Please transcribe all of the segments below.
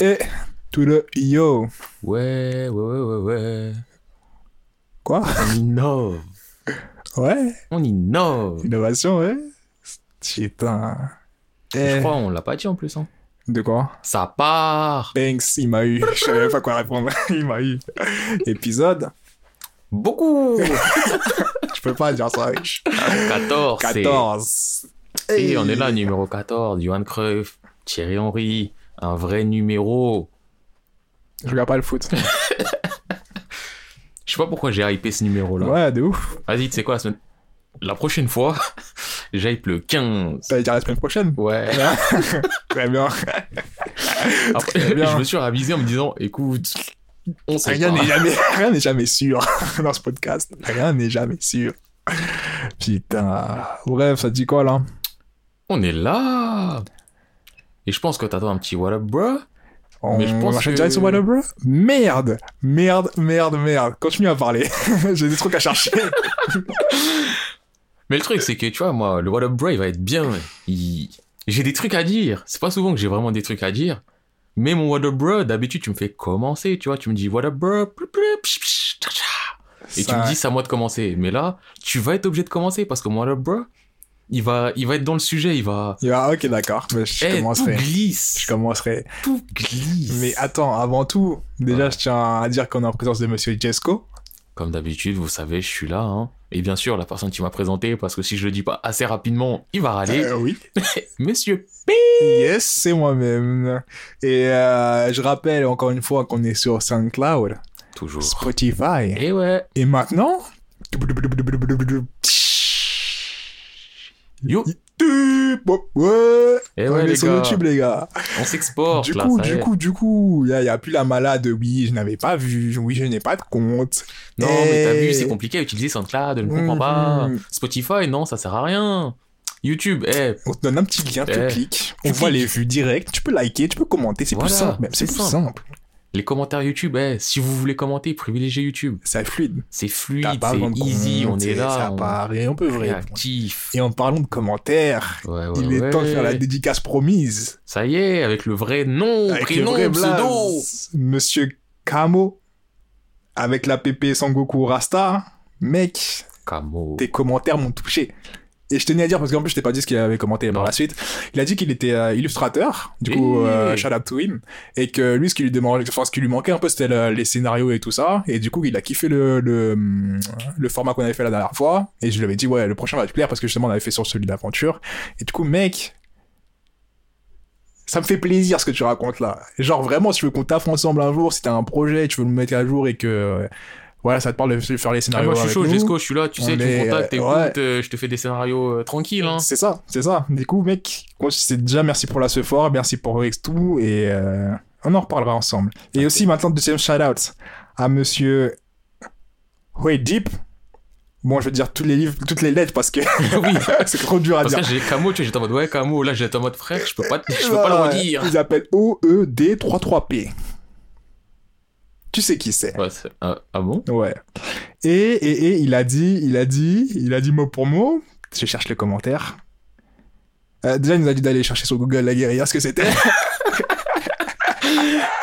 Et to the yo. Ouais, ouais, ouais, ouais, ouais. Quoi? On innove. Ouais, On innove. innovation, ouais. Putain. Eh, Je crois, on l'a pas dit en plus. Hein. De quoi? Ça part. Banks, il m'a eu. Je savais pas quoi répondre. Il m'a eu. Épisode? Beaucoup. Je peux pas dire ça. wesh. 14. c'est- 14. Et on est là, numéro 14. Johan Cruyff, Thierry Henry. Un vrai numéro. Je regarde pas le foot. Je sais pas pourquoi j'ai hypé ce numéro-là. Ouais, de ouf. Vas-y, tu sais quoi, la, semaine... la prochaine fois, j'hype le 15. Ça va dire la semaine prochaine. Ouais. Très bien. Après, bien. je me suis ravisé en me disant, écoute, on sait Rien n'est jamais, rien n'est jamais sûr dans ce podcast. Rien n'est jamais sûr. Putain. Bref, ça te dit quoi là? On est là. Et je pense que t'attends un petit what up, bro. On Mais je pense enchaîne que- direct sur What Up, bro Merde Merde, merde, merde. Continue à parler. J'ai des trucs à chercher. Mais le truc, c'est que, tu vois, moi, le what up, bro, il va être bien. Il- J'ai des trucs à dire. C'est pas souvent que j'ai vraiment des trucs à dire. Mais mon what up, bro, d'habitude, tu me fais commencer, tu vois. Tu me dis what up, bro. Et tu me dis, c'est à moi de commencer. Mais là, tu vas être obligé de commencer parce que mon what up, bro, il va, il va être dans le sujet. Il va. Il va- ok, d'accord. Mais Je Eh, tout commencerai. glisse. Je commencerai. Tout glisse. Mais attends, avant tout, déjà, je tiens à dire qu'on est en présence de Monsieur Jesco. Comme d'habitude, vous savez, je suis là. Hein. Et bien sûr, la personne qui m'a présenté, parce que si je le dis pas assez rapidement, il va râler. Euh, oui. Monsieur P. Yes, c'est moi-même. Et euh, je rappelle encore une fois qu'on est sur SoundCloud, Toujours. Spotify. Et ouais. Et maintenant, Yo. ouais, Et on est les sur gars. YouTube les gars. On s'exporte Du coup, y du coup, du coup, il n'y a, plus la malade. Oui, je n'avais pas vu. Oui, je n'ai pas de compte. Non, mais t'as Eh. vu, c'est compliqué à utiliser SoundCloud, je ne comprends pas. Mhm. Spotify, non, ça sert à rien. YouTube, eh, On te donne un petit lien, tu Eh. cliques, Tu on voit cliques. les vues directes, tu peux liker, tu peux commenter, c'est plus simple même, c'est plus simple. Les commentaires YouTube, eh, si vous voulez commenter, privilégiez YouTube. C'est fluide. C'est fluide, c'est easy, on est là, Ça on paraît, on peut est vrai. réactif. Et en parlant de commentaires, Ouais, ouais, il est ouais. temps de faire la dédicace promise. Ça y est, avec le vrai nom, Avec prénom, le vrai pseudo. Monsieur Kamo, avec la PP Sangoku Rasta, mec, tes commentaires m'ont touché. Et je tenais à dire, parce qu'en plus, je t'ai pas dit ce qu'il avait commenté par la suite. Il a dit qu'il était euh, illustrateur, du coup, Oui. euh, shout out to him. Et que lui, ce qui lui demandait, enfin, ce qui lui manquait un peu, c'était le- les scénarios et tout ça. Et du coup, il a kiffé le, le, le format qu'on avait fait la dernière fois. Et je lui avais dit, ouais, le prochain va te plaire parce que justement, on avait fait sur celui d'aventure. Et du coup, mec, ça me fait plaisir ce que tu racontes là. Genre, vraiment, si tu veux qu'on taffe ensemble un jour, si t'as un projet, tu veux le mettre à jour et que, voilà, ça te parle de faire les Ah, scénarios moi, je suis chaud. Jesco, je suis là, tu sais, tu me contactes, écoute, ouais. euh, je te fais des scénarios euh, tranquilles, hein. C'est ça, c'est ça. Du coup, mec, c'est déjà merci pour la fort, merci pour Rex tout, et euh, on en reparlera ensemble. Et aussi maintenant, deuxième shout-out à monsieur Hui Deep. Bon, je veux dire tous les livres, toutes les lettres parce que oui. c'est trop dur à Parce dire. que j'ai Camo, tu vois, j'étais en mode, ouais, Camo, là, j'étais en mode frère, je peux pas, je peux pas le redire. Ils appellent E OED33P. Tu sais qui c'est. Ouais, ah, ah bon? Ouais. Et, et, et il a dit, il a dit, il a dit mot pour mot. Je cherche les commentaires. Euh, déjà, il nous a dit d'aller chercher sur Google la guérilla ce que c'était.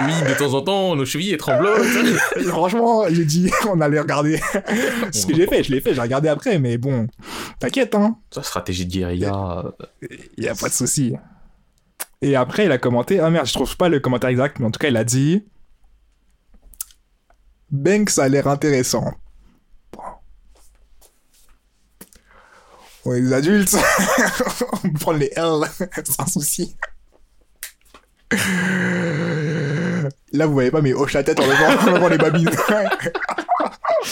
Oui, de temps en temps, nos chevilles. Et Franchement, j'ai dit, on allait regarder. Ce que j'ai fait, je l'ai fait, j'ai regardé après, mais bon, t'inquiète, hein, Ça, stratégie de guérilla. il y a pas de souci. Et après, il a commenté, ah merde, je trouve pas le commentaire exact, mais en tout cas, il a dit, Banks a l'air intéressant. Bon. On est des adultes, on peut prendre les L sans souci. Là, vous voyez pas, mais hoche la tête en levant, en levant les babines.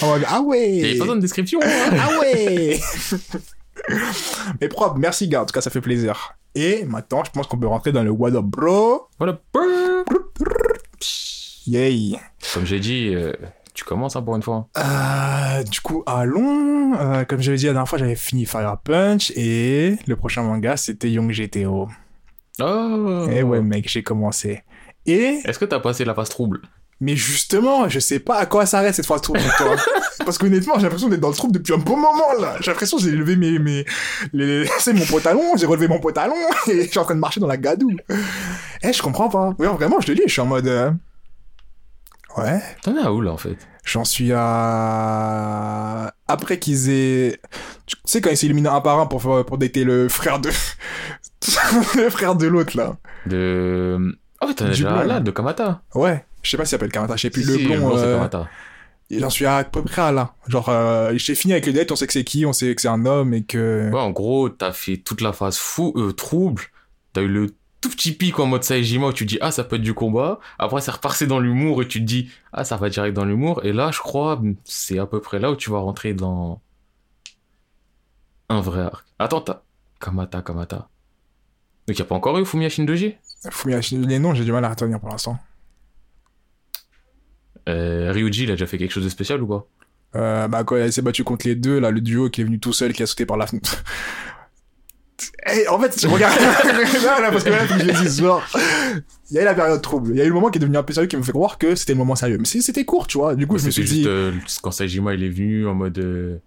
En mode, ah ouais Il y avait pas besoin de description. hein. ah ouais Mais propre, merci gars, en tout cas ça fait plaisir. Et maintenant, je pense qu'on peut rentrer dans le What Up Bro. Voilà. Yay Comme j'ai dit, euh, tu commences hein, pour une fois. Euh, du coup, allons. Euh, comme j'avais dit la dernière fois, j'avais fini Fire Punch et le prochain manga c'était Young GTO. Oh. Et ouais, mec, j'ai commencé. Et, Est-ce que t'as passé la phase trouble? Mais justement, je sais pas à quoi ça reste cette phase trouble toi. Parce qu'honnêtement, j'ai l'impression d'être dans le trouble depuis un bon moment là. J'ai l'impression que j'ai levé mes, mes, les, c'est mon pantalon, j'ai relevé mon pantalon et je suis en train de marcher dans la gadoue. Eh, je comprends pas. Vraiment, je te lis, je suis en mode. Ouais. T'en es à où là en fait? J'en suis à. Après qu'ils aient. Tu sais, quand ils s'éliminent un par un pour, faire- pour dater le frère de. le frère de l'autre, là. De. Oh, t'en es déjà là, de Kamata. Ouais. Je sais pas s'il s'appelle Kamata, je sais plus. Si, le si, blond. euh, Kamata. J'en suis à peu près à là. Genre, euh, j'ai fini avec le date, on sait que c'est qui, on sait que c'est un homme et que. Ouais, en gros, t'as fait toute la phase fou, euh, trouble. T'as eu le tout petit pic en mode Saejima où tu dis, ah, ça peut être du combat. Après, c'est repassé dans l'humour et tu te dis, ah, ça va direct dans l'humour. Et là, je crois, c'est à peu près là où tu vas rentrer dans un vrai arc. Attends, t'as Kamata, Kamata. Donc, y a pas encore eu Fumiya Shindoji? Fumiya- les noms, j'ai du mal à retenir pour l'instant. euh, Ryuji, il a déjà fait quelque chose de spécial ou pas? Euh, bah, quand il s'est battu contre les deux, là, le duo qui est venu tout seul, qui a sauté par la fenêtre. Eh, en fait, je regarde. là, là, parce que là, je les genre. Il y a eu la période trouble. Il y a eu le moment qui est devenu un peu sérieux qui me fait croire que c'était le moment sérieux. Mais c'était court, tu vois. Du coup, je me suis dit. euh, quand Saejima, il est venu en mode... euh,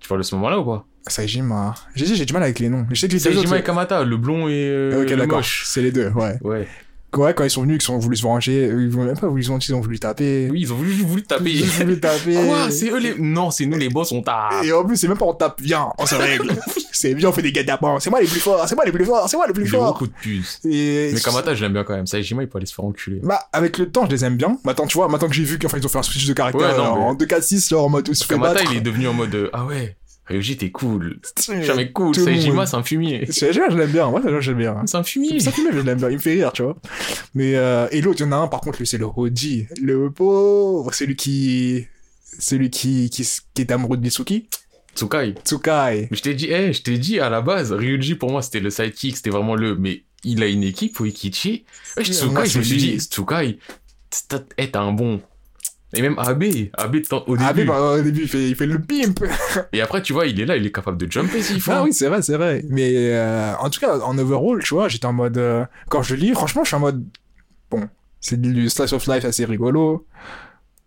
Tu parles de ce moment-là ou pas? Saejima. J'ai dit, j'ai du mal avec les noms. Je sais que les et Kamata, le blond et euh, Ok, le d'accord. moche. C'est les deux, ouais. Ouais. Ouais, quand ils sont venus, qu'ils ont voulu se venger, euh, ils ont même pas voulu se venger, ils ont voulu taper. Oui, ils ont voulu, voulu taper. Ils ont voulu taper. Quoi C'est eux les. Non, c'est nous les boss, on tape. Et en plus, c'est même pas on tape, viens, on se règle. c'est bien, on fait des guet-apens. C'est moi les plus forts, c'est moi les plus forts, c'est moi les plus forts. beaucoup de puces. Et... Mais Kamata, je l'aime bien quand même. Saejima, il peut aller se faire enculer. Bah, avec le temps, je les aime bien. Maintenant, tu vois, maintenant que j'ai vu qu'enfin ils ont fait un switch de caractère Ouais, non, euh, en 2-4-6, genre en mode Kamata, il est devenu en mode euh, Ah ouais, Ryuji, t'es cool. C'est Jamais cool. Saejima, c'est un fumier. C'est je l'aime bien, moi, je l'aime bien. C'est un fumier. Ça fait mais je l'aime bien, il me fait rire, tu vois. Mais, euh, et l'autre, il y en a un, par contre, lui, c'est le Hoji. Le pauvre, celui qui, celui qui, qui, qui est amoureux de Mitsuki. Tsukai. Tsukai. Mais je t'ai dit, eh, je t'ai dit à la base, Ryuji pour moi c'était le sidekick, c'était vraiment le. Mais il a une équipe, Oikichi. Ouais, Oui, Tsukai, je me c'est suis dit, Tsukai, eh, t'as un bon. Et même Abe tant- au début. bah, au début, il fait, il fait le pimp. Et après, tu vois, il est là, il est capable de jumper s'il faut. Ah oui, c'est vrai, c'est vrai. Mais euh, en tout cas, en overall, tu vois, j'étais en mode. euh, quand je lis, franchement, je suis en mode. Bon, c'est du slice of life assez rigolo.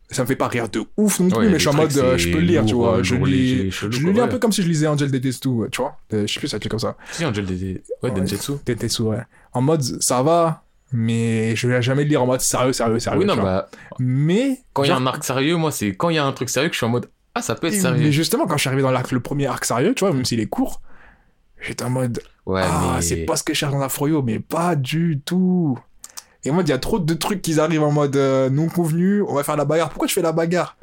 Ça me fait pas rire de ouf non plus, Ouais, mais je suis en mode. euh, je peux le lire, tu vois. euh, Je, lis, je lis un peu comme si je lisais Angel Detestu, ouais, tu vois. Euh, je sais plus, ça s'appelle comme ça. Si, Angel des. Ouais. Detestu, ouais. En mode, ça va, mais je vais jamais le lire en mode sérieux, sérieux, sérieux. oui, non, bah, Mais. quand il y a un arc sérieux, moi, c'est quand il y a un truc sérieux que je suis en mode, ah, ça peut être Mais sérieux. justement, quand je suis arrivé dans l'arc, le premier arc sérieux, tu vois, même s'il est court, j'étais en mode. Ouais, ah, mais. c'est pas ce que je cherche dans un Froyo, mais pas du tout. Et moi, il y a trop de trucs qui arrivent en mode euh, non convenu, on va faire la bagarre. Pourquoi tu fais la bagarre?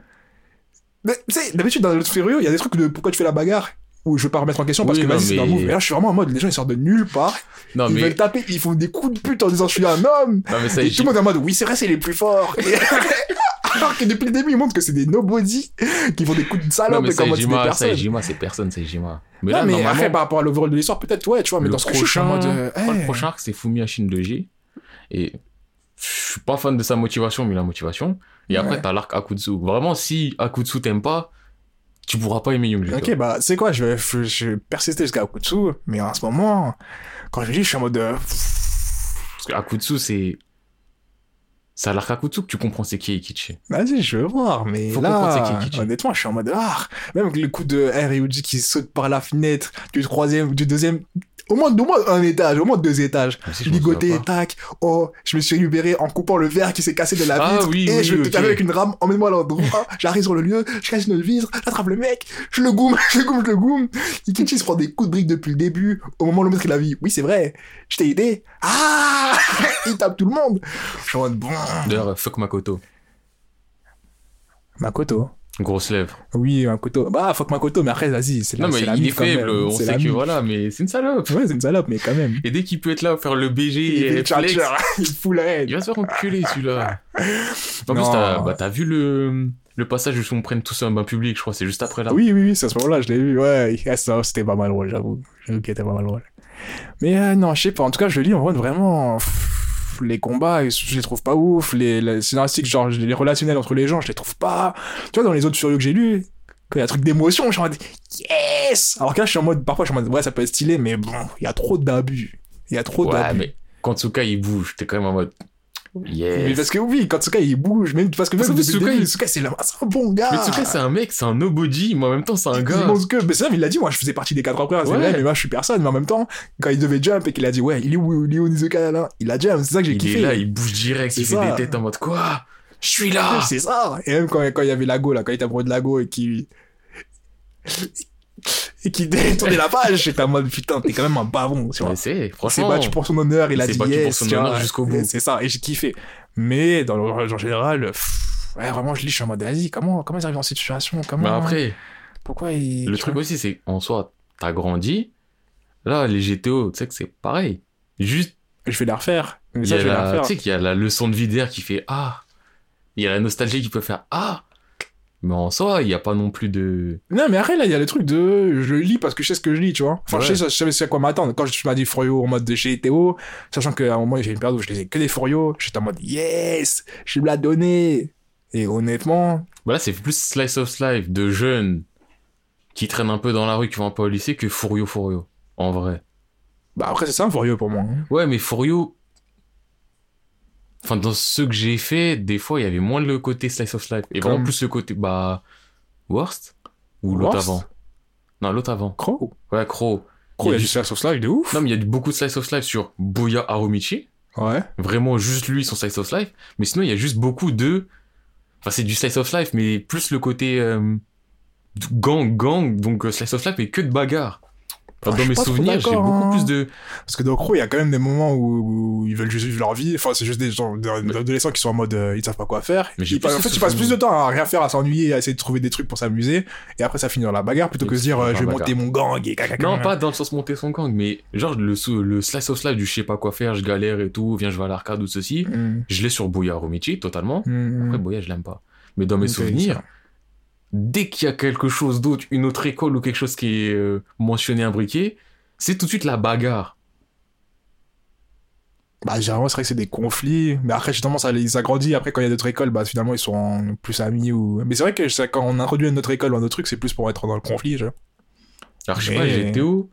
Mais tu sais, d'habitude, dans le Froyo, il y a des trucs de pourquoi tu fais la bagarre? Où je veux pas remettre en question parce Oui, que vas-y, c'est un mais- move. Et là, je suis vraiment en mode, les gens ils sortent de nulle part, Non, ils mais. veulent taper, ils font des coups de pute en disant je suis un homme. Non, mais ça, Et tout le monde est en mode, oui, c'est vrai, c'est les plus forts. Alors que depuis le début, ils montrent que c'est des nobody qui font des coups de salope mais et mode c'est des personnes. Saejima, c'est personne, Saejima. Mais non, là, mais normalement, après, par rapport à l'overall de l'histoire, peut-être, ouais, tu vois, mais dans ce que je suis, je suis en prochain, mode. euh, crois le prochain arc, c'est Fumiya Shindoji. Et je suis pas fan de sa motivation, mais la motivation. Et après, Ouais. t'as l'arc Akutsu. Vraiment, si Akutsu t'aime pas, tu pourras pas aimer Young Ok, bah, c'est quoi, je vais, je, je vais persister jusqu'à Okutsu, mais en ce moment, quand je lis, je suis en mode. euh, Parce que Akutsu, c'est. C'est à l'arc Akutsu que tu comprends c'est qui Ikichi. Vas-y, je veux voir, mais Faut là, c'est qui, honnêtement, je suis en mode. Ah, même le coup de R et Uji qui saute par la fenêtre du troisième, du deuxième. Au moins, au moins un étage, au moins deux étages. Si Ligoté, tac. Oh, je me suis libéré en coupant le verre qui s'est cassé de la Ah vitre. oui, et oui, je te ok. avec une rame, emmène-moi à l'endroit. J'arrive sur le lieu, je casse une vitre, j'attrape le mec, je le goum, je le goum, je le goum. Ikichi se prend des coups de briques depuis le début. Au moment où le maître il a vu, oui, c'est vrai, je t'ai aidé. Ah! il tape tout le monde. Je suis en mode, bon. D'ailleurs, fuck Makoto. Makoto. Grosse lèvre. Oui, Makoto. Bah, fuck Makoto, mais après, vas-y, c'est la Non, mais la il est faible, on C'est sait que voilà, mais c'est une salope. Ouais, c'est une salope, mais quand même. Et dès qu'il peut être là, faire le BG Il et le charger, il fout la haine. il va se faire enculer celui-là. En plus, t'as bah, t'as vu le, le passage où on prenne tous un bain public, je crois, c'est juste après là. Oui, oui, oui, c'est à ce moment-là, je l'ai vu, ouais. Ah, c'était pas mal drôle, j'avoue. J'avoue qu'il était pas mal drôle. Mais euh, non, je sais pas, en tout cas, je le lis en mode vraiment. pff, Les combats, je les trouve pas ouf. Les, les scénaristiques, genre, les relationnels entre les gens, je les trouve pas. Tu vois, dans les autres Furieux que j'ai lus, quand il y a un truc d'émotion, je suis en mode yes! Alors que là, je suis en mode, parfois, je suis en mode, ouais, ça peut être stylé, mais bon, il y a trop d'abus. Il y a trop Ouais, d'abus. mais quand Tsuka il bouge, t'es quand même en mode. Mais parce que oui, quand Tsuka il bouge, même parce que même il- Tsuka c'est un bon gars. Mais Tsuka, c'est un mec, c'est un nobody, mais en même temps, c'est un Il gars. que, mais c'est ça, il l'a dit, moi je faisais partie des quatre empereurs, c'est vrai, mais moi je suis personne, mais en même temps, quand il devait jump et qu'il a dit, ouais, il est où, il est où Nizuka là, il a jump, c'est ça que j'ai Il kiffé. est là, il bouge direct, il C'est fait des têtes en mode quoi? Je suis là C'est ça. Et même quand, quand il y avait Lago, là, quand il était amoureux de Lago et qui. Et qui détournait la page, j'étais en mode putain, t'es quand même un bavon, tu vois. C'est, Il s'est franchement. battu pour son honneur, il il a dit battu pour yes, son honneur jusqu'au bout. C'est ça, et j'ai kiffé. Mais dans le en général, pff, ouais, vraiment, je lis, je suis en mode, vas-y, comment, comment ils arrivent dans cette situation Comment, Mais après, pourquoi ils. le truc vois aussi, c'est en soi, t'as grandi. Là, les GTO, tu sais que c'est pareil. Juste, Je vais la refaire. Mais il y ça, a je vais la la, refaire. tu sais qu'il y a la leçon de vie d'air qui fait Ah. Il y a la nostalgie qui peut faire Ah. Mais en soi, il n'y a pas non plus de. Non, mais après, là, il y a le truc de. Je le lis parce que je sais ce que je lis, tu vois. Enfin, je, sais, je savais à quoi m'attendre. Quand je m'as dit Froyo en mode de chez Théo, sachant qu'à un moment, a une période où je lisais que des Froyo, j'étais en mode yes, je me l'ai donné. Et honnêtement, Bah là, c'est plus slice of life de jeunes qui traînent un peu dans la rue, qui vont un peu au lycée, que Furio Furio. En vrai. bah après, c'est ça un Froyo pour moi. hein. Ouais, mais Furio. Enfin, dans ceux que j'ai fait, des fois, il y avait moins le côté slice of life. Et vraiment plus le côté, bah. Worst Ou l'autre avant? Non, l'autre avant. Crow. Ouais, Crow. Crow, il y a du- du Slash of Life de ouf. Non, mais il y a beaucoup de slice of life sur Boya Harumichi. Ouais. Vraiment juste lui, son slice of life. Mais sinon, il y a juste beaucoup de. Enfin, c'est du slice of life, mais plus le côté. euh, gang, gang. Donc, euh, slice of life, mais que de bagarre. Enfin, dans mes pas souvenirs, j'ai beaucoup hein. plus de. Parce que dans Crow, il y a quand même des moments où, où ils veulent juste vivre leur vie. Enfin, c'est juste des gens, des adolescents qui sont en mode, euh, ils savent pas quoi faire. Mais j'ai Ils plus en fait, ils passent plus de temps à rien faire, à s'ennuyer, à essayer de trouver des trucs pour s'amuser. Et après, ça finit dans la bagarre plutôt Et que se dire, euh, je vais monter mon gang et caca. Non, pas dans le sens monter son gang, mais genre le, sou- le slice of life du je sais pas quoi faire, je galère et tout, viens, je vais à l'arcade ou ceci. Mm, Je l'ai sur Boya Harumichi, totalement. mm, Après. Boya, je l'aime pas. Mais dans mes souvenirs, ça. Dès qu'il y a quelque chose d'autre, une autre école ou quelque chose qui est euh, mentionné, imbriqué, c'est tout de suite la bagarre. Bah, généralement, c'est vrai que c'est des conflits. Mais après, justement, ça les agrandit. Après, quand il y a d'autres écoles, bah, finalement, ils sont en- plus amis ou. Mais c'est vrai que ça, quand on introduit une autre école ou un autre truc, c'est plus pour être dans le conflit, genre. Alors, je sais Mais- pas, j'étais où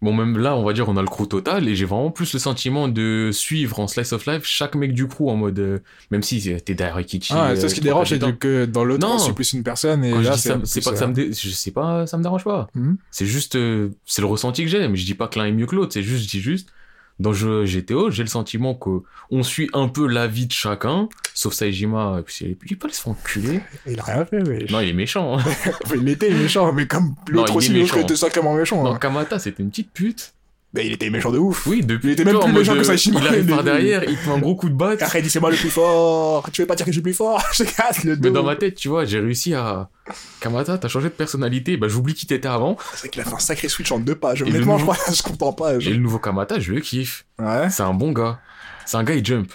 Bon, même là, on va dire, on a le crew total, et j'ai vraiment plus le sentiment de suivre en slice of life chaque mec du crew en mode. euh, même si euh, t'es derrière Rikichi. Ah, euh, c'est ce qui dérange, c'est que dans l'autre, on suit plus une personne et Quand là, c'est pas que ça euh, me dé- je sais pas ça me dérange pas Mhm. c'est juste euh, c'est le ressenti que j'ai mais je dis pas que l'un est mieux que l'autre c'est juste je dis juste dans le jeu GTO j'ai le sentiment que on suit un peu la vie de chacun sauf Saejima il peut pas faire enculer Il a rien fait, mais. non il est méchant hein. Il était méchant, mais comme l'autre il est aussi, l'autre était sacrément méchant. non hein. Kamata c'était une petite pute Il était méchant de ouf. oui depuis Il était même plus méchant que euh, Saejima il arrive par derrière il met un gros coup de Et batte dit c'est moi le plus fort. Tu veux pas dire que je suis le plus fort? Je te casse le dos. mais dans ma tête tu vois j'ai réussi à Kamata t'as changé de personnalité bah j'oublie qui t'étais avant C'est vrai qu'il a fait un sacré switch en deux pages. Et Honnêtement, je nouveau- crois, je comprends pas. et je- le nouveau Kamata je le kiffe Ouais. c'est un bon gars c'est un gars il jump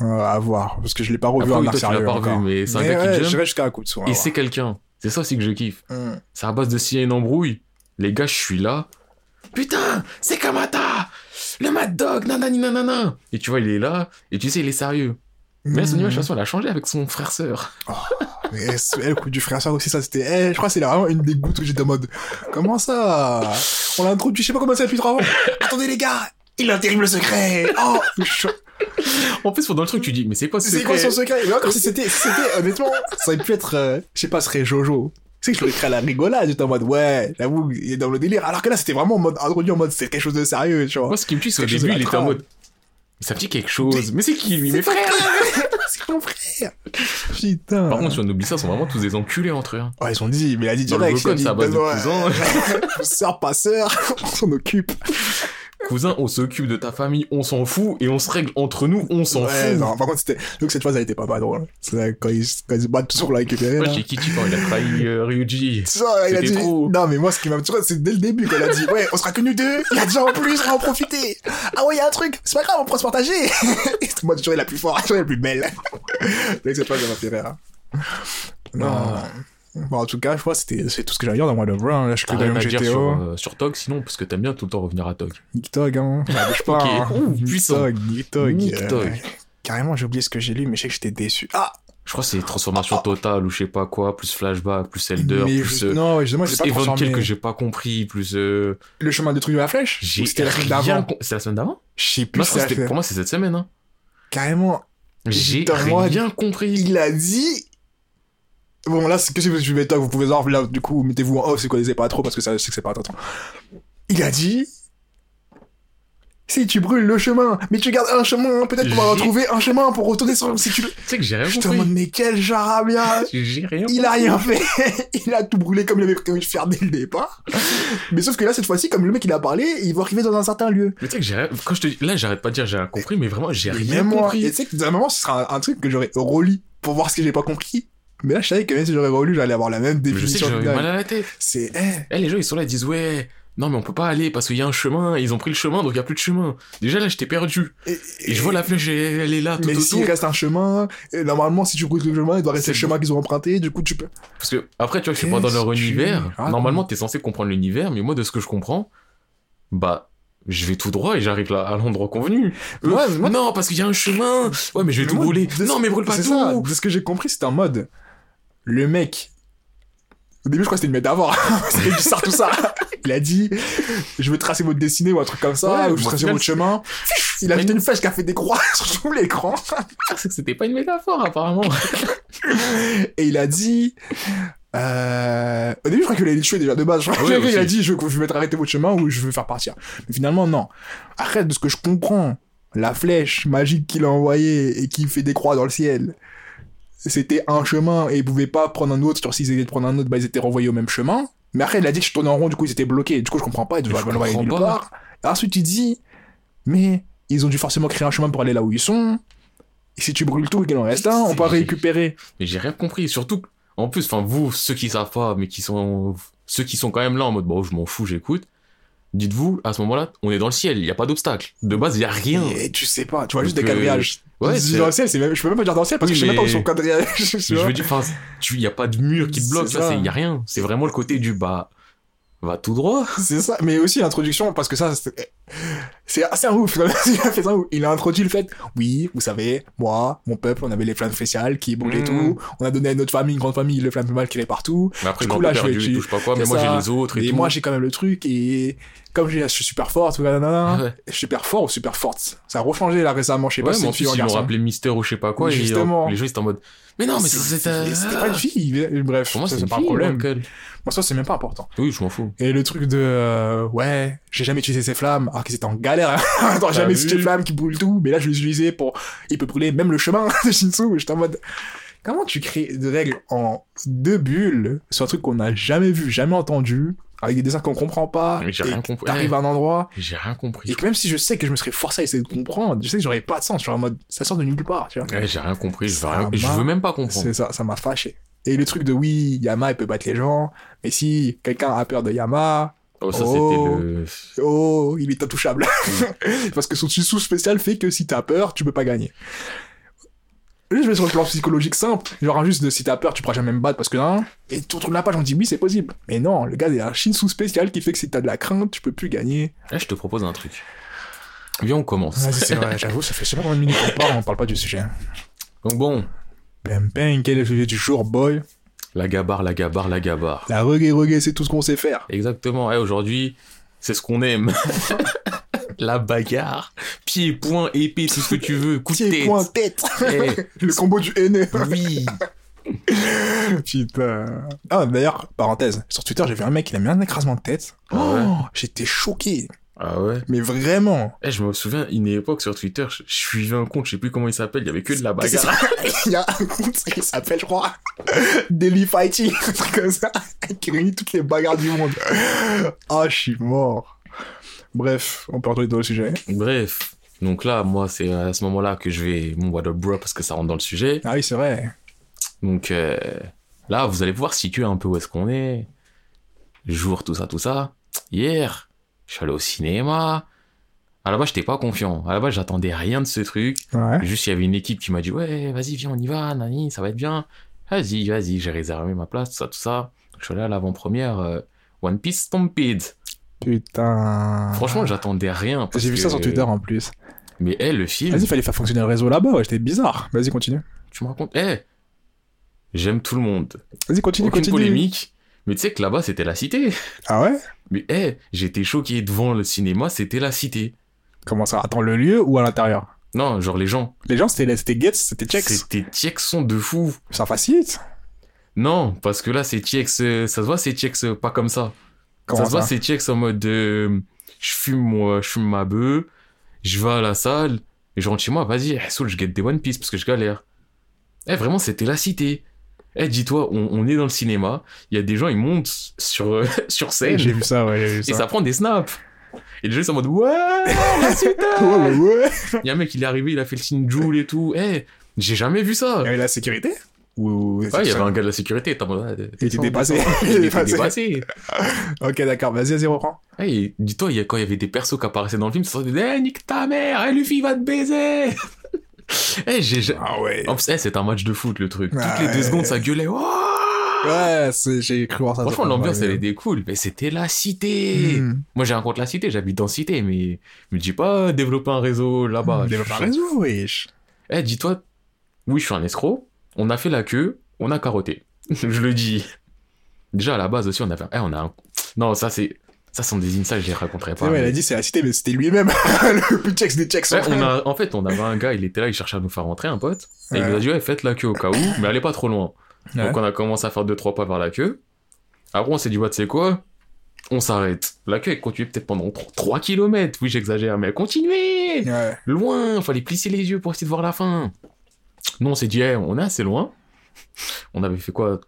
Euh, à voir. Parce que je l'ai pas revu en sérieux pas revu, mais c'est un gars qui ouais, jump. j'irai jusqu'à un coup de soin. Et c'est quelqu'un. C'est ça aussi que je kiffe. Hmm. C'est à base de s'il y a une embrouille. Les gars, je suis là. Putain, c'est Kamata Le Mad Dog, nanani nanana Et tu vois, il est là, et tu sais, il est sérieux. Mais là, son Hmm. animation, elle a changé avec son frère-sœur. Mais c'est- eh, le coup du frère soeur aussi, ça c'était. eh, je crois que c'est vraiment une des gouttes où j'étais en mode. Comment ça? On l'a introduit, je sais pas comment ça depuis trois ans. Attendez les gars, il a un terrible secret. Oh, En plus, pendant le truc, tu dis, mais c'est quoi ce c'est quoi secret? son secret? Mais encore si c'était, honnêtement, ça aurait pu être, euh, je sais pas, ce serait Jojo. Tu sais que je l'aurais créé à la rigolade, j'étais en mode ouais, j'avoue, il est dans le délire. Alors que là, c'était vraiment en mode introduit en mode c'est quelque chose de sérieux, tu vois. Moi, ce qui me tue, c'est au début, il était en mode. Ça me dit quelque chose. Mais c'est qui, lui, mes frères? c'est mon frère. Putain. Par contre, si on oublie ça, ils sont vraiment tous des enculés entre eux. hein. Ouais, ils ont dit, mais il a dit Dans le direct. il a Vocon, dit, c'est à base de cousins. Sœur, pas sœur, on s'en occupe. Cousin, on s'occupe de ta famille, on s'en fout, et on se règle entre nous, on s'en Ouais, fout. non, par contre, c'était, donc cette phase, elle était pas mal drôle. C'est là, quand ils, quand ils se battent pour la récupérer. Moi, là. j'ai Kichi quand il a trahi euh, Ryuji. Ça, il a dit, trop. non, mais moi, ce qui m'a, tu vois, c'est dès le début qu'elle a dit, ouais, on sera que nous deux, il y a déjà en plus, on va en profiter. Ah ouais, il y a un truc, c'est pas grave, on pourra se partager. C'est moi, toujours la plus forte, toujours la plus belle. Donc cette phase, elle m'a fait rire. hein. Non. Ah. Bon, en tout cas, je crois que c'était, c'est tout ce que j'ai à dire dans World of War, hein. Là, je suis que GTO. sur, euh, sur Tog, sinon, parce que t'aimes bien tout le temps revenir à Tog. Nick Tog, hein. Ah, bouge pas, hein. Ouh, Nick. Tog, Nick Tog. Euh, Tog. Carrément, j'ai oublié ce que j'ai lu, mais je sais que j'étais déçu. Ah! Je crois que c'est transformation totale ou je sais pas quoi, plus flashback, plus Elder, mais plus, euh, non, justement, plus pas transformé. que j'ai pas compris, plus. Euh, Le chemin de truc de la flèche? c'était la semaine d'avant? C'est la semaine d'avant? Je sais plus Non, Pour moi, c'est cette semaine. Hein. carrément, J'ai rien compris. il a dit. Bon, là, c'est que si vous suivez toi, vous pouvez voir, là, du coup, mettez-vous en off si vous connaissez pas trop, parce que ça, je sais que c'est pas attention. Il a dit. Si tu brûles le chemin, mais tu gardes un chemin, peut-être qu'on va retrouver un chemin pour retourner sur. Si tu le. Tu sais que j'ai rien Je te demande, compris. mais quel charabia J'ai rien Il a rien fait Il a tout brûlé comme il avait prévu de faire dès le départ. Mais sauf que là, cette fois-ci, comme le mec il a parlé, il va arriver dans un certain lieu. Mais tu sais que j'ai rien... Quand je te dis... Là, j'arrête pas de dire j'ai rien compris, mais vraiment, j'ai rien moi. compris. Et tu sais que d'un moment, ce sera un, un truc que j'aurais relu pour voir ce que j'ai pas compris. Mais là, je savais que même si j'aurais relu, j'allais avoir la même Mais je sais que définition. mal à la tête. C'est, eh, Eh, les gens, ils sont là, ils disent, ouais, non, mais on peut pas aller parce qu'il y a un chemin. Ils ont pris le chemin, donc il y a plus de chemin. Déjà, là, j'étais perdu. et, Et je vois la flèche, elle, elle est là, tout Mais s'il reste un chemin, et normalement, si tu brûles le chemin, il doit rester le chemin qu'ils ont emprunté, du coup, tu peux. Parce que, après, tu vois, je suis pas dans leur tu univers. racontes? Normalement, t'es censé comprendre l'univers, mais moi, de ce que je comprends, bah, je vais tout droit et j'arrive là à l'endroit convenu. Ouais, mais moi- non, parce qu'il y a un chemin. Ouais, mais je vais tout Moi, brûler. Non, mais brûle pas tout. ça, de ce que j'ai compris, c'était en mode. Le mec. Au début, je crois que c'était une métaphore. c'était du ça, tout ça. Il a dit Je veux tracer votre destinée ou un truc comme ça, Ouais, ou je final, votre chemin. Il a non. une flèche qui a fait des croix sur tout l'écran. C'est que c'était pas une métaphore, apparemment. Et il a dit. Euh... Au début, je crois qu'il allait les tuer déjà de base. Je crois Ouais, qu'il a dit je, je vais mettre arrêter votre chemin ou je veux faire partir. Mais finalement, non. Arrête de ce que je comprends. La flèche magique qu'il a envoyée et qui fait des croix dans le ciel, c'était un chemin et ils pouvaient pas prendre un autre. Genre, s'ils essayaient de prendre un autre, bah, ils étaient renvoyés au même chemin. Mais après, il a dit que je tournais en rond, du coup, ils étaient bloqués. Du coup, je comprends pas. Ils devaient comprends nulle pas. part. Ensuite, il dit mais ils ont dû forcément créer un chemin pour aller là où ils sont. Et si tu brûles tout et qu'il en reste un, on peut récupérer. Mais j'ai rien compris. Surtout, en plus, enfin, vous, ceux qui savent pas, mais qui sont, ceux qui sont quand même là en mode, bon, je m'en fous, j'écoute. Dites-vous, à ce moment-là, on est dans le ciel, il y a pas d'obstacle. De base, il y a rien. Et tu sais pas, tu vois juste des euh, quadrillages. Ouais, Je dis c'est- dans le ciel, c'est même, je peux même pas dire dans le ciel parce Oui, que je sais même pas où sont quadrillages. Je veux dire, enfin, tu, il y a pas de mur qui te bloque, il y a rien. C'est vraiment le côté du bas. Va tout droit. C'est ça, mais aussi l'introduction, parce que ça, c'est assez un ouf. Il a fait ça ouf. Il a introduit le fait, oui, vous savez, moi, mon peuple, on avait les flammes spéciales qui brûlaient Mhm. tout. On a donné à notre famille, une grande famille, le flamme mal qui est partout. Mais après, Du je coup, là, je perdu, tu- il touche pas quoi, mais moi, j'ai les autres et, Et tout. moi, j'ai quand même le truc, et comme je suis super fort, tout nanana, Ouais. je suis super fort ou super forte. Ça a rechangé là récemment, je sais pas Ouais, si fille plus, ou un ils garçon. rappelé Mystère ou je sais pas quoi, et Justement. euh, les gens, ils étaient en mode, mais non, mais c'est, c'est, C'était c'était pas une fille. Bref, Pour moi, ça, c'est pas un problème. Moi, ça, c'est même pas important. Oui, je m'en fous. Et le truc de euh, ouais, j'ai jamais utilisé ces flammes, alors qu'ils étaient en galère. Attends, jamais vu utilisé de flammes qui brûlent tout, mais là je l'ai utilisé pour. Il peut brûler même le chemin de Shinsu. J'étais en mode. Comment tu crées des règles en deux bulles sur un truc qu'on n'a jamais vu, jamais entendu, avec des dessins qu'on comprend pas, Mais j'ai rien compris. T'arrives à un endroit, J'ai rien compris. et que même si je sais que je me serais forcé à essayer de comprendre, je sais que j'aurais pas de sens. Je suis en mode, ça sort de nulle part, tu vois. Ouais, j'ai rien compris, je veux, Ça rien- je m'a- veux même pas comprendre. C'est ça, ça m'a fâché. Et le truc de oui, Yama, il peut battre les gens, mais si quelqu'un a peur de Yama, Oh, ça, Oh. c'était le. Oh, il est intouchable. Parce que son sous spécial fait que si t'as peur, tu peux pas gagner. Là, je vais sur le plan psychologique simple. Genre, juste de si t'as peur, tu pourras jamais me battre parce que non. Et tout tourne la page, on dit oui, c'est possible. Mais non, le gars, il a un Shinsu spécial qui fait que si t'as de la crainte, tu peux plus gagner. Là, je te propose un truc. Viens, on commence. Vas-y, c'est vrai, j'avoue, ça fait je sais pas combien de minutes qu'on parle, on parle pas du sujet. Donc bon, Bam, bam, quel est le sujet du jour, boy? La gabarre, la gabarre, la gabarre. La reggae, reggae, c'est tout ce qu'on sait faire. Exactement. Eh, aujourd'hui, c'est ce qu'on aime. la bagarre. Pied, poing, épée, tout ce que tu veux. Coup de Pied, tête. point, tête. Eh, le combo du haineux. oui. Putain. Ah, d'ailleurs, parenthèse, sur Twitter, j'ai vu un mec, il a mis un écrasement de tête. Ah ouais Oh, j'étais choqué. Ah ouais. Mais vraiment. Eh, je me souviens, une époque sur Twitter, je, je suivais un compte, je sais plus comment il s'appelle, il y avait que de la bagarre. Il y a un compte qui s'appelle, je crois, Daily Fighting, un truc comme ça, qui réunit toutes les bagarres du monde. Ah, je suis mort. Bref, on peut retourner dans le sujet. Bref. Donc là, moi, c'est à ce moment-là que je vais mon what up bro parce que ça rentre dans le sujet. Ah oui, c'est vrai. Donc euh, là, vous allez pouvoir situer un peu où est-ce qu'on est. Jour, tout ça, tout ça. Hier, je suis allé au cinéma. À la base, j'étais pas confiant. À la base, j'attendais rien de ce truc. Ouais. Juste, il y avait une équipe qui m'a dit, ouais, vas-y, viens, on y va, nani, ça va être bien. Vas-y, vas-y, j'ai réservé ma place, tout ça, tout ça. Je suis allé à l'avant-première euh, One Piece Stampede. Putain. Franchement, j'attendais rien. J'ai vu ça sur Twitter en plus. Mais, eh, le film, Vas-y, fallait faire fonctionner le réseau là-bas, ouais, j'étais bizarre. Vas-y, continue. tu me racontes, eh, j'aime tout le monde. Vas-y, continue, Aucune continue. polémique. Mais tu sais que là-bas, c'était la cité. Ah ouais? Mais eh, j'étais choqué devant le cinéma, c'était la cité. Comment ça? Attends, le lieu ou à l'intérieur? Non, genre les gens. Les gens, c'était c'était Gates, c'était Chex. C'était Tiexon de fou. Ça facilite. Non, parce que là, c'est Tiex, euh, ça se voit, c'est Tiex euh, pas comme ça. Comment ça se voit, c'est Tiex en mode, euh, je fume moi, je fume ma bœuf, je vais à la salle, et je rentre chez moi, vas-y, eh, Soul, je get des One Piece parce que je galère. Eh, vraiment, c'était la cité. Eh, dis-toi, on, on est dans le cinéma, il y a des gens, ils montent sur, euh, sur scène, J'ai vu ça, ouais, j'ai vu et ça. prend des snaps. Et les gens, ils sont en mode, ouais, la Ouais, ouais, ouais. Il y a un mec, il est arrivé, il a fait le signe Joule et tout. Eh, j'ai jamais vu ça. Il y avait la sécurité Ou Ouais, il y avait un gars de la sécurité, t'es en dépassé. Il dépassé. Ok, d'accord, vas-y, vas-y, reprends. Hey, dis-toi, quand il y avait des persos qui apparaissaient dans le film, ça se disait, eh, nique ta mère, eh, Luffy va te baiser. Eh, j'ai, Ah ouais. En plus, eh, c'est un match de foot, le truc. Toutes Ouais. les deux secondes, ça gueulait. Ouais, c'est- j'ai cru voir ça. Franchement, l'ambiance, elle était cool. Mais c'était la cité. Hmm. Moi, j'ai rien contre la cité, j'habite dans cité, mais me dis pas développer un réseau là-bas. Développe un Je- réseau, wesh. Eh, dis-toi, oui, je suis un escroc. On a fait la queue, on a carotté. je le dis. Déjà, à la base aussi, on a fait. Eh, on a un. Non, ça, c'est. Ça sont des insights, je les raconterai pas. il mais- a dit c'est la cité, mais c'était lui-même. le plus Chex des. Ouais, on a, en fait, on avait un gars, il était là, il cherchait à nous faire rentrer, un pote. Et il Ouais. nous a dit, ouais, faites la queue au cas où, mais allez pas trop loin. Ouais. Donc on a commencé à faire deux, trois pas vers la queue. Après, on s'est dit, ouais, tu sais quoi? On s'arrête. La queue, elle continuait peut-être pendant 3 km. Oui, j'exagère, mais continuez Ouais. Loin, fallait plisser les yeux pour essayer de voir la fin. Nous, on s'est dit, on est assez loin. On avait fait quoi?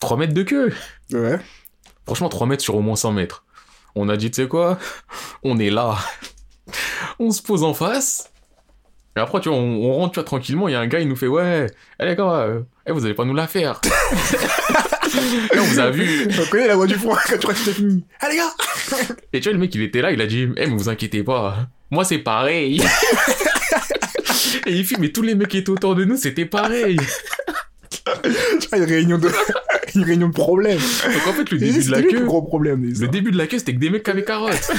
3 mètres de queue Ouais. Franchement, 3 mètres sur au moins 100 mètres. On a dit, tu sais quoi? On est là. On se pose en face. Et après, tu vois, on, on rentre, tu vois, tranquillement. Il y a un gars, il nous fait, ouais, les gars, euh, eh, vous allez pas nous la faire. Eh, on vous a vu. On connaît la voix du fond quand tu crois que c'est fini. Allez, gars Et tu vois, le mec, il était là, il a dit, eh, mais vous inquiétez pas. Moi, c'est pareil. Et il fait, mais tous les mecs qui étaient autour de nous, c'était pareil. Tu vois, une réunion de, une réunion de problèmes. Donc en fait, le début de la lui le queue, gros problème. le début de la queue, c'était que des mecs qui avaient carottes.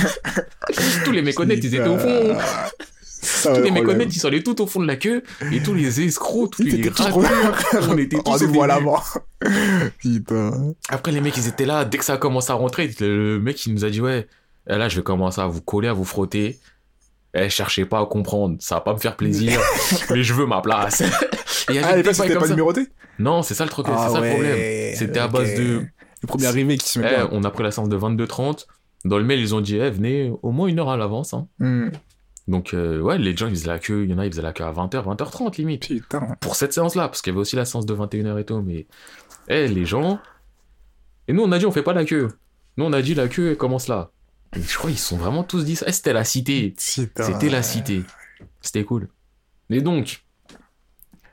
Tous les méconnaîtres, ils étaient au fond. Ça, Tous le les problème. méconnaîtres, ils sont allés tout au fond de la queue, et tous les escrocs, tous Ils les on était tous Rendez-vous à l'avant. Putain. Après, les mecs, ils étaient là, dès que ça a commencé à rentrer, le mec, il nous a dit, ouais, là, je vais commencer à vous coller, à vous frotter. Eh, cherchez pas à comprendre, ça va pas me faire plaisir, mais je veux ma place. Et Ah, les places comme pas ça. numéroté? Non, c'est ça le truc, Ah c'est ça le problème. C'était à base de, Le premier arrivé qui se met eh, on a pris la séance de 22h30. Dans le mail, ils ont dit, eh, venez au moins une heure à l'avance, hein. Hmm. Donc, euh, ouais, les gens, ils faisaient la queue, il y en a, ils faisaient la queue à 20h, 20h30 limite. Putain. pour cette séance-là, parce qu'il y avait aussi la séance de 21h et tout, mais eh, les gens. Et nous, on a dit, on fait pas la queue. Nous, on a dit, la queue, elle commence là. Et je crois qu'ils sont vraiment tous dit ça. Eh, c'était la cité. C'était la cité. C'était cool. Et donc,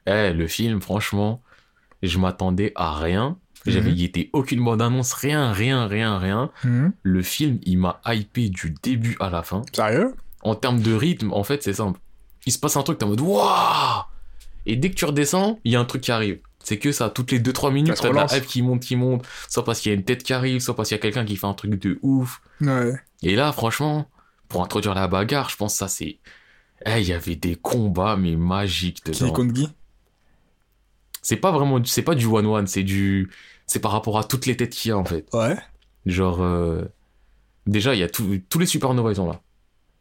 eh, le film, franchement, je m'attendais à rien. J'avais Mhm. guetté aucune bande-annonce, rien, rien, rien, rien. Hmm. Le film, il m'a hypé du début à la fin. Sérieux? En termes de rythme, en fait, c'est simple. Il se passe un truc, t'es en mode Waouh Et dès que tu redescends, il y a un truc qui arrive. C'est que ça, toutes les 2-3 minutes, se t'as de la hype qui monte, qui monte. Soit parce qu'il y a une tête qui arrive, soit parce qu'il y a quelqu'un qui fait un truc de ouf. Ouais. Et là, franchement, pour introduire la bagarre, je pense que ça, c'est. Eh, il y avait des combats, mais magiques Qui dedans. contre Guy C'est pas vraiment. C'est pas du one-one, c'est du. C'est par rapport à toutes les têtes qu'il y a, en fait. Ouais. Genre. euh, Déjà, il y a tout- tous les supernovas, ils sont là.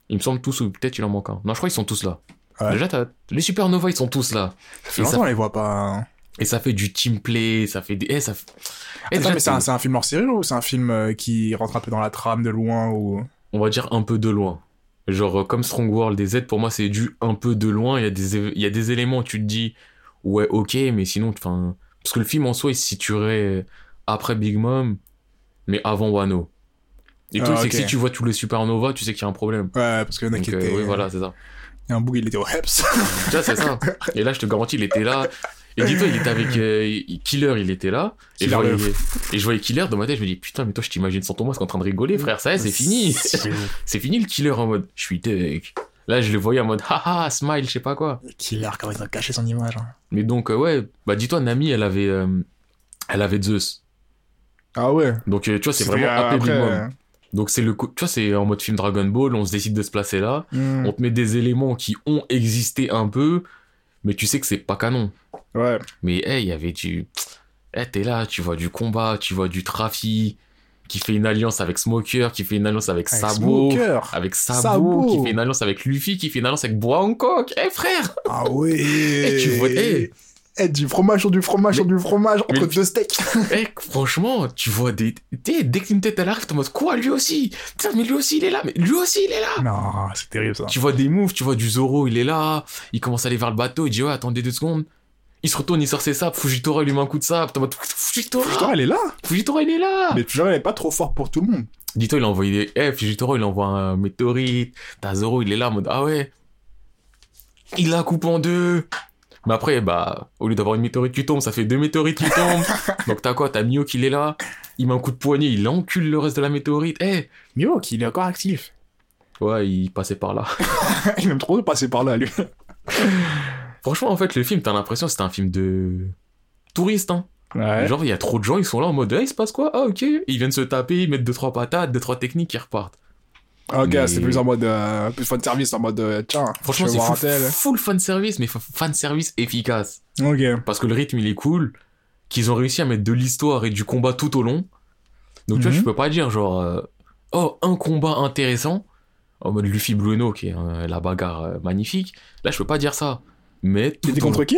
Il me semble tous, ou peut-être il en manque un. Non, je crois qu'ils sont tous là. Ouais. Déjà, t'as- les supernovas, ils sont tous là. Ça fait Et longtemps ça- on les voit pas. hein. Et ça fait du team play, ça fait des. Eh, ça. Eh, Attends, déjà, mais c'est un, film hors série ou c'est un film euh, qui rentre un peu dans la trame de loin ou... On va dire un peu de loin. Genre, euh, comme Strong World des Z, pour moi, c'est du un peu de loin. Il y, a des, il y a des éléments où tu te dis, ouais, ok, mais sinon, enfin. Parce que le film en soi, il se situerait après Big Mom, mais avant Wano. Et Ah, truc, c'est que si tu vois tous les supernovas, tu sais qu'il y a un problème. Ouais, parce qu'il y en a qui euh, étaient... oui, voilà, c'est ça. Il y a un bout, il était au Heps. Tu vois, c'est ça. Et là, je te garantis, il était là. Et dis-toi, il était avec euh, Killer, il était là. Et je, voyais, le et je voyais Killer dans ma tête, je me dis, putain, mais toi, je t'imagine sans ton masque en train de rigoler, frère, ça y est, c'est fini. c'est fini le Killer en mode, je suis tech. Là, je le voyais en mode, haha, smile, je sais pas quoi. Killer, comment ils ont caché son image. hein. Mais donc, euh, ouais, bah dis-toi, Nami, elle avait, euh, elle avait Zeus. Ah ouais. Donc, tu vois, c'est vraiment AP après, Mom. euh, Donc, c'est le, co- tu vois, c'est en mode film Dragon Ball, on se décide de se placer là. hmm, On te met des éléments qui ont existé un peu, mais tu sais que c'est pas canon. Ouais. Mais hey, il y avait du. Eh, t'es là, tu vois du combat, tu vois du trafic. qui fait une alliance avec Smoker, qui fait une alliance avec, Avec Sabo, Smoker. avec Sabo, Sabo. qui fait une alliance avec Luffy, qui fait une alliance avec Bois Hancock. Eh frère Ah ouais. Eh, tu vois, eh. Eh, du fromage sur du fromage sur du fromage entre mais- deux steaks. Eh, franchement, tu vois des. t'sais, dès qu'une tête elle arrive, t'es en mode quoi, lui aussi? Putain, mais lui aussi il est là, mais lui aussi il est là Non, c'est terrible ça. Tu vois des moves, tu vois du Zoro, il est là, il commence à aller vers le bateau, il dit ouais, attendez deux secondes. Il se retourne, il sort ses sables, Fujitora lui met un coup de sable, t'es en mode Fujitora Putain, elle est là. Fujitora il est là Mais toujours, elle est pas trop fort pour tout le monde. Dis-toi, il a envoyé des. Eh, Fujitora il envoie un météorite, t'as Zoro, il est là en mode ah ouais. Il la coupe en deux mais après, bah, au lieu d'avoir une météorite qui tombe, ça fait deux météorites qui tombent. Donc t'as quoi? T'as Mio qui est là, il met un coup de poignet, il encule le reste de la météorite. Eh Mio, il est encore actif. Ouais, il passait par là. il aime trop passer par là, lui. Franchement, en fait, le film, t'as l'impression que c'était un film de touriste, hein. Ouais. Genre, il y a trop de gens, ils sont là en mode, eh, il se passe quoi? Ah, ok. Ils viennent se taper, ils mettent deux, trois patates, deux, trois techniques, ils repartent. Ok, Mais- c'est plus en mode. Euh, plus fan service, en mode. euh, tiens, Franchement, c'est full, tel. full fan service, mais fa- fan service efficace. Ok. Parce que le rythme, il est cool, qu'ils ont réussi à mettre de l'histoire et du combat tout au long. Donc, tu vois, Mhm. je peux pas dire, genre, euh, oh, un combat intéressant, en mode Luffy Blueno, qui est la bagarre magnifique. Là, je peux pas dire ça. Mais T'étais au- contre qui?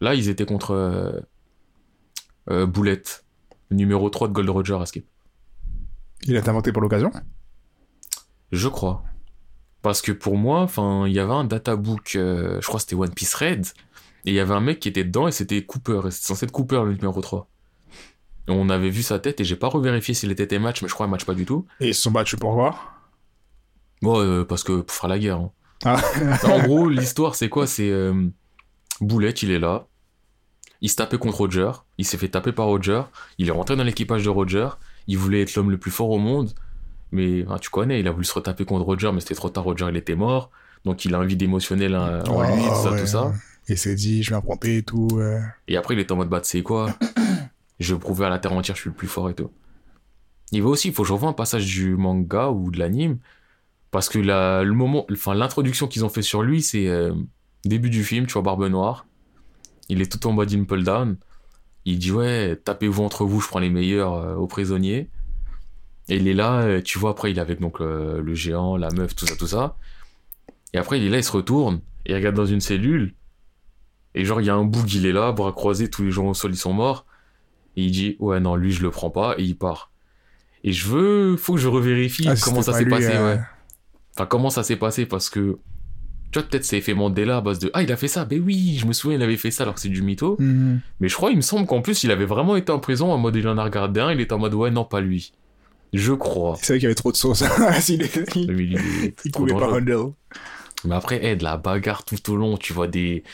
Là, ils étaient contre euh, euh, Boulette, numéro 3 de Gold Roger Escape. Il a été inventé pour l'occasion? Je crois. Parce que pour moi, enfin, il y avait un databook, euh, je crois que c'était One Piece Red, et il y avait un mec qui était dedans et c'était Cooper, et c'était censé être Cooper le numéro 3. Et on avait vu sa tête et j'ai pas revérifié s'il était match, mais je crois un match pas du tout. Et ils se sont battus pour quoi Bon, euh, parce que pour faire la guerre. hein. Ah. en gros, l'histoire c'est quoi? C'est euh, Boulette, il est là, il se tapait contre Roger, il s'est fait taper par Roger, il est rentré dans l'équipage de Roger, il voulait être l'homme le plus fort au monde, mais ah, tu connais, il a voulu se retaper contre Roger, mais c'était trop tard, Roger il était mort, donc il a un vide émotionnel hein, en lui, tout ça, ouais. tout ça. Et s'est dit, je vais affronter et tout. euh. Et après, il est en mode, bah, sais quoi? Je vais prouver à la terre entière je suis le plus fort et tout. Il va aussi, il faut que je revoie un passage du manga ou de l'anime. Parce que la, le moment, enfin, l'introduction qu'ils ont fait sur lui, c'est euh, début du film, tu vois, Barbe Noire. Il est tout en mode impel down. Il dit, ouais, tapez-vous entre vous, je prends les meilleurs euh, aux prisonniers. Et il est là, euh, tu vois, après, il est avec donc le géant, la meuf, tout ça, tout ça. Et après, il est là, il se retourne, et il regarde dans une cellule. Et genre, il y a un boug, il est là, bras croisés, tous les gens au sol, ils sont morts. Et il dit, ouais, non, lui, je le prends pas, et il part. Et je veux, faut que je revérifie Ah, comment ça s'est passé, euh, ouais. Enfin, comment ça s'est passé, parce que, tu vois, peut-être c'est effet Mandela à base de, ah, il a fait ça, ben oui, je me souviens, il avait fait ça alors que c'est du mytho. mhm. Mais je crois, il me semble qu'en plus, il avait vraiment été en prison en mode, il en a regardé un, il était en mode, ouais, non, pas lui. Je crois. Il savait qu'il y avait trop de sauce. Est- il, Mais il est il pas. Mais après, eh, de la bagarre tout au long, tu vois des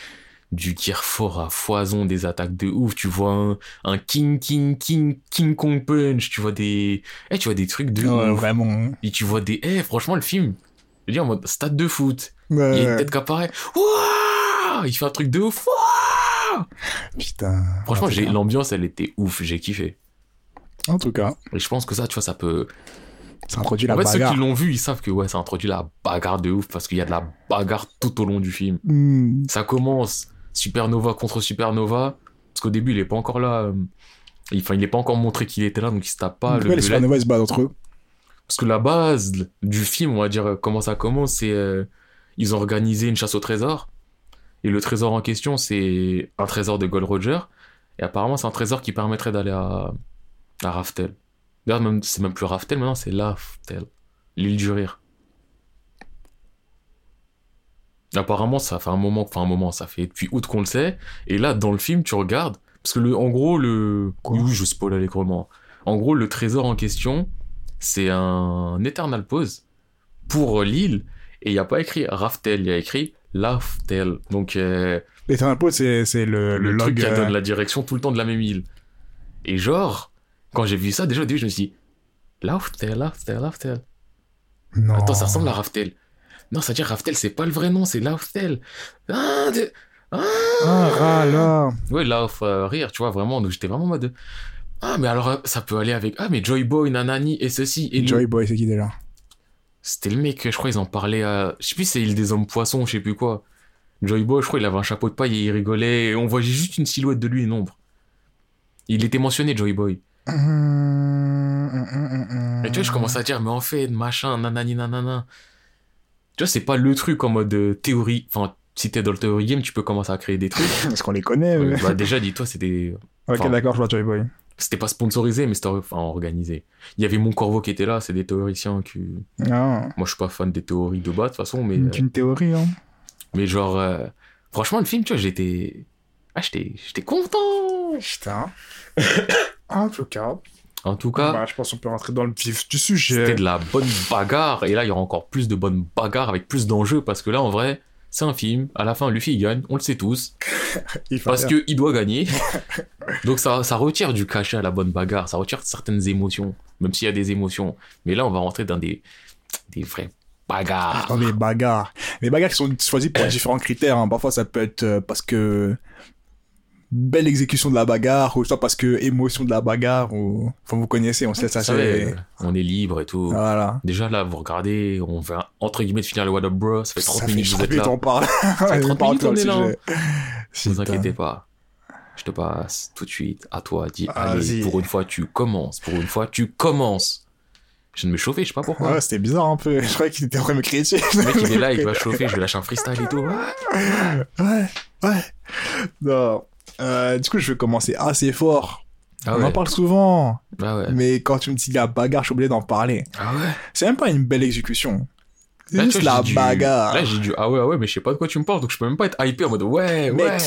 du gear fort à foison, des attaques de ouf, tu vois un, un King King King King Kong Punch, tu vois des eh, tu vois des trucs de Ouais, ouf. vraiment. Et tu vois des eh, franchement le film, je veux dire en mode stade de foot, il y a une tête qui apparaît. Ouah Il fait un truc de ouf. Ouah Putain. Franchement, En tout j'ai l'ambiance, elle était ouf, j'ai kiffé. En tout cas, Et je pense que ça, tu vois, ça peut ça introduit la En fait, ceux bagarre. qui l'ont vu, ils savent que ouais, ça introduit la bagarre de ouf parce qu'il y a de la bagarre tout au long du film. Hmm. Ça commence Supernova contre Supernova. Parce qu'au début, il est pas encore là. euh, il- Enfin, il est pas encore montré qu'il était là, donc il se tape pas. Pourquoi le les ils se battent entre eux? Parce que la base du film, on va dire, euh, comment ça commence, c'est. euh, ils ont organisé une chasse au trésor. Et le trésor en question, c'est un trésor de Gold Roger. Et apparemment, c'est un trésor qui permettrait d'aller à, à Raftel. D'ailleurs, même, c'est même plus Raftel maintenant, c'est Laftel. L'île du rire. Apparemment, ça fait un moment, enfin un moment, ça fait depuis août qu'on le sait. Et là, dans le film, tu regardes, parce que le, en gros, le, oui, je spoil allègrement. En gros, le trésor en question, c'est un Eternal Pause pour euh, l'île. Et il n'y a pas écrit Raftel, il y a écrit Laftel. Donc, euh, L'Eternal Pole, c'est c'est le, le, le truc log. qui euh, donne la direction tout le temps de la même île. Et genre, quand j'ai vu ça, déjà au début, je me suis dit, Laftel, Laftel, Laftel. Non. Attends, ça ressemble à Raftel. Non, ça veut dire Raftel, c'est pas le vrai nom, c'est Laftel. Ah, de- ah. Ah, là. Ouais, Lauf, euh, rire, tu vois, vraiment. Donc j'étais vraiment en mode. Ah, mais alors, euh, ça peut aller avec. Ah, mais Joy Boy, Nanani, et ceci. Et Joy lui. Boy, c'est qui déjà? C'était le mec, je crois, ils en parlaient à. Je sais plus, c'est l'île des hommes poissons, je sais plus quoi. Joy Boy, je crois, il avait un chapeau de paille et il rigolait. Et on voyait juste une silhouette de lui, une ombre. Il était mentionné, Joy Boy. Et tu vois, je commence à dire, mais en fait, machin, nanani, nanana. Tu vois, c'est pas le truc en mode euh, théorie. Enfin, si t'es dans le théorie game, tu peux commencer à créer des trucs. Parce qu'on les connaît. Euh, mais- bah, déjà, dis-toi, c'était, Ok, enfin- d'accord, je vois Joy Boy. C'était pas sponsorisé, mais c'était enfin, organisé. Il y avait mon corbeau qui était là, c'est des théoriciens qui. Ah, Moi, je suis pas fan des théories de bas, de toute façon, mais, euh, c'est une théorie, hein. mais genre, euh, franchement, le film, tu vois, j'étais. Ah, j'étais j'étais content! Putain. en tout cas, En tout cas, bah, je pense qu'on peut rentrer dans le vif du c'était sujet. de la bonne bagarre, et là, il y aura encore plus de bonnes bagarres avec plus d'enjeux, parce que là, en vrai, c'est un film, à la fin, Luffy il gagne, on le sait tous, Il parce qu'il doit gagner. Donc ça, ça retire du cachet à la bonne bagarre, ça retire certaines émotions, même s'il y a des émotions. Mais là, on va rentrer dans des, des vraies bagarres. Dans les bagarres. Les bagarres qui sont choisies pour différents critères. hein. Parfois, ça peut être euh, parce que belle exécution de la bagarre, ou soit parce que émotion de la bagarre, ou enfin vous connaissez, on ça, savez, c'est euh, on est libre et tout. voilà. Déjà là, vous regardez, on un- entre guillemets de finir le What Up Bro, ça fait 30 Ça minutes fait que vous êtes là. on parle. fait 30 On parle minutes, on est là. Ne vous inquiétez pas. Je te passe tout de suite à toi. Dis, Ah, allez, pour une fois, tu commences. Pour une fois, tu commences. Je viens de me chauffer, je sais pas pourquoi. Ouais, c'était bizarre un peu. Je croyais qu'il était en train de me critiquer. Le mec, il est là, il va chauffer, je vais lâcher un freestyle et tout. Ouais, ouais. Non. Euh, du coup, je vais commencer assez fort. Ah On en parle souvent, Ah ouais. mais quand tu me dis la bagarre, je suis obligé d'en parler. Ah ouais. C'est même pas une belle exécution. C'est tu juste vois, la du- bagarre. Là, j'ai du ah ouais, ah ouais, mais je sais pas de quoi tu me parles, donc je peux même pas être hypé en mode ouais, Mec. ouais.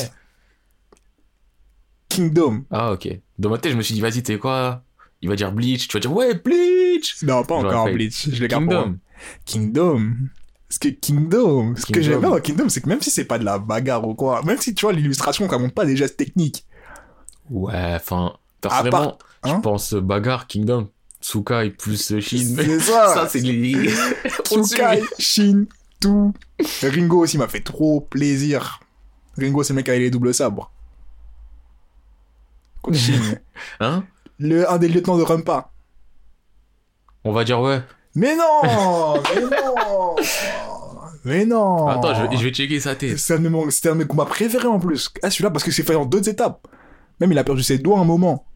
Kingdom. Ah ok. Dans ma tête, je me suis dit, vas-y, t'es quoi? Il va dire Bleach, tu vas dire ouais, Bleach Non, pas encore fait Bleach. Je le garde pour moi. Kingdom. Ce que Kingdom, ce que Kingdom. j'aime bien dans Kingdom, c'est que même si c'est pas de la bagarre ou quoi, même si tu vois l'illustration, ça montre pas des gestes techniques. Ouais, enfin, personnellement, hein je pense euh, bagarre, Kingdom, Tsukai plus Shin. C'est ça. Ça, c'est les. Tsukai, Shin, tout. Ringo aussi m'a fait trop plaisir. Ringo, c'est le mec avec les doubles sabres. Shin. Hein le, un des lieutenants de Rumpa. On va dire ouais. Mais non Mais non Mais non Attends, je vais, je vais checker sa tête. C'est un, de un mes combats préférés en plus. Ah, celui-là, parce que c'est fait en deux étapes. Même il a perdu ses doigts un moment.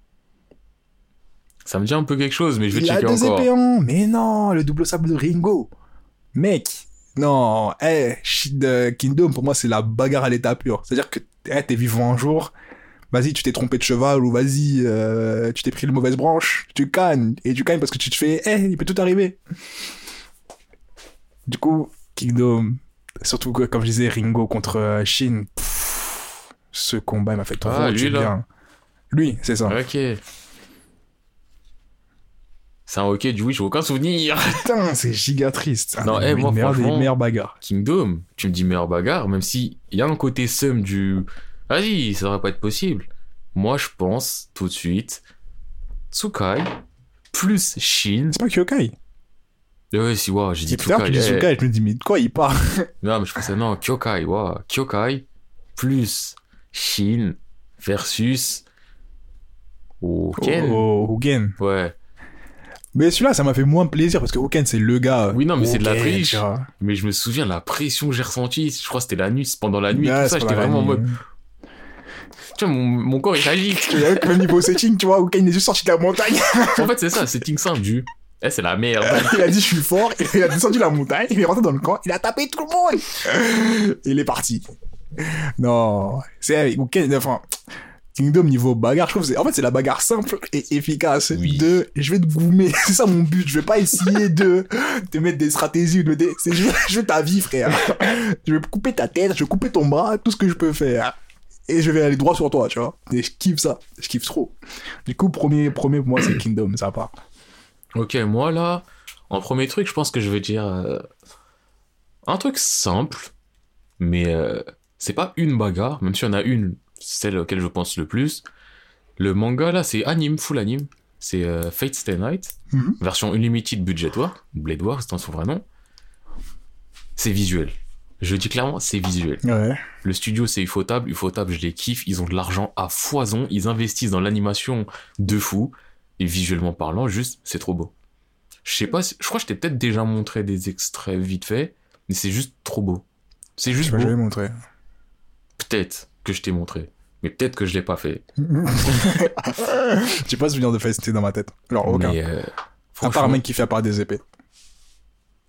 Ça me dit un peu quelque chose, mais je vais il a checker deux encore. épées en... Mais non, le double sable de Ringo. Mec, non, eh, shit de Kingdom, pour moi, c'est la bagarre à l'état pur. C'est-à-dire que eh, t'es vivant un jour, vas-y, tu t'es trompé de cheval, ou vas-y, euh, tu t'es pris une mauvaise branche, tu cannes, et tu cannes parce que tu te fais, eh, il peut tout arriver. Du coup, Kingdom, surtout que, comme je disais, Ringo contre euh, Shin, pff, ce combat il m'a fait trop Ah, lui, là. bien. Lui, c'est ça. Ok. C'est un ok du oui, j'ai aucun souvenir. Putain, c'est giga triste. Non, mais eh, oui, moi, meilleure des franchement- meilleures bagarres. Kingdom, tu me dis meilleure bagarre, même si il y a un côté seum du. Vas-y, ça devrait pas être possible. Moi, je pense tout de suite Tsukai plus Shin. C'est pas Kyokai. Ouais, si, ouais, j'ai dit que Tsukai. tu dis eh. Tsukai, je me dis, mais de quoi il parle? Non, mais je pensais non, Kyokai, ouais. Kyokai plus Shin versus Hoken. Oh, oh, Hoken. Ouais. Mais celui-là, ça m'a fait moins plaisir parce que Hoken, c'est le gars. Oui, non, mais c'est de la triche. Mais je me souviens de la pression que j'ai ressentie. Je crois que c'était la nuit, pendant la nuit, tout ça. J'étais vraiment en mode. Tu vois, mon, mon corps il vois, Même niveau setting, tu vois, Hoken il est juste sorti de la montagne. en fait, c'est ça, c'est Ting simple du. Eh, c'est la merde. il a dit, je suis fort. Il a descendu la montagne. Il est rentré dans le camp. Il a tapé tout le monde. Et il est parti. Non. C'est avec Hoken, enfin. Kingdom niveau bagarre, je trouve c'est en fait c'est la bagarre simple et efficace Oui. de je vais te goumer, c'est ça mon but, je vais pas essayer de te mettre des stratégies ou de des- je veux, je veux ta vie frère. Je vais couper ta tête, je vais couper ton bras, tout ce que je peux faire et je vais aller droit sur toi, tu vois. Et je kiffe ça, je kiffe trop. Du coup, premier premier pour moi c'est Kingdom, ça part. Ok, moi là, en premier truc, je pense que je vais dire euh, un truc simple, mais euh, c'est pas une bagarre, même si on a une, celle auquel je pense le plus. Le manga là, c'est anime, full anime. C'est euh, Fate Stay Night, Mhm. version unlimited budget war, Blade War, c'est son vrai nom. C'est visuel. Je dis clairement, c'est visuel. Ouais. Le studio, c'est Ufotable. Ufotable, je les kiffe. Ils ont de l'argent à foison. Ils investissent dans l'animation de fou. Et visuellement parlant, juste, c'est trop beau. Je sais pas, si- je crois que je t'ai peut-être déjà montré des extraits vite fait, mais c'est juste trop beau. C'est Je juste vais beau. montrer. Peut-être que je t'ai montré. Mais peut-être que je l'ai pas fait. J'ai pas souvenir de Feisty dans ma tête. Alors, aucun. Mais, euh, à part un mec qui fait apparaître des épées.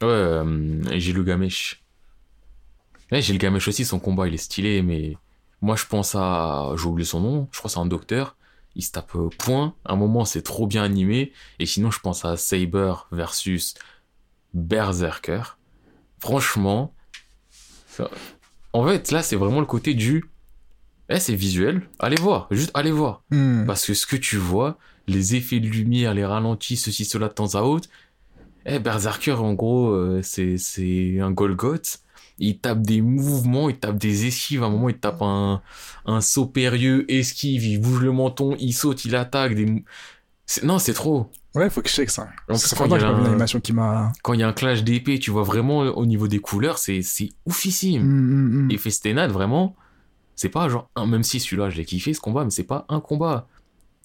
Ouais, euh, Gilgamesh. Ouais, Gilgamesh aussi, son combat, il est stylé, mais moi, je pense à... J'ai oublié son nom, je crois que c'est un docteur. Il se tape euh, point. À un moment, c'est trop bien animé. Et sinon, je pense à Saber versus Berserker. Franchement, ça- en fait, là, c'est vraiment le côté du... Eh, c'est visuel. Allez voir, juste allez voir. Hmm. Parce que ce que tu vois, les effets de lumière, les ralentis, ceci, cela de temps à autre. Eh, Berserker, en gros, euh, c'est, c'est un Golgoth. Il tape des mouvements, il tape des esquives. À un moment, il tape un, un saut périlleux, esquive, il bouge le menton, il saute, il attaque. Des... Non, c'est trop. Ouais, faut que je check ça. En Ça plus, quand il y j'ai a un- animation qui m'a. Quand il y a un clash d'épée, tu vois vraiment euh, au niveau des couleurs, c'est, c'est oufissime. Hmm, hmm, hmm. Et vraiment, c'est pas genre même si celui-là, je l'ai kiffé ce combat, mais c'est pas un combat.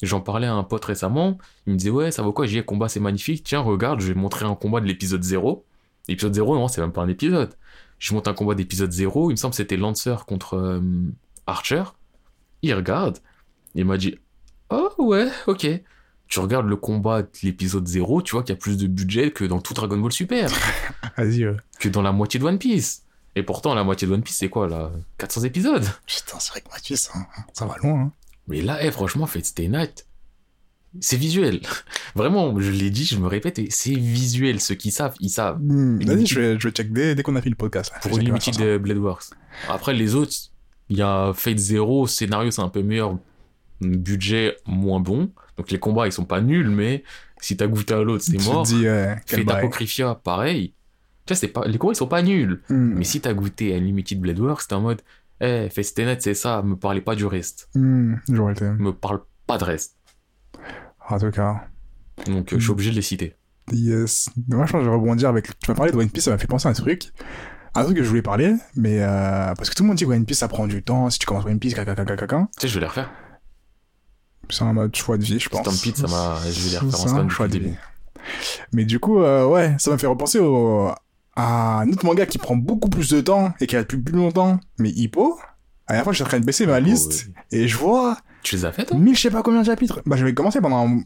J'en parlais à un pote récemment, il me disait, ouais, ça vaut quoi? J'ai combat, c'est magnifique. Tiens, regarde, je vais montrer un combat de l'épisode 0. L'épisode 0, non, c'est même pas un épisode. Je monte un combat d'épisode 0, il me semble que c'était Lancer contre euh, Archer. Il regarde, il m'a dit, oh ouais, ok. Tu regardes le combat de l'épisode 0, tu vois qu'il y a plus de budget que dans tout Dragon Ball Super Vas-y, euh. que dans la moitié de One Piece. Et pourtant, la moitié de One Piece, c'est quoi, là 400 épisodes? Putain, c'est vrai que Mathieu, ça, ça va loin. Hein. Mais là, eh, franchement, Fate Stay Night, c'est visuel. Vraiment, je l'ai dit, je me répète, c'est visuel. Ceux qui savent, ils savent. Hmm, Vas-y, je vais, je vais check dès, dès qu'on a fait le podcast. Pour Unlimited de Blade. Après, les autres, il y a Fate Zero, scénario, c'est un peu meilleur, budget moins bon. Donc les combats, ils sont pas nuls, mais si t'as goûté à l'autre, c'est mort. dis, euh, Fate bail. Apocryphia, pareil. Tu vois, c'est pas, les combats, ils sont pas nuls. Hmm, Mais si t'as goûté à Unlimited Blade Works, t'es en mode, eh, Fate Stay Night, c'est ça, me parlez pas du reste. thème. Me parle pas de reste. En tout cas, Donc, euh, je suis obligé de les citer. yes. Moi, je pense que je vais rebondir avec. Tu m'as parlé de One Piece, ça m'a fait penser à un truc. Un truc que je voulais parler, mais euh, parce que tout le monde dit que One Piece ça prend du temps. Si tu commences One Piece, caca, caca, caca. Tu sais, je vais les refaire. C'est un mode choix de vie, je pense. Stampede, ça m'a, je vais les refaire en un choix de vie. Mais du coup, euh, ouais, ça m'a fait repenser au, à un autre manga qui prend beaucoup plus de temps et qui a depuis plus longtemps, mais Hippo. À la fois, je suis en train de baisser ma liste ouais. et je vois Tu les as fait, toi? 1000 je sais pas combien de chapitres. Bah, j'avais commencé pendant,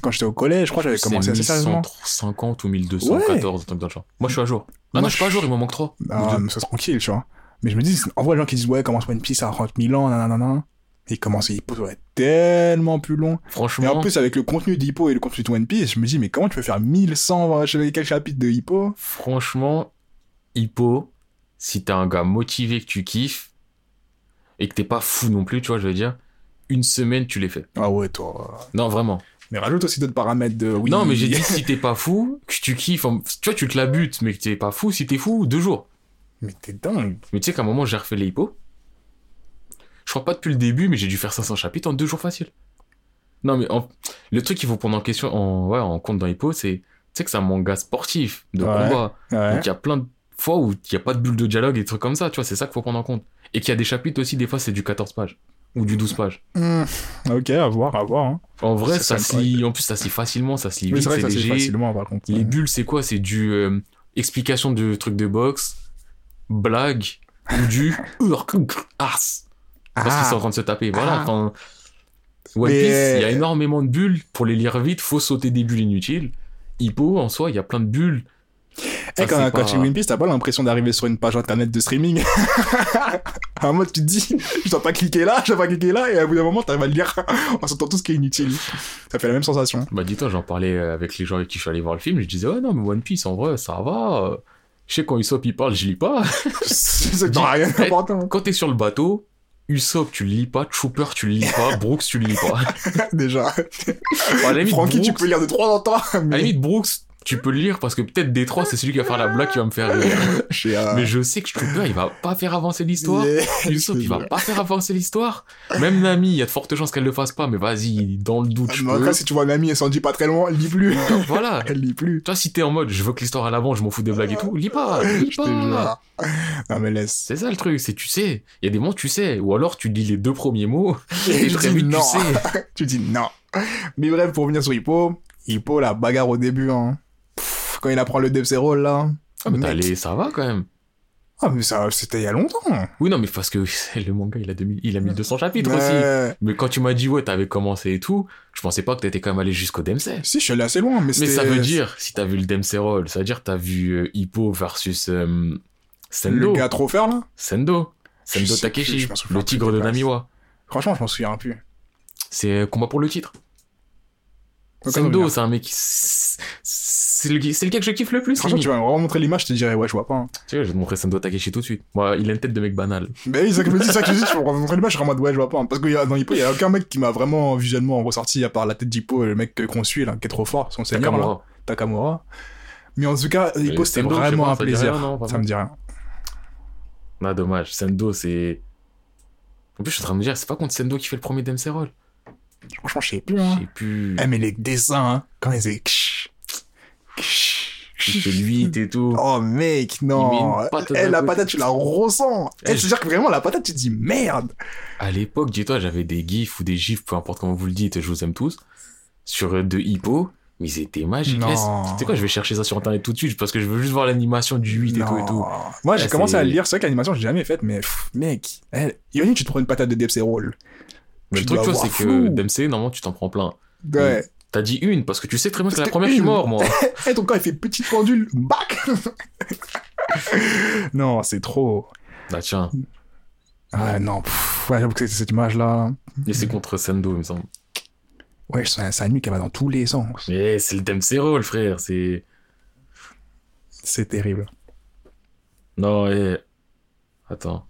quand j'étais au collège, je crois que j'avais commencé assez sérieusement. 1150 ou 1214, un truc dans le genre. Moi, je suis à jour. Ah Moi, non, je suis pas à jour, il m'en manque 3. Ah, mais c'est tranquille, tu vois. Mais je me dis, en vrai, les gens qui disent, ouais, commence One Piece, ça prend 000 ans, nanana. Et commencer Hippo, ça va être tellement plus long. Et Franchement, en plus, avec le contenu d'Hippo et le contenu de One Piece, je me dis, mais comment tu peux faire 1100, je sais pas quel chapitre de Hippo? franchement, Hippo, si t'es un gars motivé que tu kiffes, et que t'es pas fou non plus, tu vois, je veux dire, une semaine, tu les fais. Ah ouais, toi. Non, vraiment. Mais rajoute aussi d'autres paramètres de oui. Non, mais j'ai dit si t'es pas fou, que tu kiffes, en- tu vois, tu te la butes, mais que t'es pas fou, si t'es fou, deux jours. Mais t'es dingue. Mais tu sais qu'à un moment, j'ai refait les hippos. Je crois pas depuis le début, mais j'ai dû faire 500 chapitres en deux jours facile. Non, mais en- le truc qu'il faut prendre en question, en, ouais, en compte dans Hippo, c'est, tu sais que c'est un manga sportif, de Ouais. combat. Ouais. Donc il y a plein de fois où il y a pas de bulle de dialogue et des trucs comme ça, tu vois, c'est ça qu'il faut prendre en compte. Et qu'il y a des chapitres aussi, des fois, c'est du 14 pages. Ou du 12 pages. Hmm. Ok, à voir, à voir. Hein. En vrai, ça ça, se lit, en plus, ça se lit facilement, ça se lit vite, c'est léger. facilement, par contre. Les bulles, c'est quoi? C'est du euh, explication de trucs de boxe, blague, ou du ars. Parce qu'ils sont en train de se taper. Voilà. Ah. Quand... One Mais- Piece, il y a énormément de bulles. Pour les lire vite, faut sauter des bulles inutiles. Hippo, en soi, il y a plein de bulles. Eh, Ça, quand, c'est quand pas- tu One Piece, t'as pas l'impression d'arriver sur une page internet de streaming. à un moment, tu te dis, je dois pas cliquer là, je dois pas cliquer là, et à bout d'un moment, t'arrives à le lire en sortant tout ce qui est inutile. Ça fait la même sensation. Bah, dis-toi, j'en parlais avec les gens avec qui je suis allé voir le film. Je disais, ouais, non, mais One Piece, en vrai, ça va. euh, Je sais quand Usopp il parle, je lis pas. C'est rien Eh, d'important. Quand t'es sur le bateau, Usopp, tu le lis pas. Trooper, tu le lis pas. Brooks, tu le lis pas. Déjà. À la limite, Francky, tu peux lire de temps en temps. À la Mais... limite, Brooks, tu peux le lire parce que peut-être des trois, c'est celui qui va faire la blague qui va me faire rire. Mais je sais que Trooper, il va pas faire avancer l'histoire. Usopp, il va pas faire avancer l'histoire. Même Nami, il y a de fortes chances qu'elle le fasse pas, mais vas-y, dans le doute, je Mais peux. cas, si tu vois Nami et s'en dit pas très loin, lis plus. Donc, voilà. Elle lit plus. Toi, si t'es en mode, je veux que l'histoire à l'avant, je m'en fous des blagues et tout, lis pas, lis Je pas. Non, mais laisse. C'est ça le truc, c'est tu sais. Il y a des moments, tu sais. Ou alors, tu lis les deux premiers mots, et je très dis vite, non. tu sais. tu dis non. Mais bref, pour revenir sur Hippo, Hippo, la bagarre au début, hein. Quand il apprend le Dev Zero, là. Ah, mais t'as mec. les- ça va quand même. Ah, mais ça, c'était il y a longtemps. Oui, non, mais parce que le manga, il a, 2000 il a 1200 chapitres aussi. Mais quand tu m'as dit, ouais, t'avais commencé et tout, je pensais pas que t'étais quand même allé jusqu'au Dempsey. Si, je suis allé assez loin, mais Mais ça veut dire, si t'as vu le Dempsey Roll, ça veut dire que t'as vu euh, Hippo versus euh, Le Sendo. gars trop faire, là Sendo. Sendo plus, Takeshi, le tigre de. Namiwa. Franchement, je m'en souviens plus. C'est euh, combat pour le titre. Sendo, c'est un mec. C'est le, le gars que je kiffe le plus. Franchement, tu vas me remontrer l'image, je te dirais, ouais, je vois pas. hein. Tu vois, je vais te montrer Sendo Takeshi tout de suite. Moi, il a une tête de mec banal. Mais oui, c'est ça que je me dis, c'est ça que je dis, tu vas me remontrer l'image, je serais en mode, ouais, je vois pas. hein. Parce que y a- dans Hippo, il y a aucun mec qui m'a vraiment visuellement ressorti, à part la tête d'Hippo, le mec qu'on suit, là, qui est trop fort, son seigneur, là, Takamura. Takamura. Mais en tout cas, Hippo, c'était vraiment pas, un dit plaisir. rien, non, ça me dit rien. Ah, dommage. Sendo, c'est... En plus, je suis en train de me dire, c'est pas contre Sendo qui fait le premier Dempsey Roll. Franchement, je sais plus, hein. Je sais plus. Eh, mais les dessins, hein, quand ils étaient... Il fait 8 et tout. Oh mec, non. patate Eh, la patate, tu la ressens. Eh, Eh, c'est-à-dire que vraiment, la patate, tu te dis merde. À l'époque, dis-toi, j'avais des gifs ou des gifs, peu importe comment vous le dites, je vous aime tous, sur euh, de Hippo, mais ils étaient magiques. Non. Eh, c'est- Tu sais quoi, je vais chercher ça sur internet tout de suite parce que je veux juste voir l'animation du 8 et tout et tout. Moi, j'ai commencé à lire. C'est vrai que l'animation, j'ai jamais faite, mais pff, mec, imagine, tu te prends une patate de Depsy Roll. Mais Tu le truc, vois, c'est que. Dempsey, normalement, tu t'en prends plein. Ouais. T'as dit une parce que tu sais très bien que Parce la première, je suis une. mort, moi. Eh, ton corps, il fait petite pendule. Bac Non, c'est trop. bah tiens, Ah non, pff, ouais, j'avoue que c'est- cette image-là. et c'est contre Sendo, il me semble. Ouais, c'est sa nuque, elle va dans tous les sens. Mais c'est le Dempsey Roll, frère, c'est... C'est terrible. Non, et... Attends.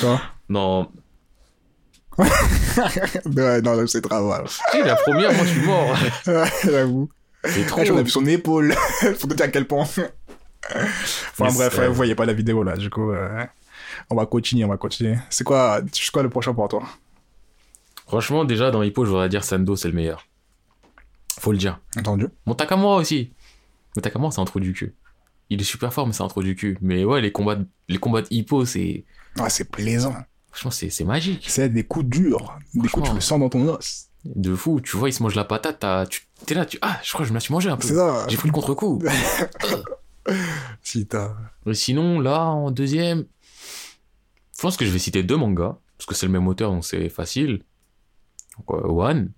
Quoi Non, Ouais, non, c'est tu sais, la première, moi, je suis mort. J'avoue. C'est trop... J'en ai vu son épaule. Faut te dire à quel point. Enfin bref, ouais, vous voyez pas la vidéo là, du coup. euh, On va continuer, on va continuer. C'est quoi, quoi le prochain pour toi? Franchement, déjà, dans Hippo, je voudrais dire Sendo, c'est le meilleur. Faut le dire. Entendu. Mon Takamura aussi. Mais Takamura, c'est un trou du cul. Il est super fort, mais c'est un trou du cul. Mais ouais, les combats de, les combats de Hippo, c'est... Ouais, c'est plaisant. Franchement, c'est c'est magique. C'est des coups durs. Des coups, tu le sens dans ton os. De fou. Tu vois, il se mange la patate, tu t'es là, tu... Ah, je crois que je me la suis mangé un peu. C'est ça. J'ai pris le contre-coup. Si t'as. Mais sinon, là, en deuxième... Je pense que je vais citer deux mangas. Parce que c'est le même auteur, donc c'est facile. Donc, euh, One,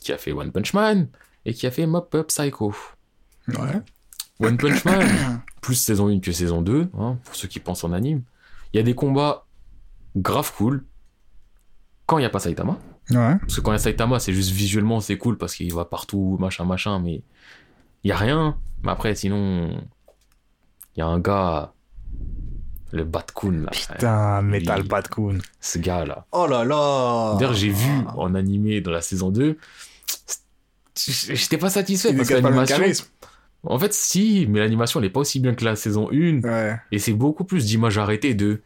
qui a fait One Punch Man, et qui a fait Mop Up Psycho. Ouais. One Punch Man, plus saison 1 que saison 2, hein, pour ceux qui pensent en anime. Il y a des combats grave cool quand il n'y a pas Saitama. Ouais. Parce que quand il y a Saitama, c'est juste visuellement, c'est cool parce qu'il va partout, machin, machin, mais il n'y a rien. Mais après, sinon, il y a un gars, le Batkun, là. Putain, Metal oui. Patcoon. Ce gars-là. Oh là là. D'ailleurs, j'ai vu en animé dans la saison 2, j'étais pas satisfait Il parce que l'animation. En fait, si, mais l'animation, elle est pas aussi bien que la saison 1. Ouais. Et c'est beaucoup plus d'images arrêtées de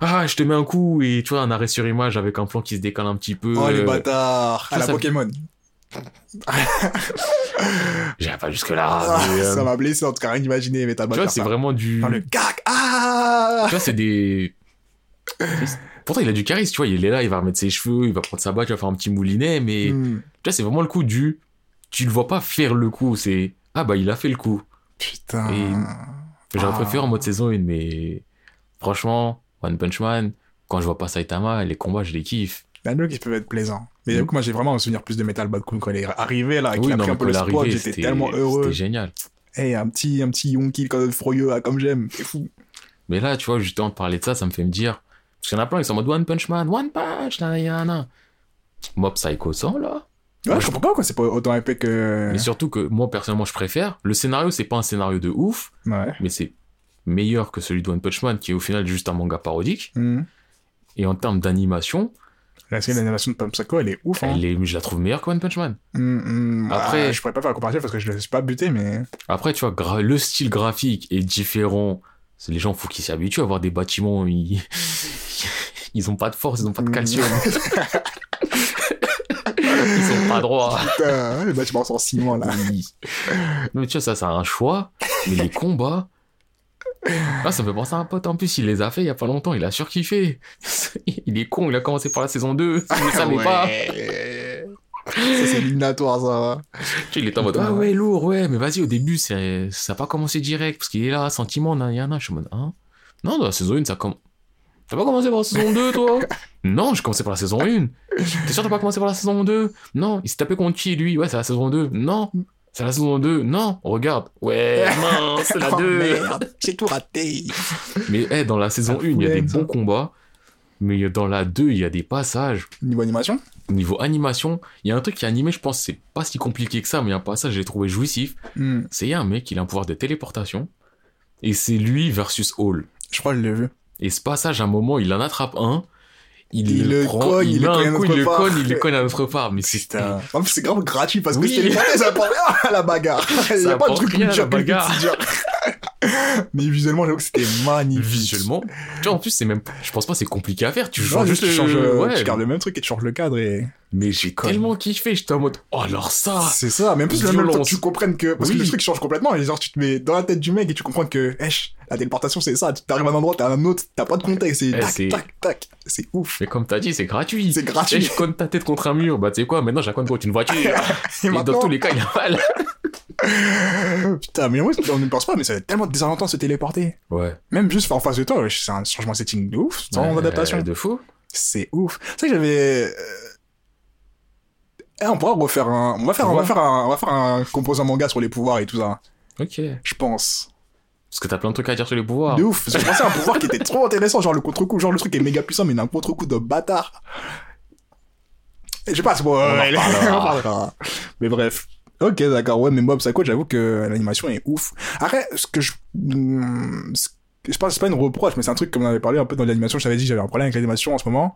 Ah, je te mets un coup et tu vois, un arrêt sur image avec un plan qui se décale un petit peu. Oh les euh, bâtards. ça, À la ça- Pokémon. J'irai pas jusque-là. Ah, mais, euh, Ça m'a blessé en tout cas, rien d'imaginer Metal tu vois, c'est vraiment du. Dans le gag. Ah Tu vois, c'est des. Pourtant, il a du charisme, tu vois, il est là, il va remettre ses cheveux, il va prendre sa batte, il va faire un petit moulinet, mais Hmm. tu vois, c'est vraiment le coup du. Tu le vois pas faire le coup, c'est. Ah bah, il a fait le coup. Putain. Et- J'aurais Ah. préféré en mode saison 1, mais franchement, One Punch Man, quand je vois pas Saitama, les combats, je les kiffe. Il y en a qui peuvent être plaisants. Mais Mm. j'avoue que moi j'ai vraiment un souvenir plus de Metal Bad Kun quand il est arrivé là, et qu'il Oui, a non, pris un peu le spot, j'étais tellement heureux. c'était génial. Hey, un petit, un petit Yonki comme Froyeux, là, comme j'aime, c'est fou. Mais là, tu vois, justement, de parler de ça, ça me fait me dire. Parce qu'il y en a plein, ils sont en mode One Punch Man, One Punch, nan, nan, nan. Mob Psycho 100, là. Ouais, je comprends pas quoi, c'est pas autant épais que. Mais surtout que moi, personnellement, je préfère. Le scénario, c'est pas un scénario de ouf, Ouais. mais c'est meilleur que celui de One Punch Man, qui est au final juste un manga parodique. Hmm. Et en termes d'animation, La série d'animation de Pump Psycho, elle est ouf, hein. est, je la trouve meilleure que One Punch Man. Hmm, hmm. Après- Ah, je pourrais pas faire la comparaison parce que je ne suis pas buté, mais. Après, tu vois, gra- le style graphique est différent. Les gens, faut qu'ils s'y habituent à voir des bâtiments. Ils... ils ont pas de force, ils ont pas de calcium. ils sont pas droits. Putain, les bâtiments sont en ciment là. Oui. Mais tu vois, ça, c'est un choix. Mais les combats. Ah, ça me fait penser à un pote. En plus, il les a fait il y a pas longtemps. Il a surkiffé. Il est con. Il a commencé par la saison 2. Il ne savait pas. Ça, c'est éliminatoire, ça. Tu sais, il est en mode, ah ouais, lourd, ouais, mais vas-y, au début, c'est, ça n'a pas commencé direct, parce qu'il est là, sentiment, nan, yana. Je suis en mode, hein Non, dans la saison 1, ça commence. T'as pas commencé par la saison 2, toi Non, j'ai commencé par la saison 1. T'es sûr que t'as pas commencé par la saison 2 Non, il s'est tapé contre qui, lui? Ouais, c'est la saison 2. Non, c'est la saison 2. Non, regarde. Ouais, mince, c'est la Oh, 2. merde, j'ai tout raté. mais eh, dans la saison Ça 1, il y a des bons combats. Mais dans la 2, il y a des passages. Niveau animation? Niveau animation, il y a un truc qui est animé, je pense, c'est pas si compliqué que ça, mais un passage, j'ai trouvé jouissif. Hmm, C'est un mec, il a un pouvoir de téléportation. Et c'est lui versus Hall. Je crois que je l'ai vu. Et ce passage, à un moment, il en attrape un. Il, Il le prend, cogne, il, il met un coup, il le cogne, il le cogne à notre part. Mais c'est Putain. En plus, c'est grave gratuit parce que Oui. c'est téléporté, ça apporte rien à la bagarre. Il n'y a pas de truc à la que bagarre. Mais visuellement, j'avoue que c'était magnifique. visuellement. Tu vois, en plus, c'est même, je pense pas c'est compliqué à faire. Tu Non, changes juste tu changes, euh, ouais. tu gardes le même truc et tu changes le cadre et. Mais j'ai tellement kiffé, j'étais en mode, oh, alors ça. C'est ça, mais en plus, le même temps tu comprennes que. Parce Oui. que le truc change complètement, et genre, tu te mets dans la tête du mec et tu comprends que, wesh, la téléportation, c'est ça. Tu t'arrives à un endroit, t'as un autre, t'as pas de contexte, c'est Eh, tac, c'est- tac, tac. C'est ouf. Mais comme t'as dit, c'est gratuit. C'est Et gratuit. je cogne ta tête contre un mur. Bah, tu sais quoi, maintenant, cogne contre une voiture. Et Et dans tous les cas, il y a mal. Putain, mais moi, on ne pense pas, mais ça va être tellement désorientant de se téléporter. Ouais. Même juste en face de toi, c'est un changement de setting de ouf, sans Ouais, adaptation. De fou. C'est ouf. C'est que j'avais. euh, Eh, on pourra refaire un. On va faire, on va faire un, on va faire un composant manga sur les pouvoirs et tout ça. Ok. Je pense. Parce que t'as plein de trucs à dire sur les pouvoirs. De ouf. Parce que je pensais à un pouvoir qui était trop intéressant, genre le contre-coup, genre le truc est méga puissant, mais il a un contre-coup de bâtard. Je sais pas, c'est bon, on en parlera. Mais bref. Ok, d'accord, ouais, mais Mob Psycho, j'avoue que l'animation est ouf. Après, ce que je, hmm, je pense, c'est pas une reproche, mais c'est un truc comme on avait parlé un peu dans l'animation, je t'avais dit, j'avais un problème avec l'animation en ce moment.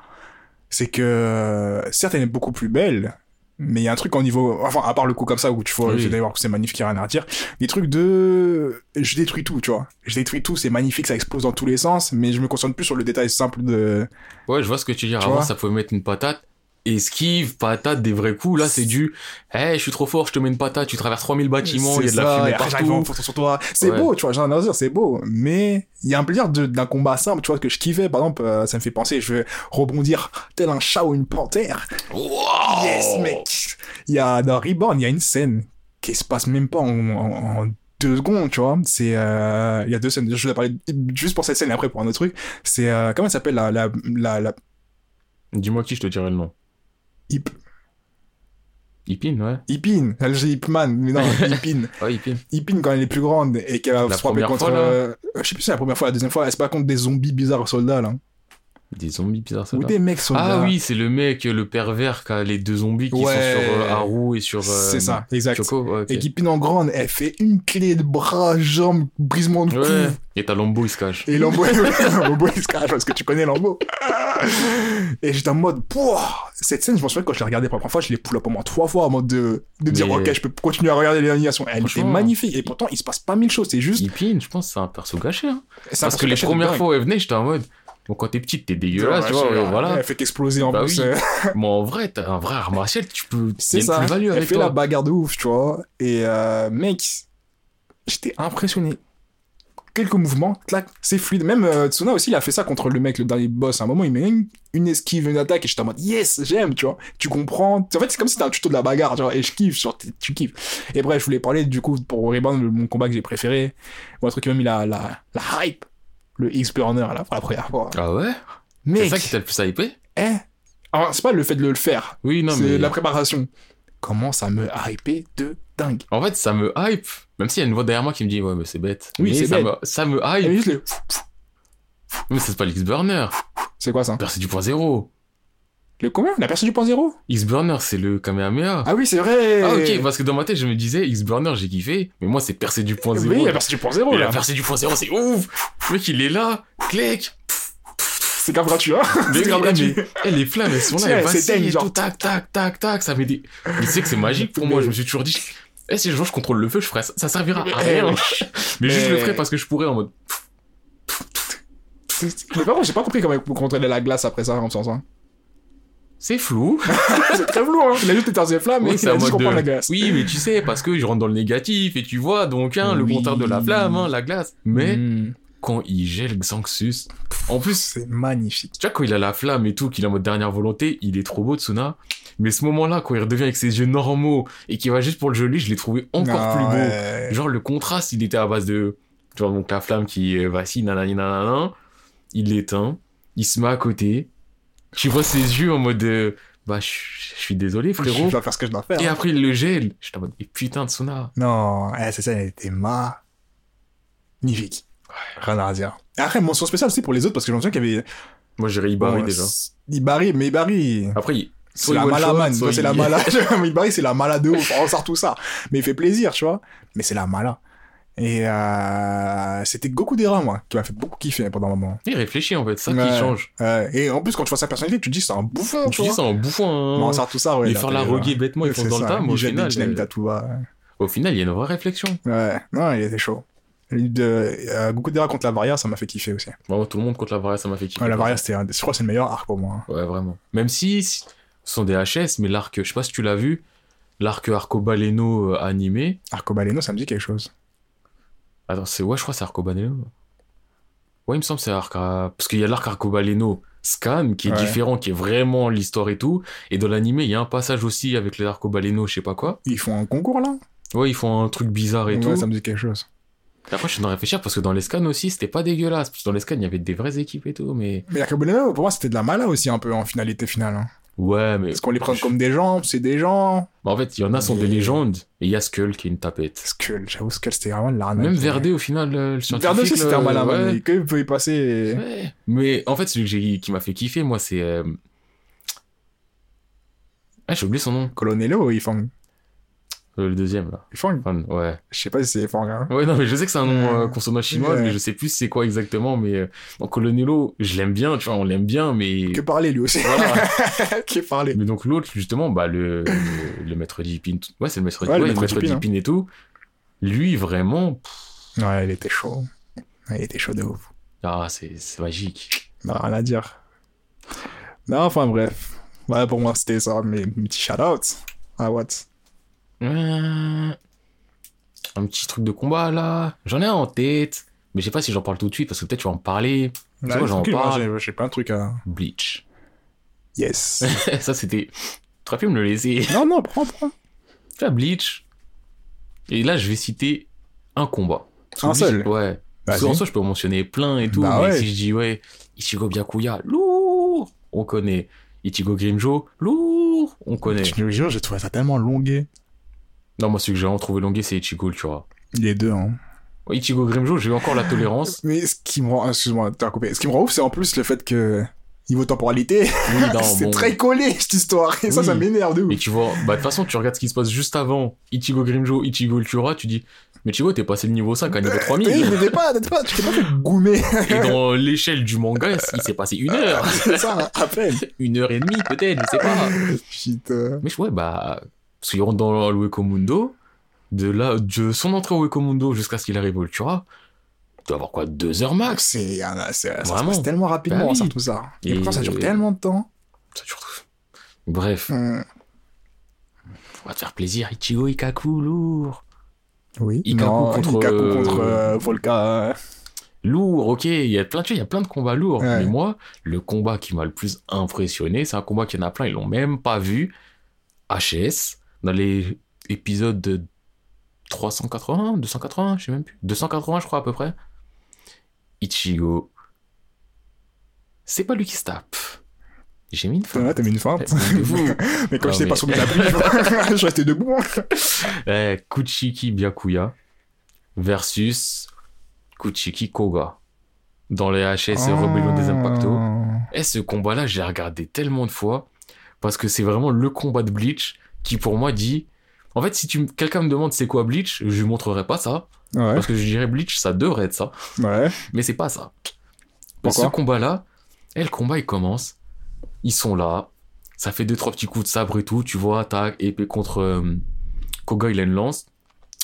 C'est que, certes, elle est beaucoup plus belle, mais il y a un truc en niveau, enfin, à part le coup comme ça où tu vois, Oui. j'ai voir que c'est magnifique, il a rien à dire. Des trucs de, je détruis tout, tu vois. Je détruis tout, c'est magnifique, ça explose dans tous les sens, mais je me concentre plus sur le détail simple de, Ouais, je vois ce que tu dis. Tu Avant, ça pouvait mettre une patate. Esquive, patate, des vrais coups. Là, c'est du, hey, je suis trop fort, je te mets une patate, tu traverses 3000 bâtiments, il y a de la fumée partout. photo sur toi. C'est Ouais. beau, tu vois, j'ai un dire, c'est beau. Mais il y a un plaisir de- d'un combat simple, tu vois, que je kiffais. Par exemple, euh, ça me fait penser, je vais rebondir tel un chat ou une panthère. Wow Yes, mec. Il y a, dans Reborn, il y a une scène qui se passe même pas en, en- en deux secondes, tu vois. C'est, euh, il y a deux scènes. Je vais parler juste pour cette scène et après pour un autre truc. C'est, euh, comment elle s'appelle la, la, la, la, Dis-moi qui, je te dirai le nom. Hip, Ipin, ouais. Ipin. Elle dit Hipman, mais non, Ipin. Ouais, Ipin. Ipin quand elle est plus grande et qu'elle va se frapper contre fois, euh, je sais plus si c'est la première fois la deuxième fois elle se bat contre des zombies bizarres soldats là Des zombies bizarres, ça. ou des mecs soldats Ah oui, c'est le mec, le pervers qui a les deux zombies qui Ouais. sont sur euh, Haru et sur euh, c'est ça exact Choco. Ouais, et qu'Ipin en grande elle fait une clé de bras jambes brisement de cou Ouais. Et t'as Lombo, il se cache. et Lambo Lambo il se cache parce que tu connais Lambo et j'étais en mode pouah cette scène je m'en souviens quand je l'ai regardée pour la première fois je l'ai pull up au moins trois fois en mode de, de dire Mais- ok je peux continuer à regarder l'animation elle était magnifique et pourtant il se passe pas mille choses c'est juste Ipin, je pense c'est un perso gâché. Hein. Parce que les premières fois où elle venait, j'étais en mode. Bon, quand t'es petite, t'es dégueulasse, tu vois, Ouais, voilà. elle fait qu'exploser en Bah plus oui. Mais en vrai, t'as un vrai art martial, tu peux. C'est a ça. plus-value Elle avec fait toi. la bagarre de ouf, tu vois. Et euh, mec, j'étais impressionné. Quelques mouvements, clac, c'est fluide. Même euh, Tsuna aussi, il a fait ça contre le mec, le dernier boss. À un moment, il met une, une esquive, une attaque, et j'étais en mode yes, j'aime, tu vois. Tu comprends. En fait, c'est comme si c'était un tuto de la bagarre, tu vois. Et je kiffe, genre, tu kiffes. Et bref, je voulais parler du coup pour Reborn, le- mon combat que j'ai préféré. Bon, un truc qui m'a mis la, la, la hype. Le X-Burner, là, pour la première fois. Ah ouais? C'est ça qui t'a le plus hypé? Eh? Alors, c'est pas le fait de le faire, Oui, non, c'est mais. la préparation. Comment ça me hypé de dingue. En fait, ça me hype. Même s'il y a une voix derrière moi qui me dit, ouais, mais c'est bête. Oui, c'est ça bête. Me, ça me Et hype. juste le... Mais c'est pas l'X-Burner. C'est quoi ça? Percé du point zéro. Le combien? La personne du point zéro? X-Burner, c'est le Kamehameha. Ah oui, c'est vrai Ah, ok, parce que dans ma tête, je me disais, X-Burner, j'ai kiffé. Mais moi, c'est percé du point zéro. Oui, la personne du point zéro, là. la percée du point zéro, c'est ouf. Le mec, il est là. Clic. C'est grave gratuit, hein C'est grave gratuit. eh, les flammes, elles sont là, elles vacillent genre. tout, tac, tac, tac, tac, ça met des... Mais c'est que c'est magique pour moi, je me suis toujours dit, eh, si je contrôle le feu, je ferais ça, ça servira à Mais- rien. Mais juste, je le ferais parce que je pourrais en mode, Mais par contre, j'ai pas compris comment contrôler la glace après ça, en sens. Hein. C'est flou. c'est très flou, hein Il a juste éteint flammes, Oui, il c'est a juste de- la glace. Oui, mais tu sais, parce que je rentre dans le négatif et tu vois, donc, hein, le contraire de la flamme, hein, la glace. Mais, Mm. quand il gèle Xanxus, en plus, C'est magnifique. tu vois, quand il a la flamme et tout, qu'il est en mode dernière volonté, il est trop beau, Tsuna. Mais ce moment-là, quand il redevient avec ses yeux normaux et qu'il va juste pour le joli, je l'ai trouvé encore Ah, plus beau. ouais. Genre, le contraste, il était à base de. Genre, donc la flamme qui vacille, nanani, nanana. Il l'éteint. Il se met à côté. Tu vois ses yeux en mode. euh, bah, je je suis désolé, Je frérot. dois faire ce que je dois faire. Et hein. après, il le gèle. J'étais en mode. Et putain de Sona. Non, eh, c'est ça, elle était magnifique. Rien à dire. Et Après, mention spéciale aussi pour les autres, parce que j'en souviens qu'il y avait. Moi, j'irais Ibari Bon, déjà. c'est- Ibari, mais Ibari. Après, il- C'est soit la il one soit C'est il- la mala. Ibari, c'est la mala de ouf. On sort tout ça. Mais il fait plaisir, tu vois. Mais c'est la mala. Et euh, c'était Goku Dera, moi, qui m'a fait beaucoup kiffer pendant un moment. Il réfléchit en fait, ça Ouais. qui change. Euh, et en plus, quand tu vois sa personnalité, tu te dis c'est un bouffon, tu Tu dis c'est un bouffon. hein. Mais on sort tout ça, ouais. il fait la t'as- roguer bêtement, il Ouais, fonce c'est dans le ça. tas, mais Il au final, euh, à tout va. au final, il y a une vraie réflexion. Ouais, non, il était chaud. De, euh, Goku Dera contre la Varia, ça m'a fait kiffer aussi. Vraiment, tout le monde contre la Varia, ça m'a fait kiffer. Ouais, la Varia, c'était un des- je crois que c'est le meilleur arc pour moi. hein. Ouais, vraiment. Même si si- ce sont des HS, mais l'arc, je sais pas si tu l'as vu, l'arc Arcobaleno animé. Arcobaleno, ça me dit quelque chose. Attends, c'est ouais, je crois que c'est Arcobaleno. Ouais, il me semble que c'est arc. Parce qu'il y a l'arc Arcobaleno Scan qui est Ouais. différent, qui est vraiment l'histoire et tout. Et dans l'animé, il y a un passage aussi avec les Arcobaleno, je sais pas quoi. Ils font un concours là? Ouais, ils font un truc bizarre et Ouais, tout. ça me dit quelque chose. Après, je suis en train de réfléchir parce que dans les scans aussi, c'était pas dégueulasse. Parce que dans les scans, il y avait des vraies équipes et tout, mais. Mais Arcobaleno, pour moi, c'était de la mala aussi un peu en finalité finale. hein. Ouais, mais. Parce qu'on les prend comme des gens, c'est des gens. Bah, en fait, il y en a sont des légendes et il y a Skull qui est une tapette. Skull, j'avoue, Skull, c'était vraiment l'arnaque. Même Verdé, au final, euh, le scientifique. Verdé aussi, c'était un malin, ouais. man. Que peut y passer Ouais. Mais en fait, celui qui m'a fait kiffer, moi, c'est. euh, Ah, j'ai oublié son nom. Colonello, ils font. Euh, le deuxième, là. Enfin, ouais. Je sais pas si c'est fort, hein. Ouais, non, mais je sais que c'est un nom euh, consonant chinois, Ouais. mais je sais plus c'est quoi exactement. Mais euh, Colonello, je l'aime bien, tu vois, on l'aime bien, mais. Que parler lui aussi. Voilà. que parler. Mais donc l'autre, justement, bah, le, le, le maître tout- ouais, c'est le maître, Ouais, le maître hein. Jipin et tout. Lui, vraiment, pff, Ouais, il était chaud. Il était chaud de ouf. ah, c'est magique. Non, rien à dire. Non, enfin bref. Ouais, pour moi, c'était ça, mes mes petits shout-outs. Ah, what? Euh, Un petit truc de combat, là. J'en ai un en tête. Mais je sais pas si j'en parle tout de suite, parce que peut-être tu vas en parler. Tu vois, j'en parle. j'ai- plein de trucs à. Bleach. Yes. ça, c'était... Tu aurais pu me le laisser. non, non, prends, prends. Tu Bleach. Et là, je vais citer un combat. Que Un Bleach- seul Ouais. Parce qu'en soi, je peux en mentionner plein et tout, Bah mais ouais. si je dis, ouais, Ichigo Byakuya, lourd, on connaît. Ichigo Grimjo, lourd, on connaît. Je te jure, j'ai trouvé ça tellement longué. Non, moi, celui que j'ai vraiment trouvé longué, c'est Ichigo Ultra. Les deux, hein. Ichigo Grimjo, j'ai encore la tolérance. Mais ce qui me rend, excuse-moi, t'as coupé. Ce qui me rend ouf, c'est en plus le fait que niveau temporalité, Oui, c'est bon. très collé cette histoire. Et ça, Oui. ça m'énerve de ouf. Et tu vois, bah, de toute façon, tu regardes ce qui se passe juste avant Ichigo Grimjo, Ichigo Ultra, tu dis, mais Ichigo, t'es passé le niveau 5 à niveau Oui, 3000. mais t'es pas, t'es pas, tu t'es pas fait goumer. Et dans l'échelle du manga, il s'est passé une heure. c'est ça, à peine. Une heure et demie, peut-être, je sais pas. Putain. Mais ouais, bah, parce qu'il rentre dans le Wekomundo, de là, de son entrée au Wekomundo jusqu'à ce qu'il arrive au Ultra, il doit avoir quoi, deux heures max? C'est, se Vraiment? passe tellement rapidement, Bah oui. ça, tout ça. Et, Et- pourtant, ça dure tellement de temps. Ça dure tout. Bref, Hum. on va te faire plaisir, Ichigo Ikaku, lourd. Oui. Ikaku non, contre, Ikaku euh, contre euh, Volca. euh, Lourd, ok, il y a plein de il y a plein de combats lourds. Ouais. Mais moi, le combat qui m'a le plus impressionné, c'est un combat qu'il y en a plein, ils l'ont même pas vu. HS, dans les épisodes de 380, 280, je sais même plus. 280, je crois, à peu près. Ichigo. C'est pas lui qui se tape. J'ai mis une fin. Ouais, t'as mis une feinte. Mais Non, j'étais mais- pas sur le tapis, je- je restais debout. Eh, Kuchiki Byakuya versus Kuchiki Koga. Dans les HS Rebellion des Impactos. Et ce combat-là, j'ai regardé tellement de fois parce que c'est vraiment le combat de Bleach qui pour moi dit en fait si tu quelqu'un me demande c'est quoi Bleach, je lui montrerai pas ça Ouais, parce que je dirais Bleach ça devrait être ça, ouais. mais c'est pas ça. Pourquoi ce combat-là, et le combat il commence, ils sont là, ça fait deux trois petits coups de sabre et tout, tu vois, attaque épée contre euh, Koga, il a une lance.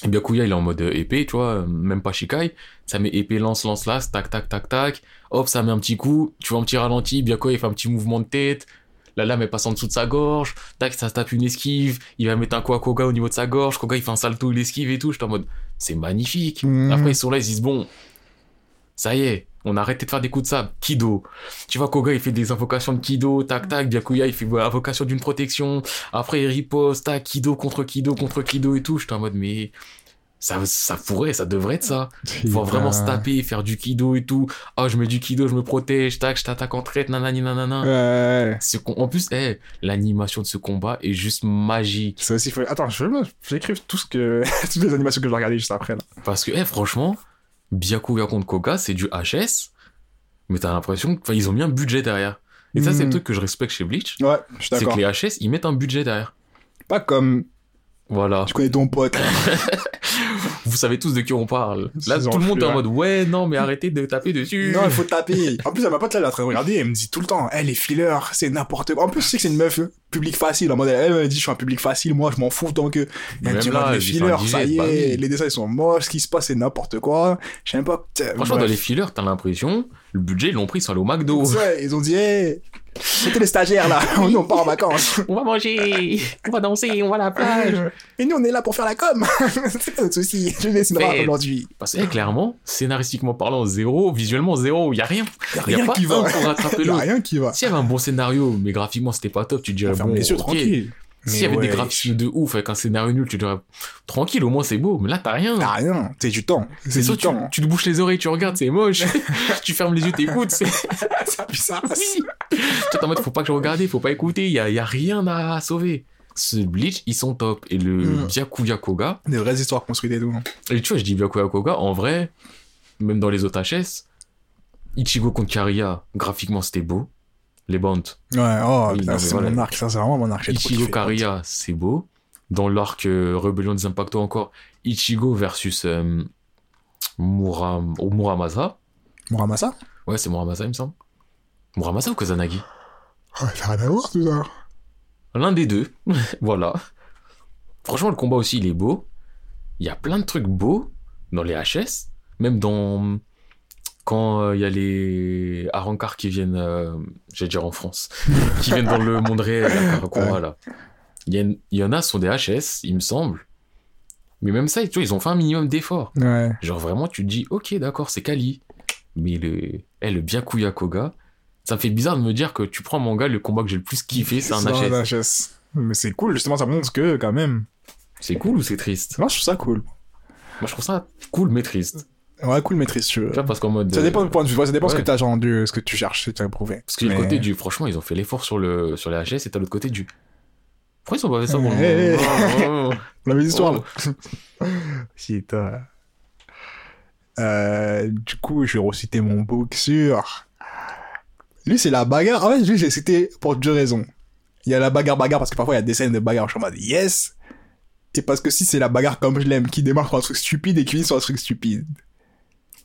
Et bien Kuya, il est en mode euh, épée, tu vois, euh, même pas Shikai. Ça met épée, lance, lance, lance, tac, tac, tac, tac. Hop, ça met un petit coup, tu vois un petit ralenti, bien Kuya, il fait un petit mouvement de tête. La lame, elle passe en dessous de sa gorge. Tac, ça tape une esquive. Il va mettre un coup à Koga au niveau de sa gorge. Koga, il fait un salto, il esquive et tout. J'étais en mode, c'est magnifique. Mhm. Après, ils sont là, ils se disent, bon, ça y est, On a arrêté de faire des coups de sable. Kido. Tu vois, Koga, il fait des invocations de Kido, tac, tac. Byakuya, il fait invocation d'une protection. Après, il riposte, tac, Kido contre Kido contre Kido et tout. J'étais en mode, mais ça, ça pourrait, ça devrait être ça. Faut vraiment se taper, faire du Kido et tout. Oh, je mets du Kido, je me protège, tac, je t'attaque en traite, nanani, nanana. Ouais. Ce con- En plus, eh, l'animation de ce combat est juste magique. Ça aussi, faut... Attends, je vais j'écrive tout ce que... toutes les animations que je vais regarder juste après, là. Parce que, eh, franchement, Byakuya contre Koga, c'est du HS, mais t'as l'impression qu'ils ont mis un budget derrière. Et ça, c'est le Mhm. truc que je respecte chez Bleach. Ouais, je suis C'est d'accord. que les HS, ils mettent un budget derrière. Pas comme... Voilà. Tu connais ton pote. Vous savez tous de qui on parle. Là, tout le monde est en mode, ouais, non, mais arrêtez de taper dessus. Non, il faut taper. En plus, ma pote, là, elle est en train de regarder, elle me dit tout le temps, eh, les fillers, c'est n'importe quoi. En plus, je sais que c'est une meuf euh, public facile. En mode, elle, elle me dit, je suis un public facile, moi, je m'en fous tant que. Elle me Même dit, là, ouais, les fillers, ça y bah est, oui. les dessins, ils sont moches, ce qui se passe, c'est n'importe quoi. Je sais même pas. Franchement, bref. dans les fillers, t'as l'impression, le budget, ils l'ont pris, ils sont allés au McDo. Ouais, ils ont dit, hey, c'était les stagiaires, là. nous, on part en vacances. On va manger, on va danser, on va à la plage. Et nous, on est là pour faire la com. c'est pas notre souci. Je vais cinéma aujourd'hui. Parce que, eh, clairement, scénaristiquement parlant, zéro, visuellement, zéro, y a rien. Y a Y a rien pas qui un va. pour rattraper Y a rien qui va. S'il y avait un bon scénario, mais graphiquement c'était pas top, tu dirais bon, les yeux ok. tranquille. S'il y avait des graphismes de ouf avec un scénario nul, tu dirais tranquille, au moins c'est beau. Mais là t'as rien. T'as rien. C'est du temps. c'est ça, du tu, temps. tu te bouches les oreilles, tu regardes, c'est moche. tu fermes les yeux, t'écoutes. C'est... Ça. Oui. Toi en mode faut pas que je regarde, faut pas écouter, y a, y a rien à sauver. Ce Bleach, ils sont top. Et le Mm. Byakuya Koga, Des vraies histoires construites et tout. hein. et tu vois, je dis Byakuya Koga, en vrai, même dans les autres HS, Ichigo contre Kariya, graphiquement c'était beau. Les bandes, Ouais, oh, Oui, c'est voilà. mon arc, ça, c'est vraiment mon arc. Ichigo. Kariya, c'est beau. Dans l'arc euh, Rebellion des Impactos encore, Ichigo versus euh, Muram... ou Muramasa. Muramasa? Ouais, c'est Muramasa, il me semble. Muramasa ou Kazanagi? Ouais, ça a rien à voir, tout ça. L'un des deux. voilà. Franchement, le combat aussi, il est beau. Il y a plein de trucs beaux dans les HS. Même dans... Quand euh, il y a les Arankar qui viennent, euh, j'allais dire en France, qui viennent dans le monde réel, là. Il y, a il y en a, sont des HS, il me semble. Mais même ça, tu vois, ils ont fait un minimum d'efforts. Ouais. Genre vraiment, tu te dis, ok, d'accord, c'est Kali. Mais le, eh, le Byakuya Koga, ça me fait bizarre de me dire que tu prends un manga, le combat que j'ai le plus kiffé, c'est un HS. HS. Mais c'est cool, justement, ça montre que, quand même. C'est cool ou c'est triste? Moi, je trouve ça cool. Moi, je trouve ça cool, mais triste. Ouais, cool maîtrise, tu veux. Tu vois, parce qu'en mode. Ça dépend du point de vue, ça dépend ce ouais. que t'as entendu, ce que tu cherches, ce que tu as éprouvé. Parce que le Mais- côté du. Franchement, ils ont fait l'effort sur, le, sur les HS et t'as l'autre côté du. Pourquoi ils ont pas fait ça pour le Hey. La même histoire. Oh. Putain. Euh, du coup, je vais reciter mon book sur. Lui, c'est la bagarre. En fait, lui, j'ai cité pour deux raisons. Il y a la bagarre-bagarre parce que parfois il y a des scènes de bagarre. Je suis en mode yes. Et parce que si c'est la bagarre comme je l'aime, qui démarre sur un truc stupide et qui finit sur un truc stupide.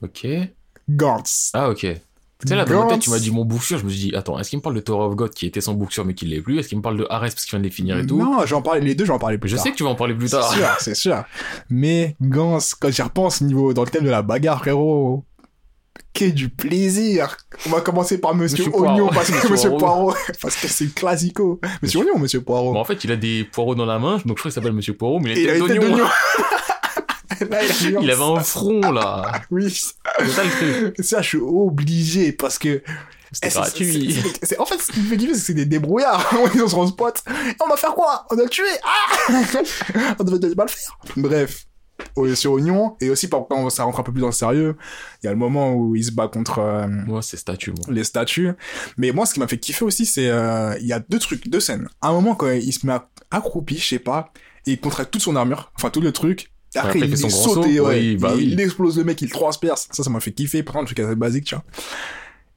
Ok. Gantz. Ah, ok. Tu sais, là, dans ma tête, tu m'as dit mon bouffure, je me suis dit, attends, est-ce qu'il me parle de Tower of God qui était sans bouffure mais qui l'est plus? Est-ce qu'il me parle de Ares parce qu'il vient de les finir et tout? Non, j'en parlais, les deux, j'en parlais plus Je tard. sais que tu vas en parler plus C'est tard. sûr, c'est sûr. Mais Gans, quand j'y repense niveau dans le thème de la bagarre, frérot, que du plaisir. On va commencer par Monsieur, Monsieur Oignon parce que Monsieur Monsieur Poirot. Parce que c'est classico. Monsieur Oignon, ou Monsieur Poirot? Bon, en fait, il a des poireaux dans la main, donc je crois qu'il s'appelle Monsieur Poirot, mais il Et il a a d'oignon. Là, il avait un front, là. Oui, C'est ça le truc. ça, je suis obligé parce que. C'est- gratuit. En fait, ce qui me fait kiffer, c'est que c'est des débrouillards. Ils sont sur un spot. Et on va faire quoi? On doit le tuer. Ah On devait pas le faire. Bref. Au- Sur Oignon, et aussi quand ça rentre un peu plus dans le sérieux, il y a le moment où il se bat contre euh, Moi, c'est statue, moi. les statues. Mais moi, ce qui m'a fait kiffer aussi, c'est euh, il y a deux trucs, deux scènes. À un moment, quand il se met accroupi, je sais pas, et il contracte toute son armure, enfin tout le truc. Après, il il, est sauté, ouais. Oui, bah il, oui. il explose le mec, il transperce. Ça, ça m'a fait kiffer. Pourtant, le truc assez basique, tu vois.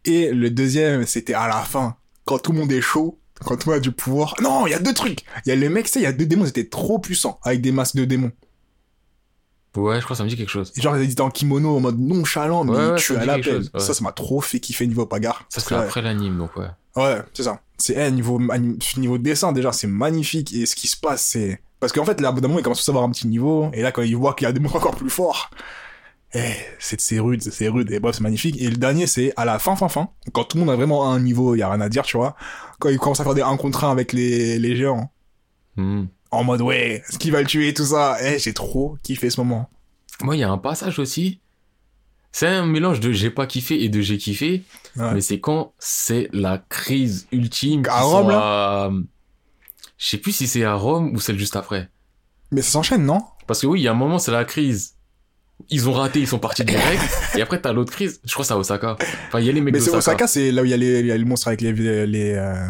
Et le deuxième, c'était à la fin, quand tout le monde est chaud, quand tout le monde a du pouvoir. Non, il y a deux trucs. Il y a le mec, tu sais, il y a deux démons, ils étaient trop puissants, avec des masques de démons. Ouais, je crois que ça me dit quelque chose. Et genre, ils étaient en kimono, en mode nonchalant, mais Ouais, ouais, ça à dit la chose, ouais. Ça, ça m'a trop fait kiffer niveau bagarre. Ça, c'est après l'anime, donc ouais. Ouais, c'est ça. C'est eh, niveau niveau dessin déjà, c'est magnifique et ce qui se passe, c'est parce qu'en fait là, d'un moment, il commence à avoir un petit niveau et là quand il voit qu'il y a des monstres encore plus forts, eh, c'est rude, c'est rude et bref, c'est magnifique. Et le dernier, c'est à la fin, fin, fin, quand tout le monde a vraiment un niveau, il y a rien à dire, tu vois. Quand il commence à faire des 1 contre 1 avec les les géants, Hmm. en mode ouais, ce qui va le tuer, tout ça. Eh, j'ai trop kiffé ce moment. Moi, il y a un passage aussi C'est un mélange de j'ai pas kiffé et de j'ai kiffé. Ouais. Mais c'est quand c'est la crise ultime. À qu'ils Rome, sont à- Je sais plus si c'est à Rome ou celle juste après. Mais ça s'enchaîne, non? Parce que oui, il y a un moment, c'est la crise. Ils ont raté, ils sont partis direct. et après, t'as l'autre crise. Je crois que c'est à Osaka. Enfin, il y a les mecs Mais c'est. Osaka, c'est là où il y a y les monstres avec les, les, euh,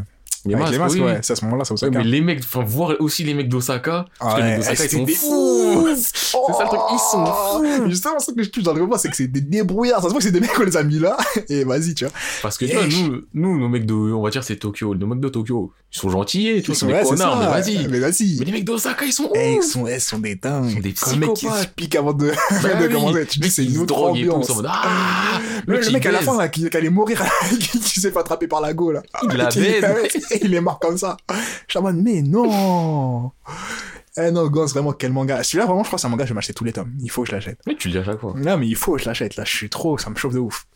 Masques, les masques, oui, ouais. C'est à ce moment-là, c'est Ouais, Osaka. mais les mecs, enfin, voir aussi les mecs d'Osaka. Parce que les mecs d'Osaka, ils sont des fous. C'est ça le truc, ils sont fous. Justement, ce que je touche dans le repas, c'est que c'est des débrouillards. Ça se voit que c'est des mecs qu'on les a mis là. Et vas-y, tu vois. Parce que, tu vois, nous, nous, nos mecs de, on va dire, c'est Tokyo. Nos mecs de Tokyo, ils sont gentils, tu vois, Ils sont des ouais, c'est connards, mais vas-y. Mais vas-y. Mais les mecs d'Osaka, ils sont Eh, ils sont, eh, ils sont des dingues. Ils sont des mec qui se psychopathes. pique avant de, Bah de oui. commencer. Tu dis, Mec, c'est ils une se autre et tout, ambiance. ils sont en mode, ah, Le, mec, à la fin, là, qui, allait mourir, qui, s'est fait attraper par la go, là. Il la baise. il est mort comme ça. Je mais non! Eh non, Gans, vraiment, quel manga. Celui-là, vraiment, je crois que c'est un manga, je vais m'acheter tous les tomes. Il faut que je l'achète. Mais tu le dis à chaque fois. Non, mais il faut que je l'achète. Là, je suis trop, ça me chauffe de ouf.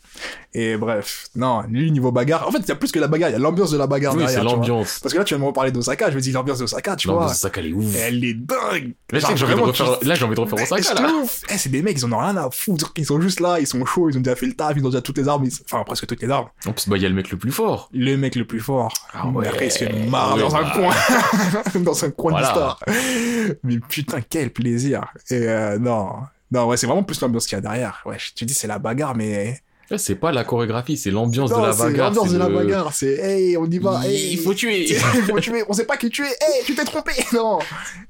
Et bref, non, lui, niveau bagarre. En fait, il y a plus que la bagarre, il y a l'ambiance de la bagarre Oui, derrière. c'est l'ambiance. Parce que là, tu viens de me reparler d'Osaka, je me dis l'ambiance d'Osaka, tu vois. Osaka, elle est ouf. Elle est dingue! Là, j'ai envie de refaire, là, j'ai envie de refaire Osaka, là. Eh, c'est des mecs, ils en ont rien à foutre. Ils sont juste là, ils sont chauds, ils ont déjà fait le taf, ils ont déjà toutes les armes, ils- enfin presque toutes les armes. En plus, bah, il y a le mec le plus fort. Le mec le plus fort. Ah ouais. Après, il se fait marre Ouais, dans un coin. dans un coin Voilà. d'histoire. Mais putain, quel plaisir. Et euh, non. Non, ouais, c'est vraiment plus l'ambiance qu'il y a derrière. Ouais, tu dis c'est la bagarre, mais. C'est pas la chorégraphie, c'est l'ambiance de la c'est bagarre. l'ambiance de la bagarre. C'est, hey, on y va, hey. Il faut tuer. Il faut tuer, on sait pas qui tuer. Hey, tu t'es trompé. Non.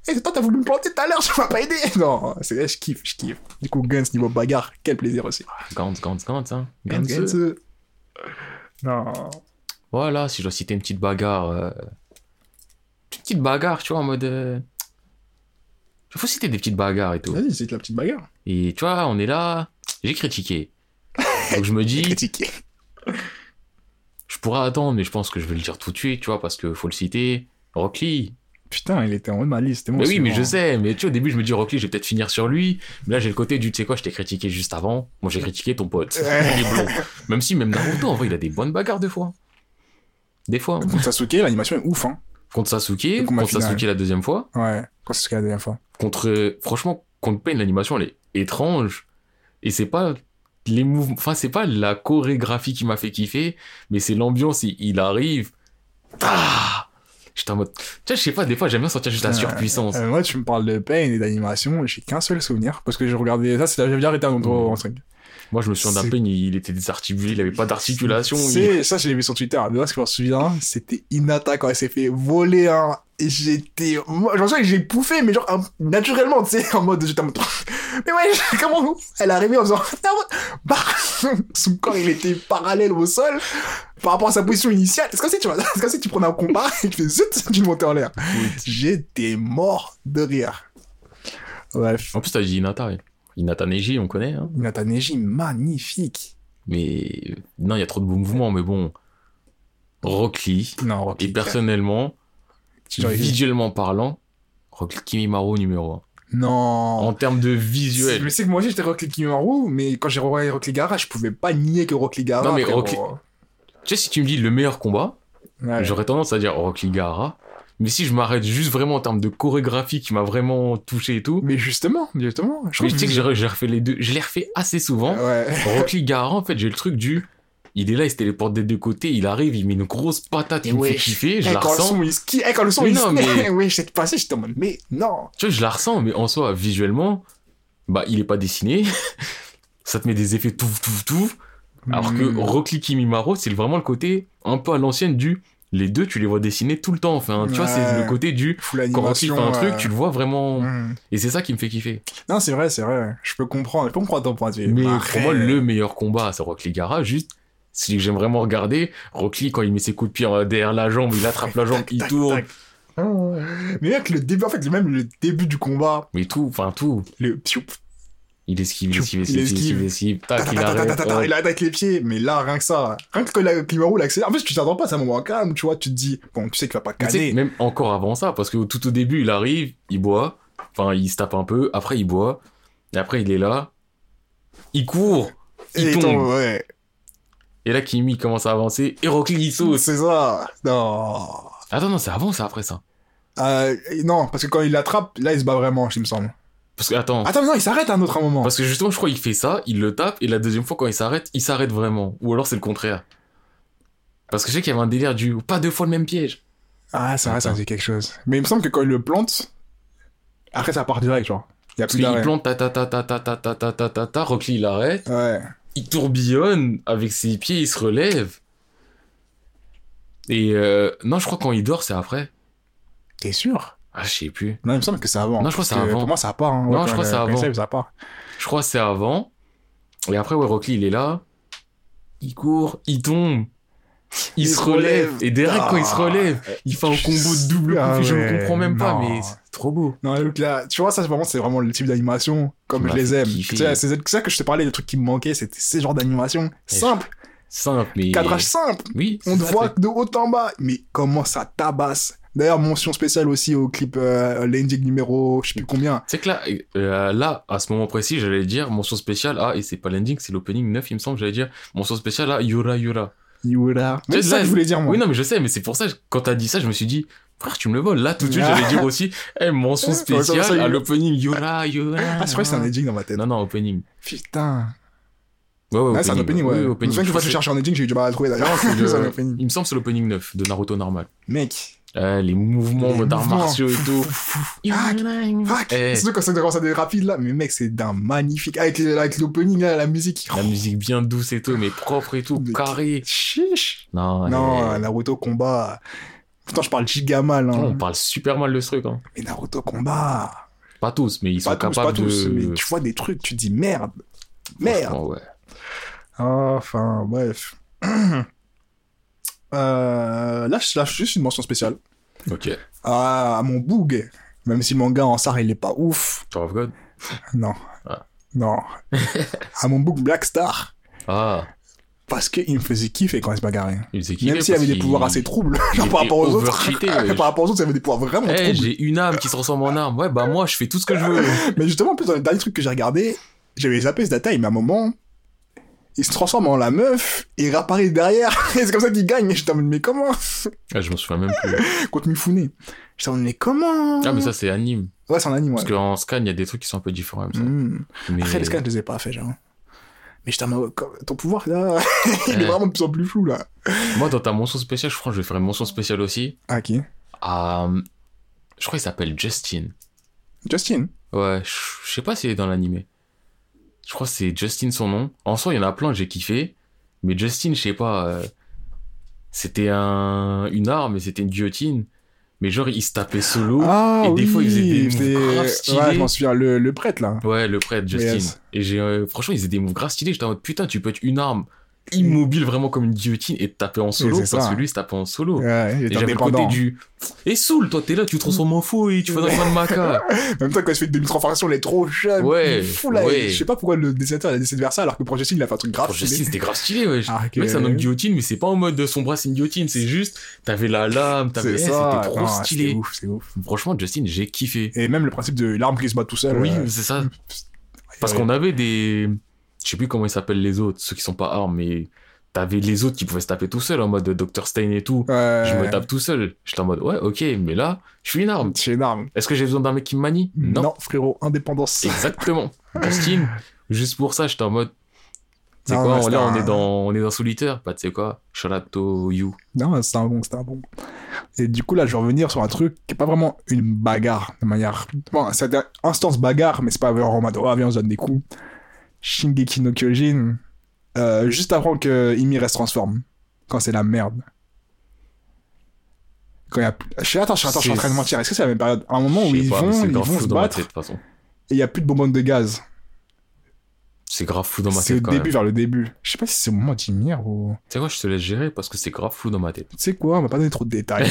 Hey, toi, t'as voulu me planter tout à l'heure, tu m'as pas aidé. Non, c'est, je kiffe, je kiffe. Du coup, Guns niveau bagarre, quel plaisir aussi. Gantz, Gantz, Gantz, hein. Guns. Guns. Non. Voilà, si je dois citer une petite bagarre. euh, Une petite bagarre, tu vois, en mode. Il faut citer des petites bagarres et tout. Vas-y, c'est la petite bagarre. Et tu vois, on est là. J'ai critiqué. Donc je me dis, Critiqué. je pourrais attendre, mais je pense que je vais le dire tout de suite, tu vois, parce que faut le citer. Rock Lee. Putain, il était en haut de ma liste. Mais oui, mais je sais, mais tu vois, au début, je me dis Rock Lee, je vais peut-être finir sur lui. Mais là, j'ai le côté du, tu sais quoi, je t'ai critiqué juste avant. Moi, j'ai critiqué ton pote. Il est blond. Même si, même Naruto, en vrai, il a des bonnes bagarres des fois. Des fois. hein. Sasuke, l'animation est ouf, hein. Contre Sasuke, contre. Sasuke la deuxième fois. Ouais, contre Sasuke la dernière fois. Contre, franchement, contre Pain, l'animation, elle est étrange. Et c'est pas les mouvements, enfin, c'est pas la chorégraphie qui m'a fait kiffer, mais c'est l'ambiance, il, arrive. Ah J'étais en mode, tu vois, je sais pas, des fois, j'aime bien sentir juste la Euh, surpuissance. Euh, moi, tu me parles de pain et d'animation, j'ai qu'un seul souvenir. Parce que j'ai regardé ça, c'est- j'avais déjà arrêté un autre Mm. en stream. Moi, je me souviens d'un Pain, il, était désarticulé, il avait pas d'articulation. il- ça, je l'ai vu sur Twitter. Mais moi, ce que je me souviens, c'était Inata quand elle s'est fait voler un. Et j'étais. Moi, je me souviens que j'ai pouffé, mais genre, un- naturellement, tu sais, en mode. J'étais en mode. Mais ouais, comment Elle est arrivée en faisant. Bah Son corps, il était parallèle au sol par rapport à sa position initiale. C'est comme si tu c'est comme si tu prenais un combat et tu fais zut, tu montais en l'air. J'étais mort de rire. Bref. En plus, t'as dit Inata, ouais. Inata Neji, on connaît, hein. Neji, magnifique. Mais, non, il y a trop de beaux mouvements, mais bon. Rock Lee. Non, Rocky. Et personnellement, visuellement parlant, Rock Lee numéro 1. Non. En termes de visuel. Je sais que moi aussi j'étais Rock Lee Kimaru, mais quand j'ai revoyé Rock Lee Gara, je pouvais pas nier que Rock Lee Gara. Non, mais. Rock Lee- Tu sais, si tu me dis le meilleur combat, Ouais. j'aurais tendance à dire Rock Lee Gaara. Mais si je m'arrête juste vraiment en termes de chorégraphie qui m'a vraiment touché et tout, Mais justement, justement. Je mais sais que j'ai refait les deux, je les refais assez souvent. Ouais. Rock Lee Gaara, en fait, j'ai le truc du. Il est là, il se téléporte des deux côtés, il arrive, il met une grosse patate, il me fait kiffer, je Eh, la quand le ressens. son il eh, quand le son Mais il non, mais- oui, j'étais passé, j'étais en mode, mais non. Tu vois, je la ressens, mais en soi, visuellement, bah, il est pas dessiné. Ça te met des effets tout, tout, tout. Alors que Hmm. Rock Lee Kimimaro, c'est vraiment le côté un peu à l'ancienne du. Les deux, tu les vois dessiner tout le temps. Enfin, tu vois, c'est le côté du. Quand animation. fait un truc, euh, tu le vois vraiment. hmm. Et c'est ça qui me fait kiffer. Non, c'est vrai, c'est vrai. Je peux comprendre, je peux comprendre ton point de vue. Mais après- pour moi, le meilleur combat, c'est Rock Lee Gara. Juste, celui que j'aime vraiment regarder, Rock Lee, quand il met ses coups de pied derrière la jambe, il attrape la jambe, Tac, il tac, tourne. tac. Mais mec, le début, en fait, même le début du combat, Mais tout, enfin tout. le pioup, Il esquive, il esquive, il esquive, il esquive. tac, il arrête. il arrête avec les pieds, mais là, rien que ça, rien que la Kimaru l'accélère. En fait, tu t'attends pas, c'est un moment calme, tu vois, tu te dis, bon, tu sais qu'il va pas canner. même encore avant ça, parce que tout au début, il arrive, il boit, enfin, il se tape un peu, après, il boit, et après, il est là, il court, il Et tombe. tombe, ouais. Et là, Kimi commence à avancer, Lee, il saute. C'est ça. Non. Attends, non, c'est avant, c'est après ça. Euh, non, parce que quand il l'attrape, là, il se bat vraiment, il me semble. Parce que, attends. Attends, non, il s'arrête à un autre moment. Parce que justement, je crois qu'il fait ça, il le tape, et la deuxième fois, quand il s'arrête, il s'arrête vraiment. Ou alors c'est le contraire. Parce que je sais qu'il y avait un délire du pas deux fois le même piège. Ah, vrai, ça me dit quelque chose. Mais il me semble que quand il le plante, après ça part direct, genre. Il y a Parce plus qu'il d'arrêt. plante ta ta ta ta ta ta ta ta ta ta ta, Rockly il arrête, Ouais. il tourbillonne avec ses pieds, il se relève. Et euh, non, je crois quand il dort, c'est après. T'es sûr Ah, je sais plus. Non, il me semble que c'est avant. Non, je crois que c'est avant. Pour moi, ça part. Hein. Non, Ouais, je crois que c'est avant. save, ça part. Je crois que c'est avant. Et après, ouais, Rockly, il est là. Il court, il tombe. Il, Il se relève. relève. Et direct, quand il se Ah. relève, il fait un combo de double Ah coup. Je ne comprends même pas, mais c'est trop beau. Non, donc là, tu vois, ça, c'est vraiment, c'est vraiment le type d'animation comme je les aime. C'est ça que je te parlais, des trucs qui me manquaient, c'était ces genres d'animation simple, Simple, mais. cadrage simple. Oui. On te voit de haut en bas, mais comment ça tabasse? D'ailleurs, mention spéciale aussi au clip euh, Landing numéro, je sais plus combien. C'est que là, euh, là, à ce moment précis, j'allais dire mention spéciale. Ah, et c'est pas l'ending, c'est l'opening 9, il me semble. J'allais dire mention spéciale à Yura Yura. Yura. C'est ça là, que je voulais dire, moi. Oui, non, mais je sais, mais c'est pour ça, quand t'as dit ça, je me suis dit, frère, tu me le voles. Là, tout de suite, j'allais dire aussi, eh, mention Ouais, spéciale à l'opening Yura Yura. Ah, c'est vrai que c'est un edging dans ma tête. Non, non, opening. Putain. Ouais, ouais, Ah, c'est un opening, ouais. C'est opening. que je Je crois que chercher en edging, j'ai eu du mal à trouver d'ailleurs. un. Il me semble que c'est l'opening 9 de Naruto normal. Mec. Euh, les mouvements Les d'arts martiaux et tout. Fuck. Eh. Surtout quand ça commence à là, mais mec, c'est d'un magnifique. Avec, avec l'opening là, la musique. La musique bien douce et tout, mais propre et tout, carré. Chiche. Non, Non, eh, Naruto combat. Pourtant, je parle giga mal. Hein. on parle super mal de ce truc. Hein. Mais Naruto combat. Pas tous, mais ils Pas sont tous, pas capables tous. de. Mais tu vois des trucs, tu dis merde. Merde. Ouais. Enfin, bref. euh, là, je lâche juste une mention spéciale. Ok. À, à mon boug. Même si le manga en sar, il est pas ouf. Tower of God? Non. Ah. Non. à mon boug Black Star. Ah, Parce qu'il me faisait kiffer quand il se bagarrait. il faisait Même s'il avait des pouvoirs assez troubles. Genre par rapport aux autres. wesh. par rapport aux autres, il avait des pouvoirs vraiment Eh, troubles. j'ai une âme qui se transforme en arme. Ouais, bah moi, je fais tout ce que je veux. Mais justement, en plus, dans les derniers trucs que j'ai regardé, j'avais zappé ce détail, mais à un moment, il se transforme en la meuf et il réapparaît derrière. Et c'est comme ça qu'il gagne. J'étais en mode, mais comment? Ah, je m'en souviens même plus. Contre Mifune. J'étais en mode, mais comment? Ah, mais ça, c'est anime. Ouais, c'est un anime, ouais. Parce qu'en scan, il y a des trucs qui sont un peu différents comme ça. Hmm. Mais... Après, les scans, je les ai pas fait, genre. Mais j'étais en mode, ton pouvoir, là, il est vraiment de plus en plus flou, là. Moi, dans ta mention spéciale, je crois que je vais faire une mention spéciale aussi. Ah, qui? À... Je crois qu'il s'appelle Justin. Justin? Ouais, je je sais pas s'il est dans l'animé. Je crois que c'est Justin son nom. En soi, il y en a plein que j'ai kiffé. Mais Justin, je sais pas. euh, C'était un... une arme et c'était une guillotine. Mais genre, il se tapait solo. Ah, et des fois, il faisait des moves stylés. Ouais, je m'en souviens, le, le prêtre, là. Ouais, le prêtre, Justin. Yes. Et j'ai, euh, franchement, ils faisaient des moves grave stylés. J'étais en mode, putain, tu peux être une arme immobile, vraiment comme une guillotine, et taper en solo. Parce ça. que lui, il se tapait en solo. Ouais, Et j'avais le côté du. Et Soul, toi, t'es là, tu te transformes en fou et tu fais un de maca. Même temps, quand il se fait une demi-transformation, il est trop jeune. Ouais, fou, là. ouais. Je sais pas pourquoi le dessinateur a décidé de faire ça, alors que pour Justin, il a fait un truc grave. Stylé. c'était grave stylé, ouais. Ah. Le mec, c'est un homme guillotine, mais c'est pas en mode de son bras, c'est une guillotine. C'est juste, t'avais la lame, t'avais. Eh, ça. C'était trop Non, stylé. C'est ouf, ouf. Franchement, Justin, j'ai kiffé. Et même le principe de l'arme qui se bat tout seul. Oui, euh, c'est ça. Parce qu'on avait des. Je sais plus comment ils s'appellent les autres, ceux qui sont pas armes, mais t'avais les autres qui pouvaient se taper tout seul en mode Dr. Stein et tout. Ouais. Je me tape tout seul. J'étais en mode, ouais, ok, mais là, je suis une arme. C'est une arme. Est-ce que j'ai besoin d'un mec qui me manie? Non. frérot, indépendance. Exactement. Justin, juste pour ça, j'étais en mode. C'est quoi, là, on un- est dans, on est dans solitaire. Bah, tu sais quoi, shout out to you. Non, c'était un bon, c'était un bon. Et du coup, là, je vais revenir sur un truc qui est pas vraiment une bagarre, de manière. Bon, c'est instance bagarre, mais c'est pas vraiment en mode, oh, viens, on se donne des coups. Shingeki no Kyojin, euh, juste avant que Ymir se transforme, quand c'est la merde. Quand il y a. Je sais, attends, je, attends, je suis en train de mentir. Est-ce que c'est la même période? À un moment où ils pas, vont, ils vont se battre tête, et il y a plus de bonbonnes de gaz. C'est grave fou dans ma C'est au tête quand début, même. vers le début. Je sais pas si c'est au moment d'Ymir ou. Tu sais quoi, je te laisse gérer parce que c'est grave fou dans ma tête. Tu sais quoi, on va pas donner trop de détails.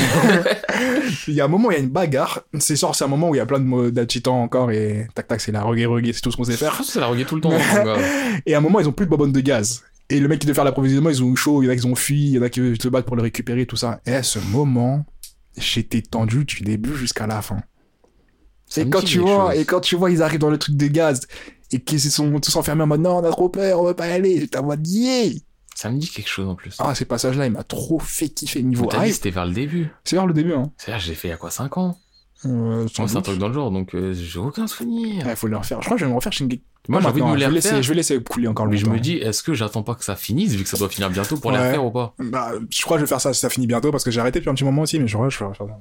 il y a un moment où il y a une bagarre. C'est sûr, c'est un moment où il y a plein de d'adjutants encore et tac tac, c'est la reggae reggae, c'est tout ce qu'on sait Je faire. pense que c'est la reggae tout le temps. Et à un moment, ils ont plus de bonbonnes de gaz. Et le mec qui devait faire l'approvisionnement, ils ont eu chaud, il y en a qui ont fui, il y en a qui veulent se battre pour le récupérer, tout ça. Et à ce moment, j'étais tendu du début jusqu'à la fin. Ça Et me quand tu vois, et quand tu vois, ils arrivent dans le truc de gaz et qu'ils se sont tous enfermés en mode non, on a trop peur, on veut pas y aller. J'étais en mode yeah! Ça me dit quelque chose en plus. Ah, ces passages-là, il m'a trop fait kiffer niveau hype. c'était vers le début. C'est vers le début, hein. C'est-à-dire, j'ai fait il y a quoi, 5 ans Euh, Moi, c'est un truc dans le genre, donc euh, j'ai aucun souvenir. Ouais, faut le refaire. Je crois que je vais me refaire Shingeki. Moi, j'ai envie de me les je vais laisser, refaire. je vais laisser couler encore Mais je longtemps. me dis, est-ce que j'attends pas que ça finisse, vu que ça doit finir bientôt pour les Ouais. refaire ou pas? Bah, je crois que je vais faire ça si ça finit bientôt parce que j'ai arrêté depuis un petit moment aussi, mais je crois que je vais refaire ça.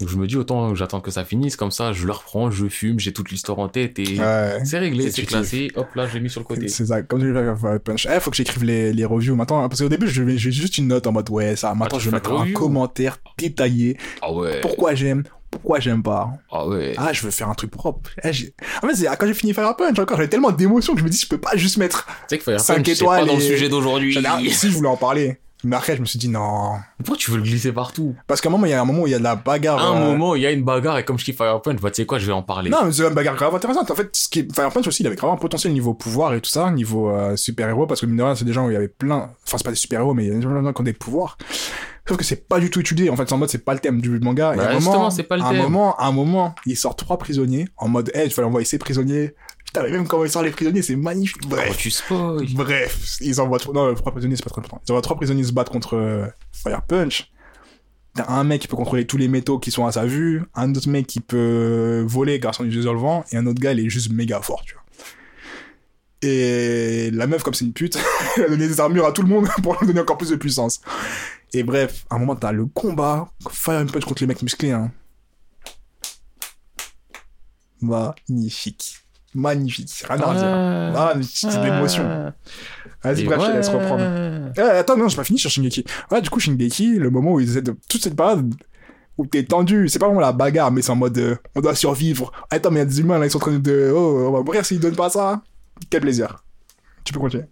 Donc je me dis, autant j'attends que ça finisse, comme ça, je le reprends, je fume, j'ai toute l'histoire en tête et Ouais. c'est réglé, c'est classé, hop là, j'ai mis sur le côté. C'est ça, comme je vais faire Punch. Eh, faut que j'écrive les, les reviews maintenant, hein, parce qu'au début, je j'ai juste une note en mode, ouais, ça. Maintenant, Ah, je vais mettre un commentaire détaillé. Ah ouais. Pourquoi j'aime, pourquoi j'aime pas? Ah ouais. Ah, je veux faire un truc propre. Eh, en fait, c'est quand j'ai fini Fire Punch, encore, j'avais tellement d'émotions que je me dis, je peux pas juste mettre. Tu sais que Fire Cinq Punch, c'est étoiles pas dans le et- sujet d'aujourd'hui. Si, je voulais en parler. Mais après, je me suis dit, non. Pourquoi tu veux le glisser partout? Parce qu'à un moment, il y a un moment où il y a de la bagarre. À un euh, moment, il y a une bagarre et comme je kiffe Fire Punch, bah tu sais quoi, je vais en parler. Non, mais c'est une bagarre grave intéressante. En fait, ce qui est... Fire Punch aussi, il avait grave un potentiel niveau pouvoir et tout ça, niveau euh, super-héros, parce que mine de rien, c'est des gens où il y avait plein. Enfin, c'est pas des super-héros, mais il y a des gens qui ont des pouvoirs. Sauf que c'est pas du tout étudié. En fait, c'est en mode, c'est pas le thème du manga. et Bah, à un justement, moment, c'est pas le à un thème. moment, à un moment, il sort trois prisonniers en mode, hey, il fallait envoyer ces prisonniers. Putain, mais même comment il sort les prisonniers, c'est magnifique. Oh, Bref. tu spoil. Bref, ils envoient trois, non, trois prisonniers, c'est pas très important. Ils envoient trois prisonniers se battre contre euh, Fire Punch. T'as un mec qui peut contrôler tous les métaux qui sont à sa vue, un autre mec qui peut voler grâce à un dissolvant, et un autre gars, il est juste méga fort, tu vois. Et la meuf, comme c'est une pute, elle a donné des armures à tout le monde pour lui donner encore plus de puissance. Et bref, à un moment, t'as le combat, Fire Punch contre les mecs musclés, hein. Magnifique. Magnifique. Rien à dire. Ah, c'est de l'émotion. Vas-y, bref, je te laisse ouais. reprendre. Eh, attends, non, j'ai pas fini sur Shingeki. Ouais, du coup, Shingeki, le moment où ils essaient de... Toute cette période où t'es tendu, c'est pas vraiment la bagarre, mais c'est en mode euh, on doit survivre. Attends, mais il y a des humains là, ils sont en train de. Oh, on va mourir s'ils donnent pas ça. Quel plaisir. Tu peux continuer.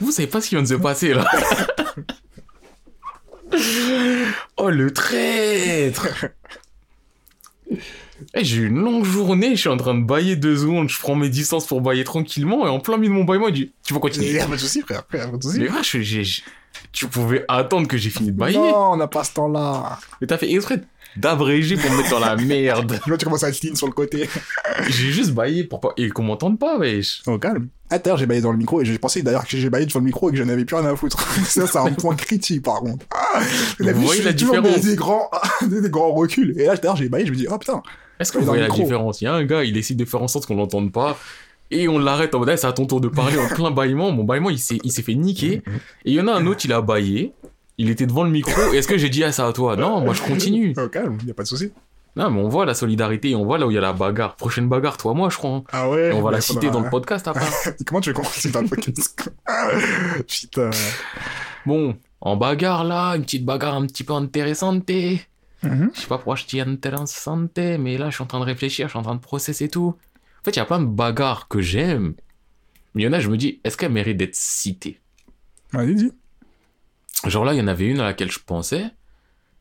Vous savez pas ce qui vient de se passer là. oh le traître Eh, J'ai eu une longue journée, je suis en train de bailler deux secondes, je prends mes distances pour bailler tranquillement, et en plein milieu de mon baillement, il dit Tu vas Il continuer y a pas de soucis, frère. frère, pas de soucis. Mais ouais, je- j'ai- j'ai- tu pouvais attendre que j'ai fini de bailler. Non, on n'a pas ce temps-là. Mais t'as fait exprès d'abréger pour me mettre dans la merde. Là, tu commences à clean sur le côté. J'ai juste baillé pour pas... Et qu'on m'entende pas, wesh. Au calme. Ah, d'ailleurs, j'ai baillé dans le micro et j'ai pensé d'ailleurs que j'ai baillé devant le micro et que je n'avais plus rien à foutre. ça, c'est un point critique, par contre. Ah, Vous D'habitude, voyez je la des, différence des grands, des, des grands reculs. Et là, d'ailleurs, j'ai baillé, je me dis, oh putain. Est-ce que vous voyez la micro. différence? Il y a un gars, il décide de faire en sorte qu'on l'entende pas. Et on l'arrête en mode, Eh, c'est à ton tour de parler en plein bâillement. Mon bâillement, il s'est, il s'est fait niquer. Et il y en a un autre, il a baillé. Il était devant le micro. Et est-ce que j'ai dit, ah, c'est à toi? Non, moi, je continue. Au calme, y a pas de souci. Non, mais on voit la solidarité. On voit là où il y a la bagarre. Prochaine bagarre, toi, moi, je crois. hein. Ah ouais? Et on va bah, la citer faudra- dans le podcast après. Comment tu veux cite dans le podcast Putain. Bon, en bagarre, là, une petite bagarre un petit peu intéressante. Je Mhm. sais pas pourquoi je dis intéressante, mais là, je suis en train de réfléchir, je suis en train de processer tout. En fait, il y a plein de bagarres que j'aime. Mais il y en a, je me dis, est-ce qu'elles méritent d'être citées? Vas-y, dis. Genre là, il y en avait une à laquelle je pensais.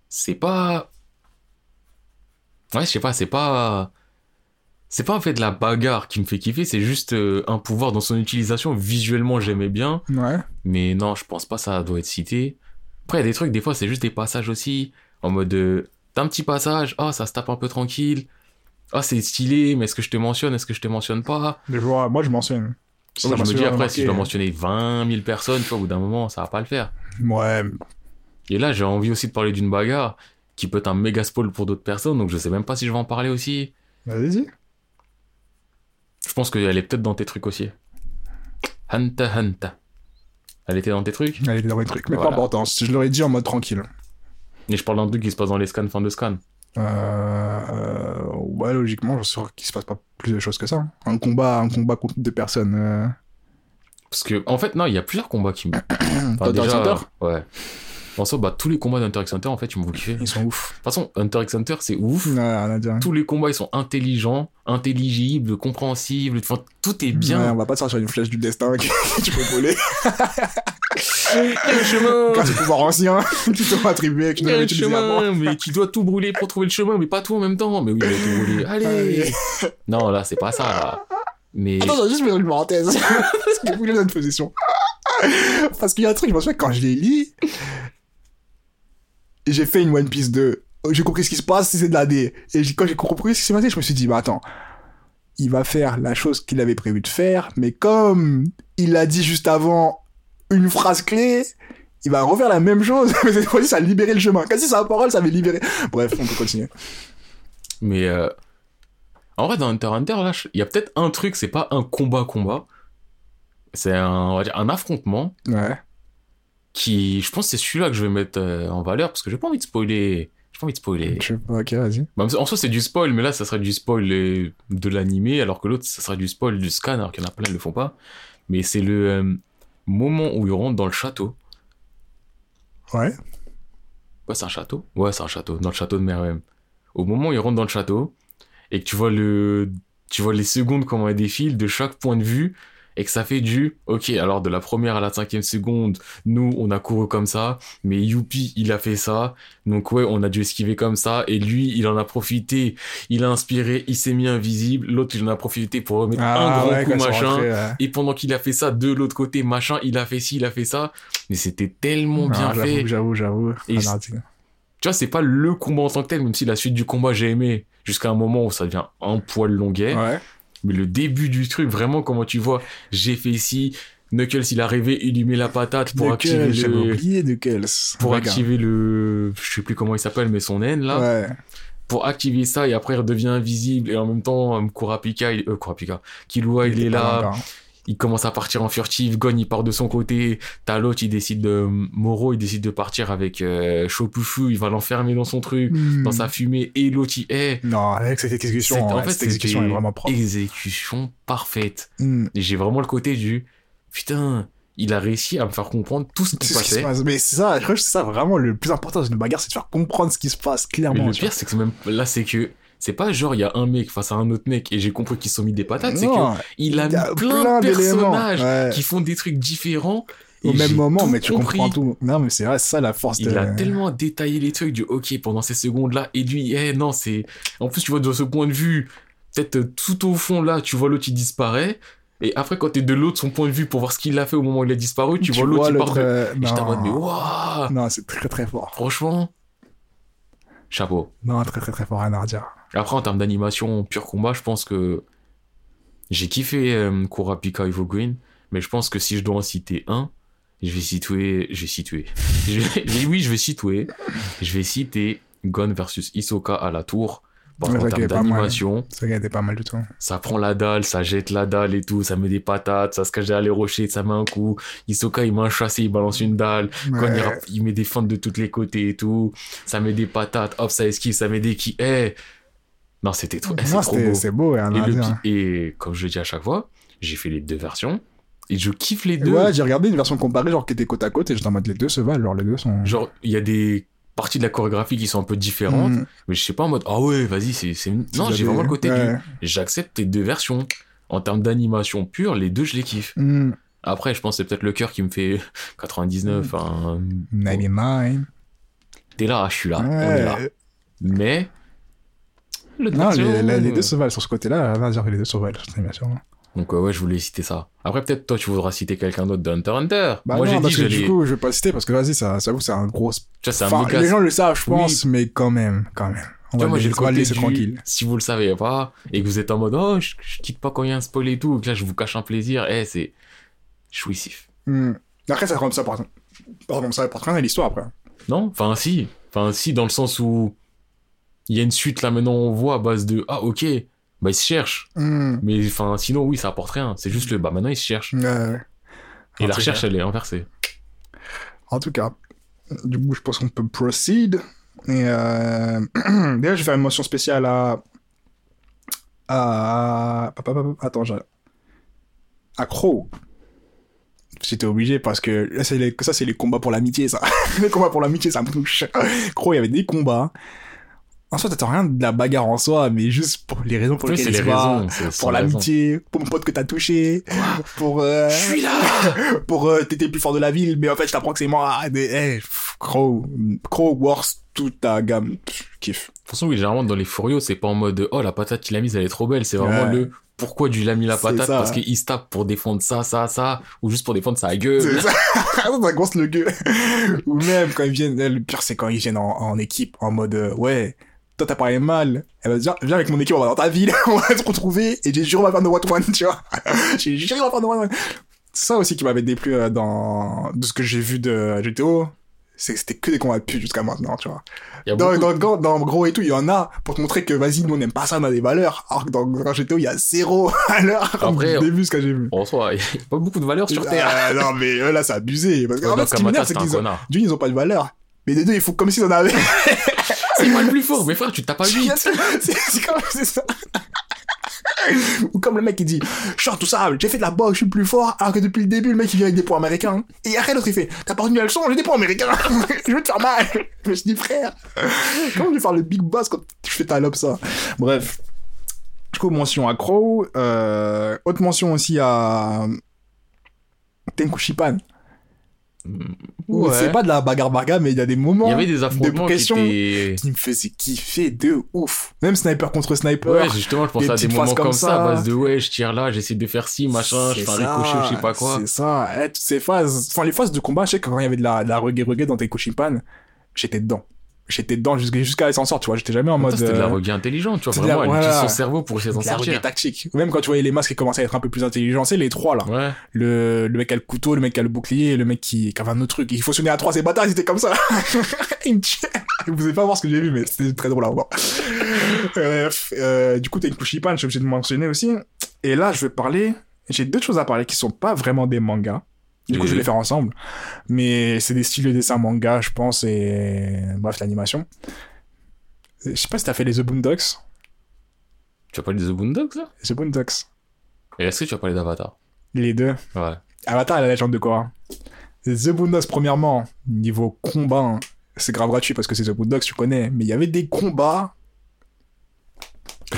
C'est pas. Ouais, je sais pas, c'est pas. C'est pas en fait de la bagarre qui me fait kiffer, c'est juste euh, un pouvoir dans son utilisation. Visuellement, j'aimais bien. Ouais. Mais non, je pense pas ça doit être cité. Après, il y a des trucs, des fois, c'est juste des passages aussi. En mode, euh, t'as un petit passage, ah, ça se tape un peu tranquille. Ah, c'est stylé, mais est-ce que je te mentionne, est-ce que je te mentionne pas? Des fois, moi, je mentionne. Si Je me dis après, si je dois mentionner 20 000 personnes, tu vois, au bout d'un moment, ça va pas le faire. Ouais. Et là, j'ai envie aussi de parler d'une bagarre qui peut être un méga spoil pour d'autres personnes, donc je sais même pas si je vais en parler aussi. Vas-y. Je pense qu'elle est peut-être dans tes trucs aussi. Hanta Hanta. Elle était dans tes trucs? Allez, dans les trucs. Mais Voilà. pas important. Je l'aurais dit en mode tranquille. Et je parle d'un truc qui se passe dans les scans, fin de scan. Euh, euh, ouais, logiquement, je suis sûr qu'il se passe pas plus de choses que ça. Un combat, un combat contre deux personnes. Euh... Parce que, en fait, non, il y a plusieurs combats qui me. Enfin, Hunter x Hunter Ouais. En soi, bah, tous les combats d'Hunter x Hunter, en fait, ils m'ont kiffé. De Ils sont ouf. toute façon, Hunter x Hunter, c'est ouf. Ouais, rien à dire. Tous les combats, ils sont intelligents, intelligibles, compréhensibles. Enfin, tout est Ouais, bien. on va pas te sortir une flèche du destin que tu peux voler. Quel chemin Quand tu pouvoir ancien qui t'ont attribué, que tu n'avais Quel chemin Mais tu dois tout brûler pour trouver le chemin, mais pas tout en même temps. Mais oui, il va tout brûler. Allez Non, là, c'est pas ça, là. Mais... Attends, j'ai juste fait une parenthèse. Parce que voulu notre position. Parce qu'il y a un truc, je me souviens, quand je l'ai lu, j'ai fait une One Piece 2. J'ai compris ce qui se passe, c'est de la D. Et quand j'ai compris ce qui s'est passé, je me suis dit, bah attends, il va faire la chose qu'il avait prévu de faire, mais comme il a dit juste avant une phrase clé, il va refaire la même chose, mais cette fois-ci, ça a libéré le chemin. Quasi sa parole, ça avait libéré. Bref, on peut continuer. Mais euh, en vrai, dans Hunter Hunter, là, il y a peut-être un truc, c'est pas un combat-combat. C'est un, on va dire, un affrontement Ouais. qui, je pense, c'est celui-là que je vais mettre euh, en valeur parce que j'ai pas envie de spoiler. J'ai pas envie de spoiler. Je sais pas, ok, vas-y. Bah, en soi, c'est du spoil, mais là, ça serait du spoil euh, de l'animé, alors que l'autre, ça serait du spoil du scan, alors qu'il y en a plein qui le font pas. Mais c'est le euh, moment où ils rentrent dans le château. Ouais. Ouais, c'est un château. Ouais, c'est un château, dans le château de Merhem. Au moment où ils rentrent dans le château, et que tu vois le, tu vois les secondes comment elles défilent de chaque point de vue, et que ça fait du, ok, alors de la première à la cinquième seconde, nous, on a couru comme ça, mais Youpi, il a fait ça, donc ouais, on a dû esquiver comme ça, et lui, il en a profité, il a inspiré, il s'est mis invisible, l'autre, il en a profité pour remettre un grand coup, machin, ouais. et pendant qu'il a fait ça, de l'autre côté, machin, il a fait ci, il a fait ça, mais c'était tellement bien Ah, j'avoue, fait. J'avoue, j'avoue. Et Tu vois, c'est pas le combat en tant que tel, même si la suite du combat j'ai aimé, jusqu'à un moment où ça devient un poil longuet. Ouais. Mais le début du truc, vraiment, comment tu vois, j'ai fait ici, Knuckles il arrivé, il lui met la patate pour activer j'avais le. oublié Knuckles. Pour Regarde. activer le. Je sais plus comment il s'appelle, mais son N là. Ouais. Pour activer ça, et après il redevient invisible, et en même temps, euh, Kurapika, il... euh, Kurapika, Killua il est là, encore. Il commence à partir en furtif, Gon il part de son côté, t'as l'autre il décide de, Moro il décide de partir avec euh, Shopufu, il va l'enfermer dans son truc, Hmm. dans sa fumée, et l'autre il est, Non, avec cette exécution, en en fait, cette exécution est vraiment propre. exécution parfaite. Hmm. J'ai vraiment le côté du, putain, il a réussi à me faire comprendre tout ce qui C'est ce qui se passait. passe. Mais c'est ça, je crois que c'est ça vraiment le plus important dans une bagarre, c'est de faire comprendre ce qui se passe Mais clairement. le pire, c'est que même, là, c'est que, c'est pas genre, il y a un mec face à un autre mec et j'ai compris qu'ils sont mis des patates, c'est Non, que il a mis plein, de personnages Ouais. qui font des trucs différents. Au même moment, mais tu compris. comprends tout. Non, mais c'est vrai, ça la force Il de. a tellement détaillé les trucs du ok pendant ces secondes-là et lui, eh non, c'est. En plus, tu vois, de ce point de vue, peut-être euh, tout au fond là, tu vois l'autre, il disparaît. Et après, quand t'es de l'autre, son point de vue pour voir ce qu'il a fait au moment où il a disparu, tu, vois l'autre, part de. euh, Et mais waouh! non c'est très très fort. Franchement, chapeau. Non, très très très fort, rien à dire. Après, en termes d'animation, pur combat, je pense que j'ai kiffé euh, Kurapika Evo Green, mais je pense que si je dois en citer un, je vais situer, je vais situer. Je vais- oui, je vais situer. Je vais citer Gon versus Hisoka à la tour. Ouais, termes pas mal. d'animation, Ça était pas mal du tout. ça prend la dalle, ça jette la dalle et tout, ça met des patates, ça se cache derrière les rochers, ça met un coup. Hisoka, il met un chassé, il balance une dalle. Il, met des fentes de tous les côtés et tout. Ça met des patates, hop, ça esquive, ça met des qui. Eh Non, c'était trop, eh, trop beau. c'est beau, Et, le dire. pi- et comme je le dis à chaque fois, j'ai fait les deux versions. Et je kiffe les deux. Ouais, j'ai regardé une version comparée, genre qui était côte à côte, et j'étais en mode les deux se valent, genre les deux sont. Genre, il y a des parties de la chorégraphie qui sont un peu différentes, Mm. mais je sais pas en mode, ah ouais, vas-y, c'est. Non, j'ai vraiment le côté Ouais. du. J'accepte les deux versions. En termes d'animation pure, les deux, je les kiffe. Mm. Après, je pense que c'est peut-être le cœur qui me fait 99. hein. 99. T'es là, je suis là, on est là. Ouais. Mais. l'autre Non, les, version, les- les deux se valent sur ce côté-là, que les deux se valent sur cette animation. Donc, euh, ouais, je voulais citer ça. Après, peut-être toi, tu voudras citer quelqu'un d'autre de Hunter Hunter. Bah Moi, j'ai dit, parce que du coup, je vais pas citer, parce que vas-y, ça, ça, c'est un gros. Tu vois, c'est un Enfin, les gens le savent, je Oui. pense, mais quand même, quand même. On Tu vois, va moi j'ai le côté du- tranquille. Si vous le savez pas et que vous êtes en mode oh je, je quitte pas quand il y a un spoil et tout, que là je vous cache un plaisir, eh c'est jouissif. Hmm. Après, ça rend ça par Pardon, ça apporte rien à l'histoire après. Non? Enfin si, enfin si dans le sens où il y a une suite là maintenant on voit à base de ah ok bah ils se cherchent, Hmm. mais enfin sinon oui ça apporte rien, c'est juste le bah maintenant ils se cherchent Ouais, et En la recherche cas. elle est inversée. En tout cas, du coup, je pense qu'on peut proceed. Et euh... déjà, je vais faire une mention spéciale à. à. Attends, j'ai. À Crow. J'étais obligé parce que là, c'est les... ça, c'est les combats pour l'amitié, ça. les combats pour l'amitié, ça me touche. Crow, il y avait des combats. En soi, t'attends rien de la bagarre en soi, mais juste pour les raisons pour Oui, lesquelles c'est ils les raisons, Pour l'amitié, pour mon pote que t'as touché, pour. euh, Je suis là pour euh, t'étais plus fort de la ville, mais en fait, je t'apprends que c'est moi. Ah, eh, pff, Crow, Crow works toute ta gamme. Pff, Kiff. De toute façon, oui, généralement, dans les Furios, c'est pas en mode oh la patate qu'il a mise, elle est trop belle. C'est vraiment Ouais. le pourquoi tu l'as mis la patate ça. parce qu'il se tape pour défendre ça, ça, ça, ou juste pour défendre sa gueule. C'est ça. ça grosse le gueux. Ou même quand ils viennent, le pire, c'est quand ils viennent en, en équipe, en mode, euh, ouais, toi t'as parlé mal. Elle va dire, viens avec mon équipe, on va dans ta ville, on va se retrouver, et j'ai juré, on va faire de one one, tu vois. j'ai juré, on va faire de one one. ça aussi qui m'avait déplu euh, dans de ce que j'ai vu de GTO, c'est que c'était que des combats de pute jusqu'à maintenant, tu vois. Il Dans, dans, dans, dans Gros et tout, il y en a pour te montrer que vas-y, nous on n'aime pas ça, on a des valeurs. Alors que dans, GTO, il y a zéro valeur. Après, du début, ce que j'ai vu. En soi, il y a pas beaucoup de valeurs sur Terre. Ah, non, mais eux, là, c'est abusé. Parce que, en Ouais, fait, ce qui m'énerve, c'est qu'ils ont, d'une, ils ont pas de valeur. Mais les deux, ils font comme s'ils en avaient. C'est moi le plus fort. Mais frère, tu tapes pas lui. c'est c'est comme, c'est ça. Ou comme le mec qui dit, je suis intouchable, j'ai fait de la boxe, je suis le plus fort, alors que depuis le début, le mec il vient avec des points américains. Et après l'autre il fait, t'as pas retenu la leçon, j'ai des points américains, je vais te faire mal. Je me suis dit, frère, comment je vais faire le big boss quand je fais ta lobe ça? Bref. Du coup, mention à Crow, euh, autre mention aussi à Tenku Shipan. Ouais. C'est pas de la bagarre bagarre, mais il y a des moments Il y avait des affrontements qui pression. qui me faisaient kiffer de ouf. Même sniper contre sniper. Ouais, justement, je pense des à des moments comme ça, à base de ouais, je tire là, j'essaie de faire ci, machin, je fais un ricochet ou je sais pas quoi. C'est ça. Eh, toutes ces phases, enfin les phases de combat, je sais que quand il y avait de la, de la reggae reggae dans tes Koshipan, j'étais dedans. J'étais dedans jusqu'à jusqu'à l'ascenseur, tu vois. J'étais jamais en mode. C'était de la euh, intelligente, tu vois, c'était la- vraiment, elle utilise voilà. son cerveau pour essayer d'en de la sortir. tactique. Même quand tu voyais les masques qui commençaient à être un peu plus intelligents, c'est les trois là. Ouais. Le, le mec a le couteau, le mec a le bouclier, le mec qui, qui avait un autre truc. Il fonctionnait à trois, ces bâtards, ils étaient comme ça. Me. Vous allez pas voir ce que j'ai vu, mais c'était très drôle à voir. Bref, euh, du coup, t'as une Kushipan, je suis obligé de mentionner aussi. Et là, je vais parler, j'ai deux choses à parler qui sont pas vraiment des mangas. Du coup, je vais les faire ensemble. Mais c'est des styles de dessin manga, je pense, et bref, l'animation. Je sais pas si t'as fait les The Boondocks. Tu vas parler de The Boondocks, là? The Boondocks. Et est-ce que tu vas parler d'Avatar? Les deux. Ouais. Avatar et la légende de Korra. The Boondocks, premièrement, niveau combat, hein, c'est grave gratuit parce que c'est The Boondocks, tu connais. Mais il y avait des combats.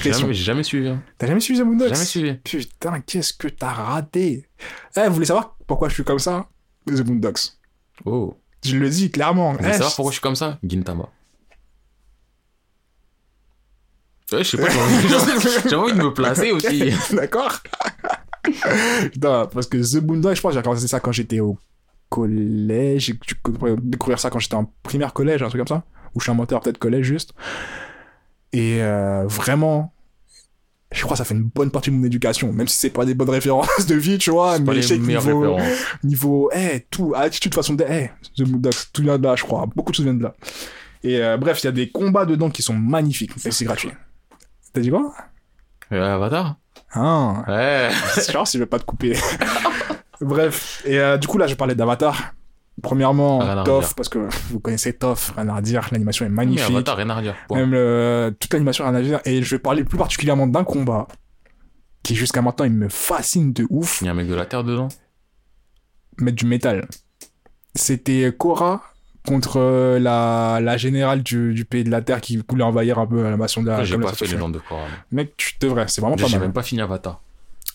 J'ai jamais, suivi. hein. T'as jamais suivi The Boondocks Jamais suivi. Putain, qu'est-ce que t'as raté? Eh, vous voulez savoir pourquoi je suis comme ça The Boondocks. Oh. Je le dis clairement. Vous voulez Eh, savoir je- pourquoi je suis comme ça? Gintama. Ouais, je sais pas, j'ai envie- de me placer aussi. D'accord Putain, parce que The Boondocks, je pense que j'ai commencé ça quand j'étais au collège. J'ai dû découvrir ça quand j'étais en primaire collège, un truc comme ça. Ou je suis un moteur, peut-être collège juste. Et euh, vraiment, je crois que ça fait une bonne partie de mon éducation. Même si c'est pas des bonnes références de vie, tu vois. Mais je sais niveau, références. niveau, eh, tout, attitude, façon de, eh, The Boondocks, tout vient de là, je crois. Beaucoup de choses viennent de là. Et euh, bref, il y a des combats dedans qui sont magnifiques. Et c'est gratuit. T'as dit quoi? Euh, Avatar? Ah, Ouais. genre si je vais pas te couper. Bref, et euh, du coup là je parlais d'Avatar. Premièrement, Rien Toff, parce que vous connaissez Toff, rien à redire, l'animation est Mais magnifique. Avatar, rien à. Point. Même le- toute l'animation, rien à dire. Et je vais parler plus particulièrement d'un combat qui jusqu'à maintenant il me fascine de ouf, Il y a un mec de la Terre dedans mettre du métal. C'était Korra contre euh, la, la générale du, du pays de la Terre qui voulait envahir un peu l'animation de la J'ai comme pas la fait situation. landes de Korra. Mec, tu devrais, c'est vraiment pas J'ai mal. même pas fini Avatar.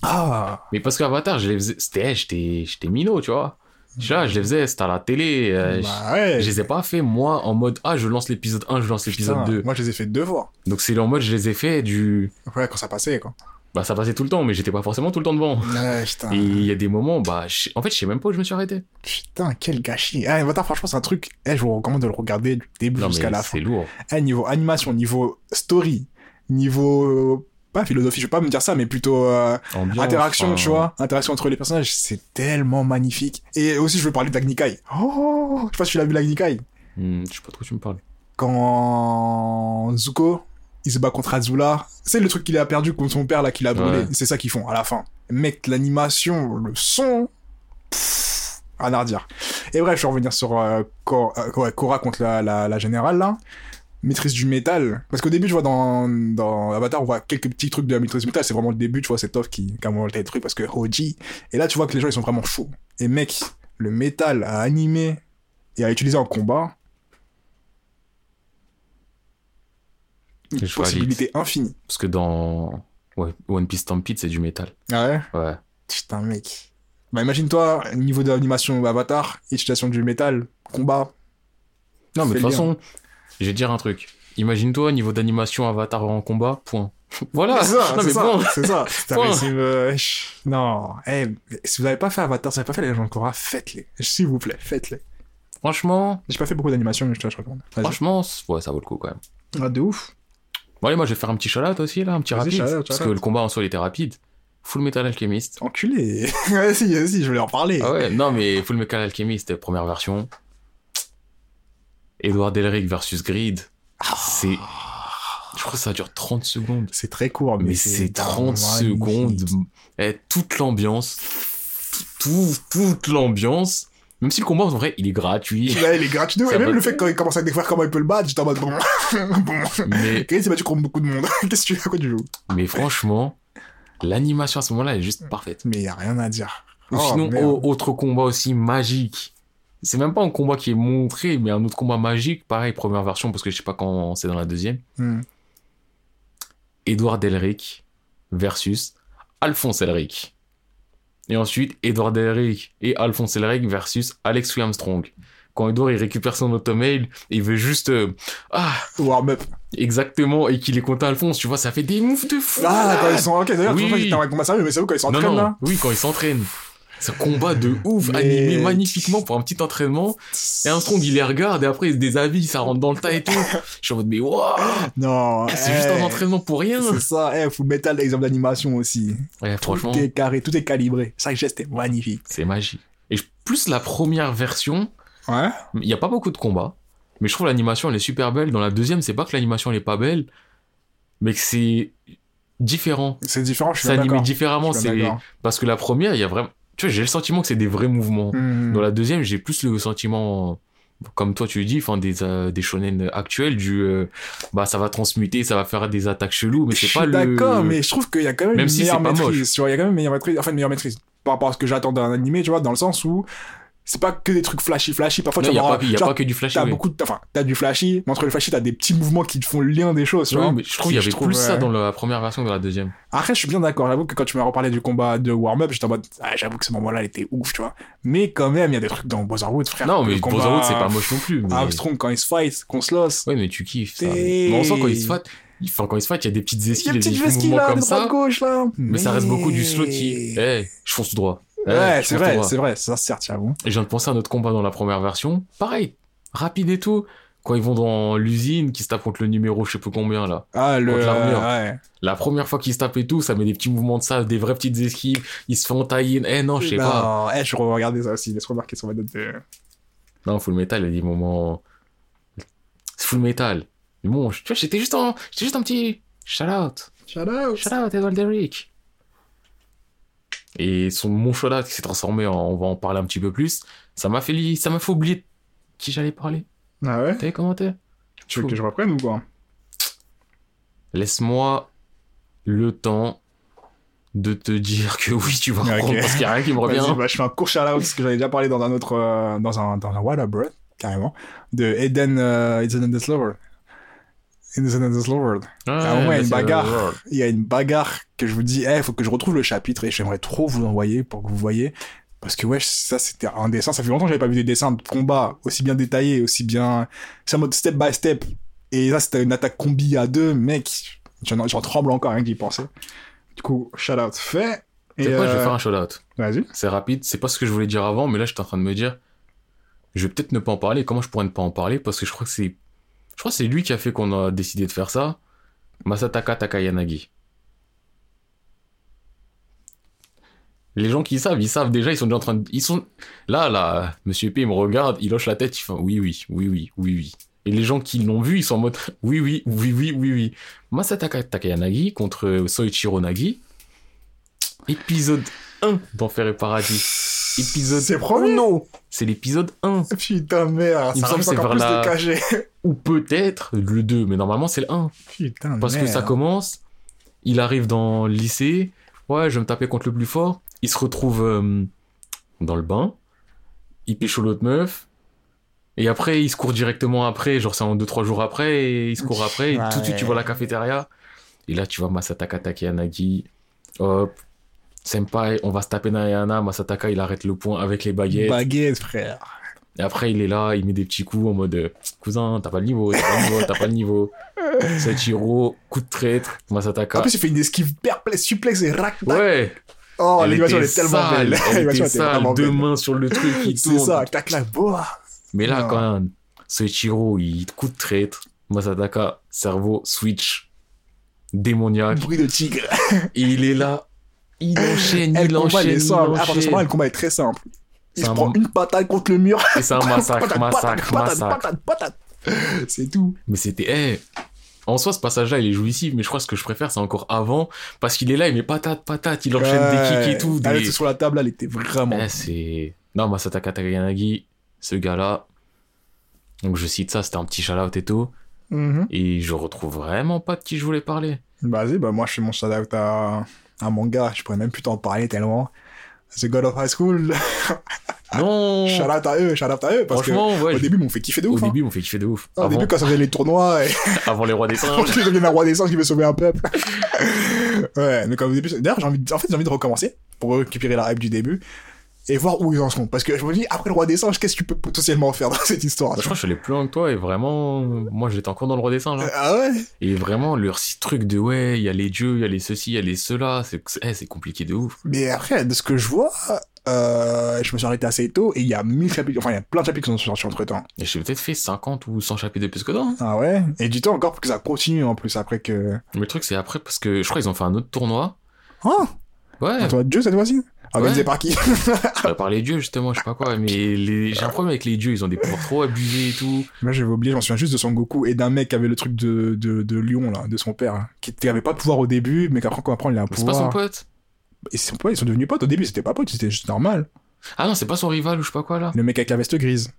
Ah, Mais parce qu'Avatar, j'étais minot, tu vois. Là, je les faisais, c'était à la télé. euh, bah ouais. je, les ai pas fait, moi, en mode, ah, je lance l'épisode 1, je lance l'épisode Putain, 2. Moi je les ai fait deux fois. Donc, c'est en mode, je les ai fait du. Ouais, quand ça passait quoi. Bah, ça passait tout le temps, mais j'étais pas forcément tout le temps devant. Ouais, putain. Et il y a des moments, bah, je- en fait, je sais même pas où je me suis arrêté. Putain, quel gâchis. Eh, Avatar, franchement, c'est un truc. Eh, je vous recommande de le regarder du début jusqu'à la fin. c'est lourd. Eh, niveau animation, niveau story, niveau. Pas philosophie, je vais pas me dire ça, mais plutôt euh, Ambiance, interaction, enfin, tu vois. Interaction entre les personnages, c'est tellement magnifique. Et aussi, je veux parler d'Agnikai. Oh, je sais pas si tu l'as vu l'Agnikai. hmm, je sais pas trop tu me parles. Quand Zuko, il se bat contre Azula. C'est le truc qu'il a perdu contre son père, là, qu'il a brûlé. Ouais. C'est ça qu'ils font à la fin. Mec, l'animation, le son. pff, Rien à redire. Et bref, je vais revenir sur euh, Kor- euh, ouais, contre la, la, la générale, là. Maîtrise du métal. Parce qu'au début, je vois dans, dans Avatar, on voit quelques petits trucs de la maîtrise du métal. C'est vraiment le début, tu vois, c'est Toph qui, qui a monté les trucs parce que Hoji. Et là, tu vois que les gens, ils sont vraiment chauds. Et mec, le métal à animer et à utiliser en combat. Une Je valide. possibilité infinie. Parce que dans ouais, One Piece Stampede, c'est du métal. Ah ouais? Ouais. Putain, mec. Bah, imagine-toi, niveau d'animation Avatar, utilisation du métal, combat. Non, mais de toute façon, je vais te dire un truc. Imagine-toi, niveau d'animation Avatar en combat, point. voilà. C'est ça, non, mais ça, bon. c'est ça. Euh, si vous n'avez pas fait Avatar, si vous n'avez pas fait les de Korra, faites-les. S'il vous plaît, faites-les. Franchement, J'ai pas fait beaucoup d'animation, mais je te je recommande. Franchement, ouais, ça vaut le coup quand même. Ah, de ouf. Bon, allez, moi, je vais faire un petit shout-out aussi, là, un petit rapide. parce que le combat en soi, il était rapide. Full Metal Alchemist. Enculé. vas-y, vas-y, je voulais en parler. Ah ouais, non, mais Full Metal Alchemist, première version. Edward Elric versus Greed. C'est. Je crois que ça dure 30 secondes. C'est très court, mais, Mais c'est 30 magnifique. secondes. Et toute l'ambiance. Tout, toute l'ambiance. Même si le combat, en vrai, il est gratuit. Ouais, il est gratuit. Et même va- le fait quand il commence à découvrir comment il peut le battre, j'étais en mode bon. bon. Mais, Ok, c'est battu contre beaucoup de monde. Qu'est-ce que tu à quoi tu joues? Mais franchement, l'animation à ce moment-là, elle est juste parfaite. Mais y a rien à dire. Ou Oh, sinon, merde. autre combat aussi magique. C'est même pas un combat qui est montré, mais un autre combat magique. Pareil, première version, parce que je sais pas quand c'est dans la deuxième. Hmm. Edouard Elric versus Alphonse Elric. Et ensuite, Edouard Elric et Alphonse Elric versus Alex Armstrong. Quand Edouard il récupère son automail, il veut juste euh, ah Warm-up. exactement et qu'il est contre Alphonse, tu vois, ça fait des moves de fou. Ah, quand ils sont. Ok, d'ailleurs, Oui, tu vois, j'étais en combat sérieux, mais c'est où quand ils s'entraînent là oui quand il s'entraîne. C'est un combat de ouf, Mais- animé magnifiquement pour un petit entraînement. Et Armstrong il les regarde et après il se déshabille, ça rentre dans le tas et tout. Je suis en mode mais waouh, Non. c'est juste eh, un entraînement pour rien. C'est ça, eh, Full Metal, l'exemple d'animation aussi. Ouais, franchement. Tout est carré, tout est calibré. Chaque geste est magnifique. C'est magique. Et plus la première version, Ouais. il n'y a pas beaucoup de combats, mais je trouve l'animation elle est super belle. Dans la deuxième, c'est pas que l'animation elle est pas belle, mais que c'est différent. C'est différent, je suis C'est animé différemment. C'est parce que la première, il y a vraiment, tu vois, j'ai le sentiment que c'est des vrais mouvements. Hmm. Dans la deuxième, j'ai plus le sentiment, comme toi tu le dis, enfin des euh, des shonen actuels du, euh, bah ça va transmuter, ça va faire des attaques cheloues, mais c'est pas le. d'accord, mais je trouve qu'il y a quand même, Même une si meilleure maîtrise. Tu vois, il y a quand même une meilleure maîtrise, enfin une meilleure maîtrise par rapport à ce que j'attends d'un animé, tu vois, dans le sens où c'est pas que des trucs flashy flashy. Parfois, Non, tu pas, il y a pas que du flash. t'as beaucoup de, enfin, t'as du flashy, mais entre le flashy, t'as des petits mouvements qui te font le lien des choses, tu Ouais, vois. mais je trouve qu'il y avait trouve, plus ça dans la première version que dans la deuxième. Après, je suis bien d'accord. J'avoue que quand tu m'as reparlé du combat de warm-up, j'étais en mode, ah, j'avoue que ce moment-là, il était ouf, tu vois. Mais quand même, il y a des trucs dans Brotherhood, frère. Non, mais Brotherhood, c'est pas moche non plus. Mais... Armstrong, quand il se fight, qu'on se losse. Ouais, mais tu kiffes ça. Mais on sent quand il se fight, il- enfin, quand il se fight, il y a des petites Il y a esquives, des petite petits vesquille mouvements là, comme ça. droite-gauche, là. Mais ça reste beaucoup du slow qui. Eh, je fonce droit. Ouais, c'est vrai, c'est vrai, ça certes, j'avoue. Et je viens de penser à notre combat dans la première version. Pareil, rapide et tout. Quand ils vont dans l'usine, qui se tapent contre le numéro, je sais plus combien là. Ah, le. Ouais. La première fois qu'ils se tapent et tout, ça met des petits mouvements de ça, des vraies petites esquives. Ils se font tailler. Eh non, je sais pas. Non, eh, je regardais ça aussi, laisse remarquer sur ma note de. Non, Full Metal, il y a des moments. C'est Full Metal. Mais bon, tu vois, j'étais juste un, j'étais juste un petit shout out. Shout out. Shout out Edward Derrick. Et son mon shout out qui s'est transformé en, on va en parler un petit peu plus. Ça m'a fait, ça m'a fait oublier qui j'allais parler. Ah ouais? T'as les commentaires Tu veux que je reprenne ou quoi Laisse-moi le temps de te dire que oui, tu vas Ok. reprendre parce qu'il n'y a rien qui me revient. Bah, je fais un court shout out parce que j'avais déjà parlé dans un autre. euh, dans un, dans un What Up Bread, carrément. De Eden. Euh, It's an Endless Lover. Ah, il y a une bagarre. Il y a une bagarre que je vous dis, eh, faut que je retrouve le chapitre et j'aimerais trop vous l'envoyer pour que vous voyez. Parce que, ouais, ça, c'était un dessin. Ça fait longtemps que j'avais pas vu des dessins de combat aussi bien détaillés, aussi bien. C'est en mode step by step. Et là, c'était une attaque combi à deux, mec. J'en j'en tremble encore, rien que d'y penser. Du coup, shout out fait. Et, C'est quoi, je vais euh, faire un shout out. Vas-y. C'est rapide, c'est pas ce que je voulais dire avant, mais là j'étais en train de me dire, je vais peut-être ne pas en parler. Comment je pourrais ne pas en parler? Parce que je crois que c'est, je crois que c'est lui qui a fait qu'on a décidé de faire ça. Masataka Takayanagi. Les gens qui savent, ils savent déjà, ils sont déjà en train de, ils sont là, là. Monsieur P il me regarde, il hoche la tête, il fait oui, oui, oui, oui, oui, oui. Et les gens qui l'ont vu, ils sont en mode oui, oui, oui, oui, oui, oui. Masataka Takayanagi contre Soichiro Nagi. Épisode 1 d'Enfer et Paradis. Épisode C'est premier non C'est l'épisode 1. Putain, merde. Il me semble que c'est vers la-. Ou peut-être le 2, mais normalement c'est le 1. Putain, Parce que merde. ça commence, il arrive dans le lycée, ouais, je vais me taper contre le plus fort. Il se retrouve euh, dans le bain, il pécho l'autre meuf, et après il se court directement après, genre c'est en 2-3 jours après, et il se court après, et tout de suite tu vois la cafétéria. Et là tu vois Masataka Takeyanagi, hop, Senpai, on va se taper Nayana, Masataka il arrête le point avec les baguettes. Baguette, frère. Et après, il est là, il met des petits coups en mode euh, Cousin, t'as pas le niveau, t'as pas le niveau, t'as pas le niveau. Sachiro, coup de traître, Masataka. En plus, il fait une esquive perplexe, suplexe et rack. ouais, Oh, l'animation elle est tellement sale, belle. elle était sale, deux mains sur le truc C'est tourne. ça, tac, clac, boah. Mais là, quand même, Sachiro, il coup de traître, Masataka, cerveau, switch, démoniaque. Bruit de tigre. Et il est là, Il enchaîne, il il enchaîne, est il simple. Ce enchaîne. moment, le combat est très simple. Il se un prend une patate contre le mur. Et c'est un massacre, Patate, massacre, patate, massacre. patate, patate, patate. C'est tout. Mais c'était, eh, en soi, ce passage-là, il est jouissif, mais je crois que ce que je préfère, c'est encore avant, parce qu'il est là, il met patate, patate, il enchaîne des kicks et tout. Ah, des- le truc sur la table, là, il était vraiment. Eh, c'est. Non, Masataka Takanagi, ce gars-là. Donc je cite ça, c'était un petit shout-out et tout. Mhm. Et je retrouve vraiment pas de qui je voulais parler. Vas-y, bah moi je fais mon shout-out à, à mon gars, je pourrais même plus t'en parler tellement. The God of High School, Non shout-out à eux, shout-out à eux, parce que ouais. au je- début, ils m'ont fait kiffer de Au ouf. hein. début, on fait kiffer de ouf. Au avant, début, quand ça faisait les tournois, et avant les rois des singes. je deviens un roi des singes qui veut sauver un peuple. ouais, donc au début, d'ailleurs, j'ai envie, de- en fait, j'ai envie de recommencer pour récupérer la hype du début et voir où ils en sont. Parce que je me dis, après le roi des singes, qu'est-ce que tu peux potentiellement faire dans cette histoire Je crois que je suis allé plus loin que toi et vraiment, moi j'étais encore dans le roi des singes. hein. Ah ouais? Et vraiment, leur truc de ouais, il y a les dieux, il y a les ceci, il y a les cela, c'est eh, c'est compliqué de ouf. Mais après, de ce que je vois, euh, je me suis arrêté assez tôt et il y a 1000 chapitres, enfin il y a plein de chapitres qui sont sortis entre temps. Et j'ai peut-être fait 50 ou 100 chapitres de plus que toi. hein. Ah ouais? Et du temps encore pour que ça continue en plus après que. Mais le truc, c'est après parce que je crois qu'ils ont fait un autre tournoi. Ah Ouais, Un tournoi de Dieu cette fois-ci Organisé Ouais. par qui? Par les dieux justement, je sais pas quoi. Mais les... j'ai un problème avec les dieux, ils ont des pouvoirs trop abusés et tout. Moi j'avais oublié, j'en souviens juste de Son Goku et d'un mec qui avait le truc de, de, de lion là, de son père, hein, qui avait pas de pouvoir au début, mais qu'après quand après il a un Mais C'est pas son pouvoir. pote? Et son pote, ils sont devenus potes au début, c'était pas potes, c'était juste normal. Ah non, c'est pas son rival ou je sais pas quoi là. Le mec avec la veste grise.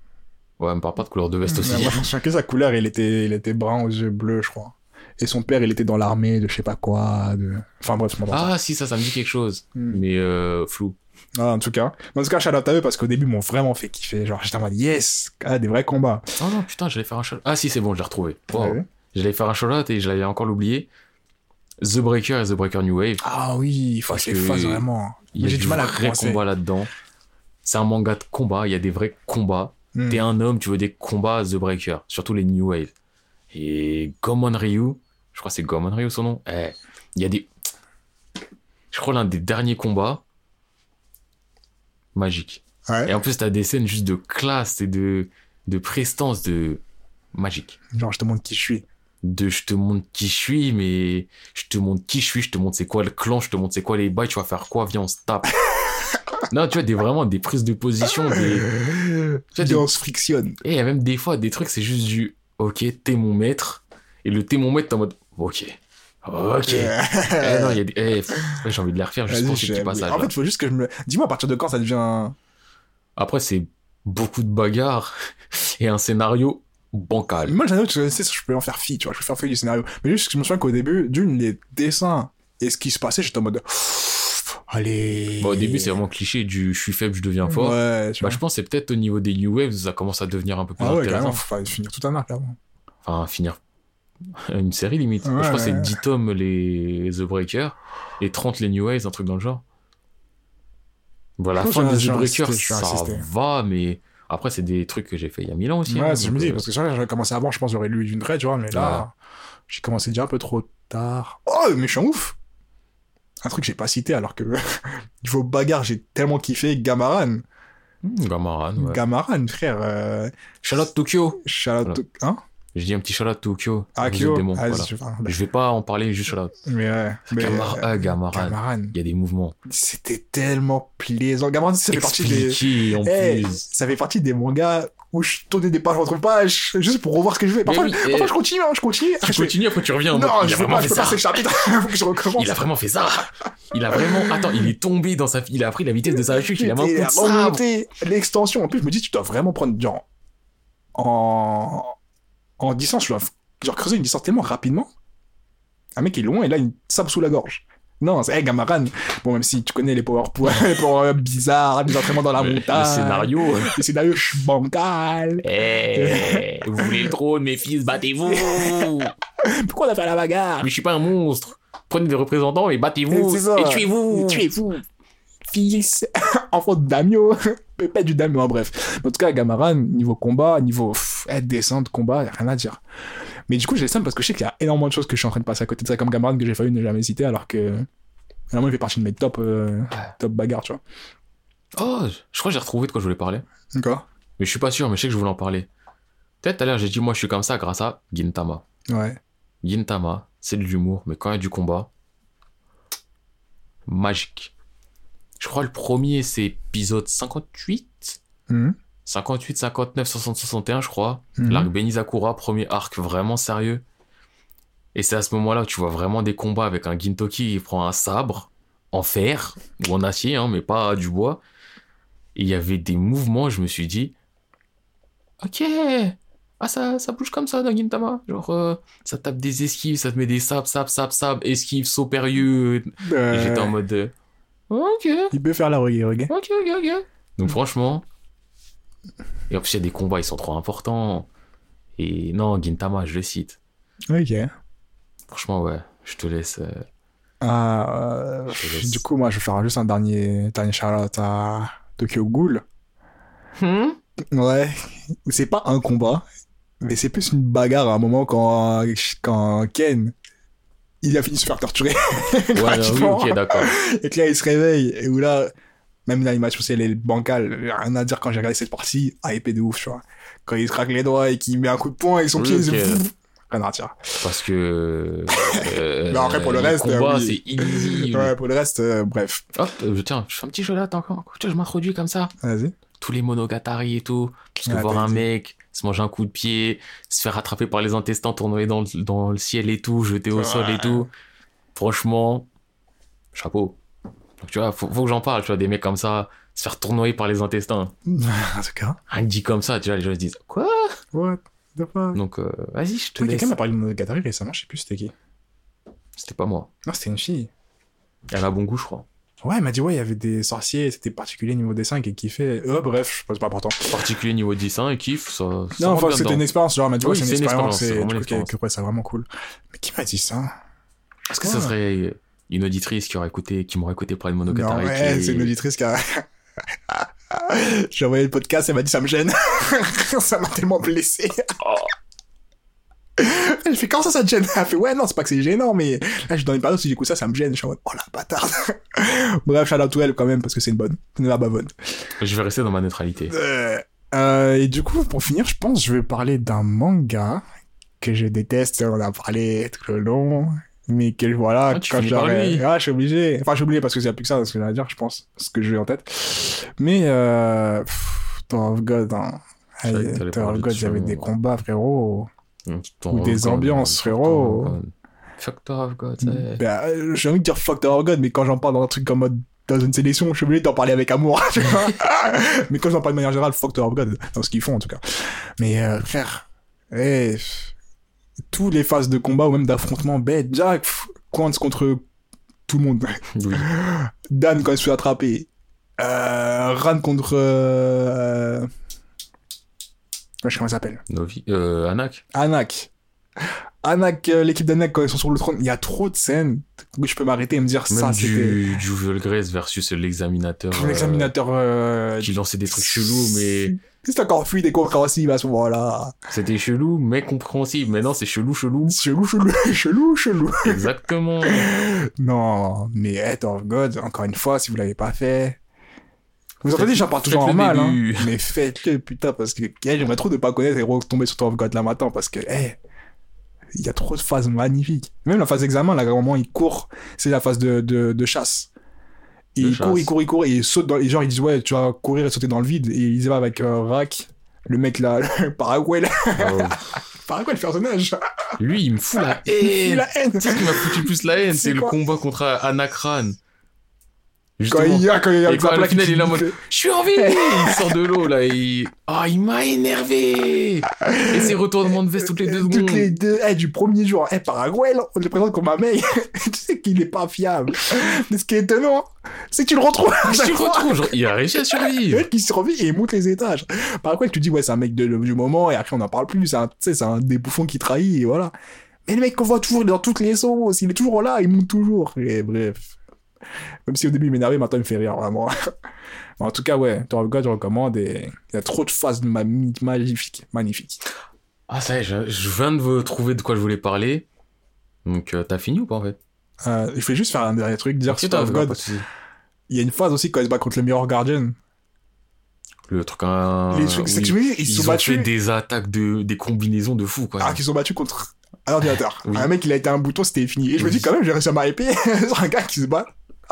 Ouais, me parle pas de couleur de veste aussi. Mais moi, je me souviens que sa couleur, il était, il était brun aux yeux bleus, je crois. Et son père, il était dans l'armée de je sais pas quoi. De... Enfin bref, c'est Ah si, ça, ça me dit quelque chose. Hmm. Mais euh, flou. Ah, en tout cas. En tout cas, shout out à eux parce qu'au début, ils m'ont vraiment fait kiffer. Genre, j'étais en mode yes, ah, des vrais combats. Oh non, putain, j'allais faire un shout. Ah si, c'est bon, je l'ai retrouvé. Wow. Ouais. J'allais faire un shout et je l'avais encore oublié. The Breaker et The Breaker New Wave. Ah oui, il faut que fasse vraiment. Il y a j'ai du mal à vrai combat là-dedans. C'est un manga de combat, il y a des vrais combats. Hmm. T'es un homme, tu veux des combats The Breaker, surtout les New Wave. Et Gomon Ryu, je crois que c'est Gomon Ryu son nom. Eh, il y a des. Je crois l'un des derniers combats magique. Ouais. Et en plus, t'as des scènes juste de classe et de, de prestance de magique. Genre, je te montre qui je suis. De je te montre qui je suis, mais je te montre qui je suis, je te montre c'est quoi le clan, je te montre c'est quoi les bails, tu vas faire quoi, viens, on se tape. non, tu vois, des, vraiment des prises de position, des. Tu vois, des- on se frictionne. Et il y a même des fois des trucs, c'est juste du ok, t'es mon maître. Et le t'es mon maître, t'es en mode ok. Ok. Eh non, il y a des. eh, pff, ouais, j'ai envie de les refaire juste Vas-y, pour ces je- petits passages. En fait, il faut juste que je me. Dis-moi à partir de quand ça devient. Après, c'est beaucoup de bagarres et un scénario bancal. Moi, j'en ai je sais, je peux en faire fi, tu vois, je peux faire fi du scénario. Mais juste, je me souviens qu'au début, d'une, les dessins et ce qui se passait, j'étais en mode. Allez. Bon, au début, c'est vraiment cliché du je suis faible, je deviens fort. Ouais, tu Bah, vois. je pense que c'est peut-être au niveau des New Waves, ça commence à devenir un peu plus Ah ouais, intéressant. carrément, faut finir tout un arc, clairement. Enfin, finir une série limite. Ouais, je crois que c'est ouais. 10 tomes les The Breaker et 30 les New Waves, un truc dans le genre. Voilà, la fin de The Breaker, ça va, mais après, c'est des trucs que j'ai fait il y a 1000 ans aussi. Ouais, hein, que je me dis, euh, parce que ça, j'aurais commencé avant, je pense, j'aurais lu d'une traite, tu vois, mais là, j'ai commencé déjà un peu trop tard. Oh, mais je suis un ouf! Un truc que j'ai pas cité, alors que, niveau bagarre, j'ai tellement kiffé Gamaran. hmm, Gamaran, ouais. Gamaran, frère, euh, Charlotte Tokyo. Voilà. to- hein? Je dis un petit Charlotte Tokyo. Ah, Kyo. démons, Ah, voilà. je- enfin, Je vais pas en parler, juste Charlotte. mais ouais. Mais, Gamar- ah, Gamaran. Gamaran. Il y a des mouvements. C'était tellement plaisant. Gamaran, ça fait partie des, en Eh, plus. ça fait partie des mangas où je tournais des pages entre pages, juste pour revoir ce que je fais. Parfois, oui, parfois eh. je continue, hein, je continue. Tu je fais, continues, après tu reviens en non, je a veux vraiment pas, fait je peux le chapitre. Faut que je recommence. Il a vraiment fait ça. Il a vraiment. Attends, il est tombé dans sa. Il a pris la vitesse de sa chute. Il a remonter l'extension. En plus, je me dis, tu dois vraiment prendre, genre, en, en distance, tu dois, genre, creuser une distance tellement rapidement. Un mec est loin et là, il sabre sous la gorge. Non, c'est, hey, Gamaran. Bon, même si tu connais les PowerPoint, les power bizarres, les entraînements dans la Le- montagne. Le scénario. Le scénario, je suis bancal. Eh, vous voulez le trône, mes fils, battez-vous. Pourquoi on a fait la bagarre? Mais je suis pas un monstre. Prenez des représentants et battez-vous. Et tuez-vous. Tuez-vous. Fils, enfant de Damio, pépette du Damio, en bref. En tout cas, Gamaran, niveau combat, niveau pff, eh, descente, combat, y a rien à dire. Mais du coup, j'ai le seum parce que je sais qu'il y a énormément de choses que je suis en train de passer à côté de ça, comme Gamaran que j'ai failli ne jamais citer, alors que. Vraiment, il fait partie de mes top, euh, top bagarres, tu vois. Oh, je crois que j'ai retrouvé de quoi je voulais parler. D'accord Mais je suis pas sûr, mais je sais que je voulais en parler. Peut-être tout à l'heure, j'ai dit, moi, je suis comme ça grâce à Gintama. Ouais. Gintama, c'est de l'humour, mais quand il y a du combat, magique. Je crois le premier, c'est épisode 58. Mhm. 58, 59, 60, 61, je crois. Mhm. L'arc Benizakura, premier arc vraiment sérieux. Et c'est à ce moment-là que tu vois vraiment des combats avec un Gintoki qui prend un sabre en fer ou en acier, hein, mais pas du bois. Et il y avait des mouvements, je me suis dit, ok, ah ça, ça bouge comme ça dans Gintama. Genre, euh, ça tape des esquives, ça te met des sabres, sabres, sabres, sabres, esquives, saut périlleux. Euh, j'étais en mode, euh, ok, Il peut faire la reggae, reggae. Ok, ok, ok. Donc franchement, et en plus il y a des combats, ils sont trop importants. Et non, Gintama, je le cite. Ok. Franchement, ouais, je te laisse. euh, Ah, euh, Je te laisse. du coup, moi, je vais faire juste un dernier, dernier shout-out à Tokyo Ghoul. Hmm? Ouais. C'est pas un combat, mais c'est plus une bagarre à un moment quand, quand Ken, il a fini de se faire torturer. Ouais, non, oui, gratuitement. ok, d'accord. Et que là, il se réveille, et où là, même l'animation, c'est elle est bancale. Rien à dire quand j'ai regardé cette partie, hypé de ouf, tu vois. Quand il se craque les doigts et qu'il met un coup de poing et son Oui, pied, ok. il se... Rien à dire. Parce que. euh, Mais après, pour le les reste, oui. c'est illisible. Ouais, pour le reste, euh, bref. Hop, euh, tiens, je fais un petit jeu là, encore. Je m'introduis comme ça. Vas-y. Tous les monogatari et tout. Parce que Ouais, voir un mec se manger un coup de pied, se faire attraper par les intestins, tourner dans le, dans le ciel et tout, jeter au sol et Ouais. tout. Franchement, chapeau. Donc, tu vois, faut, faut que j'en parle, tu vois, des mecs comme ça, se faire tournoyer par les intestins. en tout cas. Rien que dit comme ça, tu vois, les gens se disent, quoi? What the fuck? Donc, euh, vas-y, je te Oui, laisse. Quelqu'un m'a parlé de Monogatari récemment, je sais plus c'était qui. C'était pas moi. Non, c'était une fille. Elle a bon goût, je crois. Ouais, elle m'a dit, ouais, il y avait des sorciers, c'était particulier niveau dessin, qui kiffaient. Euh, bref, je pense pas important. Particulier niveau dessin et kiff, ça. Non, enfin, c'était une expérience, genre, elle m'a dit, Oui, ouais, c'est une c'est une expérience, c'est et vraiment que, ouais, c'est vraiment cool. Mais qui m'a dit ça? Est-ce que ça serait une auditrice qui aurait écouté, qui m'aurait écouté parler de Non, Monogatari ouais, qui- c'est une auditrice qui a... J'ai envoyé le podcast, elle m'a dit ça me gêne. ça m'a tellement blessé. Oh. Je fais comment ça, ça te gêne? Elle fait ouais, non, c'est pas que c'est gênant, mais là, je suis dans une période où j'écoute ça, ça me gêne. Je suis en mode, oh la bâtarde. Bref, shout out to elle quand même, parce que c'est une bonne. Une la bonne. Je vais rester dans ma neutralité. Euh, euh, et du coup, pour finir, je pense je vais parler d'un manga que je déteste. On en a parlé tout le long. Mais que voilà, Ah, quand j'aurais-. Ah, je suis obligé. Enfin, je suis obligé parce que c'est plus que ça, ce que j'allais dire, je pense. Ce que j'ai en tête. Mais, euh, pff, Tower of God, hein. Tower of God, il y avait ce des combats, frérot. Ou des God, ambiances, frérot. Tower of God, Ben, euh, j'ai envie de dire fuck Tower of God, mais quand j'en parle dans un truc comme mode dans une sélection, je suis obligé d'en parler avec amour, mais quand j'en parle de manière générale, fuck Tower of God, dans ce qu'ils font en tout cas. Mais euh, frère, eh, tous les phases de combat ou même d'affrontement bête, Jack, Quantz contre tout le monde. Oui. Dan quand il se fait attraper. Euh, Ran contre... Euh... Je sais comment il s'appelle. Novi, euh, Anak. Anak. Anak, euh, l'équipe d'Anak quand ils sont sur le trône, il y a trop de scènes où je peux m'arrêter et me dire Même ça c'était du, du Jewel Grace versus l'examinateur. l'examinateur euh, qui lançait des trucs chelous, mais c'est encore fluide et compréhensible à ce moment-là. c'était chelou, mais compréhensible. Mais non, c'est chelou, chelou. Chelou, chelou, chelou, chelou. Exactement. Non, mais Head of God, encore une fois, si vous l'avez pas fait. Vous Faites- entendez, j'en parle toujours en faites le mal, hein. Mais faites-le, putain, parce que eh, j'aimerais trop ne pas connaître et retomber sur Tower of God là maintenant, parce que, eh, il y a trop de phases magnifiques. Même la phase d'examen, là, à un moment, il court, c'est la phase de, de, de chasse. Et De il court, il court, il court, et il saute dans, et genre, ils disent, ouais, tu vas courir et sauter dans le vide, et ils y va avec euh, Rak, le mec là, le Paraguay, là, Oh. Paraguay, le personnage. Lui, il me fout la Il haine. la haine. Tu sais ce qui m'a foutu plus la haine, C'est c'est le combat contre Anakran. Quand Justement. il y a, quand il y a Et quand à la finale, il est là en mode, Je suis en vie Il sort de l'eau, là, il... Ah, il m'a énervé Et ses retournements de veste toutes les deux secondes. Toutes les deux, eh, du premier jour, eh, Paraguay, là, on le présente comme un mec. tu sais qu'il est pas fiable. Mais ce qui est étonnant, c'est que tu le retrouves. chaque le fois. retrouve, genre, il a réussi à Le survivre mec qui survit et il monte les étages. Paraguay, tu dis, ouais, c'est un mec de, du moment et après on n'en parle plus. C'est un, tu sais, c'est un des bouffons qui trahit et voilà. Mais le mec qu'on voit toujours il dans toutes les sauces, il est toujours là, il monte toujours. Et bref. Même si au début il m'énervait, maintenant il me fait rire, vraiment. en tout cas, ouais, Tower of God, je recommande et il y a trop de phases ma- magnifiques, magnifiques. Ah, ça y est, je, je viens de vous trouver de quoi je voulais parler. Donc, euh, t'as fini ou pas, en fait? Euh, il faut juste faire un dernier truc, dire sur Tower of God, pas de. Il y a une phase aussi quand il se bat contre le Mirror Guardian. Le truc, un... les trucs, c'est que je ils, Ils se sont ont battus. fait des attaques, de... des combinaisons de fou, quoi. Ah, qu'ils sont battus contre un ordinateur. Oui. Un mec, il a été un bouton, c'était fini. Et je me dis, quand même, j'ai réussi à m'hyper sur un gars qui se bat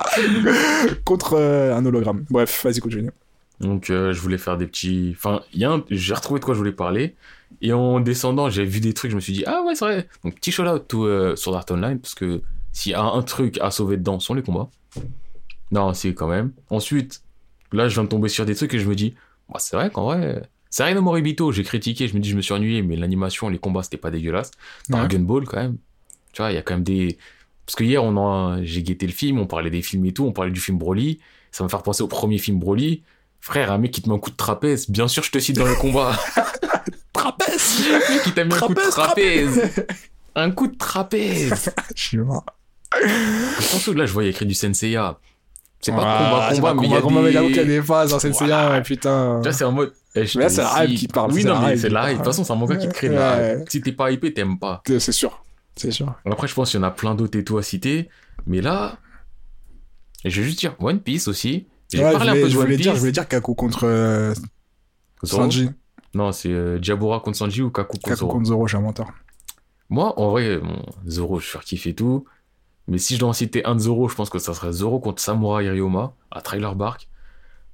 Contre euh, un hologramme. Bref, vas-y, continue. Donc, euh, je voulais faire des petits. Enfin, il y a un- j'ai retrouvé de quoi je voulais parler. Et en descendant, j'ai vu des trucs, je me suis dit, ah ouais, c'est vrai. Donc, petit shout out to euh, Sword Art Online, parce que s'il y a un truc à sauver dedans, ce sont les combats. Non, c'est quand même. Ensuite, là, je viens de tomber sur des trucs et je me dis, bah, c'est vrai qu'en vrai. C'est rien de Moribito, j'ai critiqué, je me dis, je me suis ennuyé, mais l'animation, les combats, c'était pas dégueulasse. Dragon Ball, quand même. Tu vois, il y a quand même des. Parce que hier, on en... j'ai guetté le film, on parlait des films et tout, on parlait du film Broly. Ça va me faire penser au premier film Broly. Frère, un mec qui te met un coup de trapèze, bien sûr, je te cite dans le combat. Trapèze Un mec qui t'a mis un coup de Trapèze, trapèze. Un coup de trapèze. Je suis mort. Je pense que là, je voyais écrit du Senseiya. C'est pas Ah, combat, combat, mais il y a combat, mais j'avoue qu'il y a des... des phases dans série, Voilà. putain. Tu vois, c'est en mode... eh, Mais là, c'est la hype qui parle, Oui, non, mais c'est la hype. De toute façon, c'est un manga qui te crée de la hype. Si t'es pas hypé, t'aimes pas. C'est sûr. C'est sûr. Après, je pense qu'il y en a plein d'autres et tout à citer. Mais là, je vais juste dire One Piece aussi. J'ai Ouais, parlé je un voulais, peu de je One voulais Piece. dire, je voulais dire Kaku contre euh, Zoro. Sanji. Non, c'est euh, Diabora contre Sanji ou Kaku contre Kaku Zoro. contre Zoro, je suis un menteur. Moi, en vrai, bon, Zoro, je surkiffe et tout. Mais si je dois en citer un de Zoro, je pense que ça serait Zoro contre Samurai Ryoma à Trailer Bark.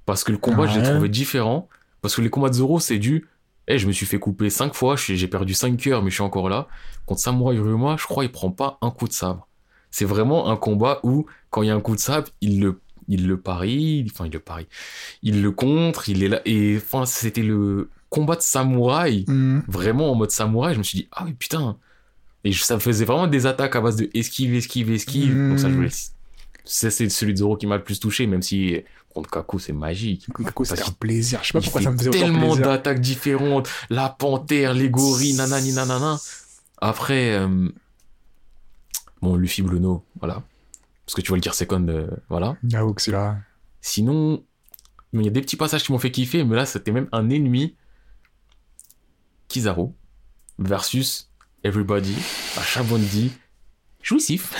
Parce que le combat, je l'ai Ouais. trouvé différent. Parce que les combats de Zoro, c'est du. Eh, je me suis fait couper 5 fois, j'ai perdu 5 cœurs, mais je suis encore là. Contre Samurai Ryoma, je crois il prend pas un coup de sabre. C'est vraiment un combat où, quand il y a un coup de sabre, il le, il le parie, enfin, il le parie. Il le contre, il est là. Et enfin, c'était le combat de samouraï Hmm. vraiment en mode samouraï, je me suis dit, ah oui, putain. Et je- ça me faisait vraiment des attaques à base de esquive, esquive, esquive. Mm. Donc ça, je voulais. C'est celui de Zoro qui m'a le plus touché, même si contre Kaku, c'est magique. Kaku, Parce un plaisir. Je sais pas pourquoi ça me faisait tellement d'attaques différentes. La panthère, les gorilles, nanani, nanana. Après, euh, bon, Luffy Bluno, voilà. Parce que tu vois le dire second, euh, voilà. Que celui-là. Sinon, il y a des petits passages qui m'ont fait kiffer, mais là, c'était même un ennemi. Kizaru versus Everybody à Chabondi. Jouissif.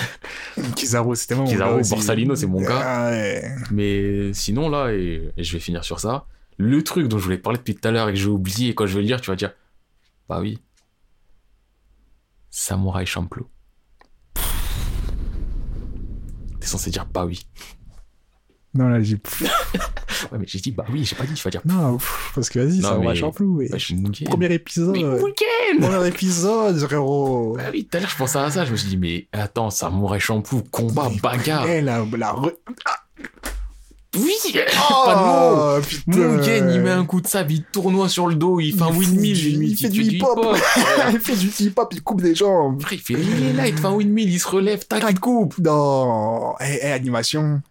Kizaru, c'était mon Kizaru. Borsalino, c'est mon gars. Ah ouais. Mais sinon, là, et, et je vais finir sur ça, le truc dont je voulais parler depuis tout à l'heure et que j'ai oublié, quand je vais le dire, tu vas dire Bah oui. Samouraï Champloo. T'es censé dire bah oui. Non, là, j'ai. Ouais, mais j'ai dit bah oui, j'ai pas dit, tu vas dire Non, pff, parce que vas-y, ça va mais- champlou. bah. Premier épisode. Mais Mugen Premier épisode, frérot. Bah oui, tout à l'heure je pensais à ça, je me suis dit, mais attends, Samouraï Champloo, combat, bagarre. Eh, la, la re- Oui Pas de mots Oh. Mugen, il met un coup de sable, il tournoie sur le dos, il fait un Il windmill, limite, il fait du hip-hop. il fait du hip-hop, il coupe des jambes. Après, il fait il est là, il fait un windmill, il se relève, tac, il coupe. Non. Eh, eh, animation,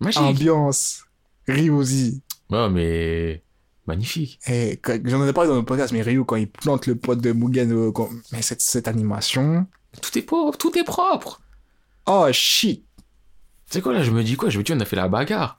Magique. ambiance, Ryozi. Ouais, mais magnifique. J'en ai parlé dans le podcast, mais Ryu, quand il plante le pote de Mugen, euh, quand- mais cette, cette animation. Tout est propre, tout est propre. Oh, shit. Tu sais quoi, là, je me dis quoi Je me dis, on a fait la bagarre.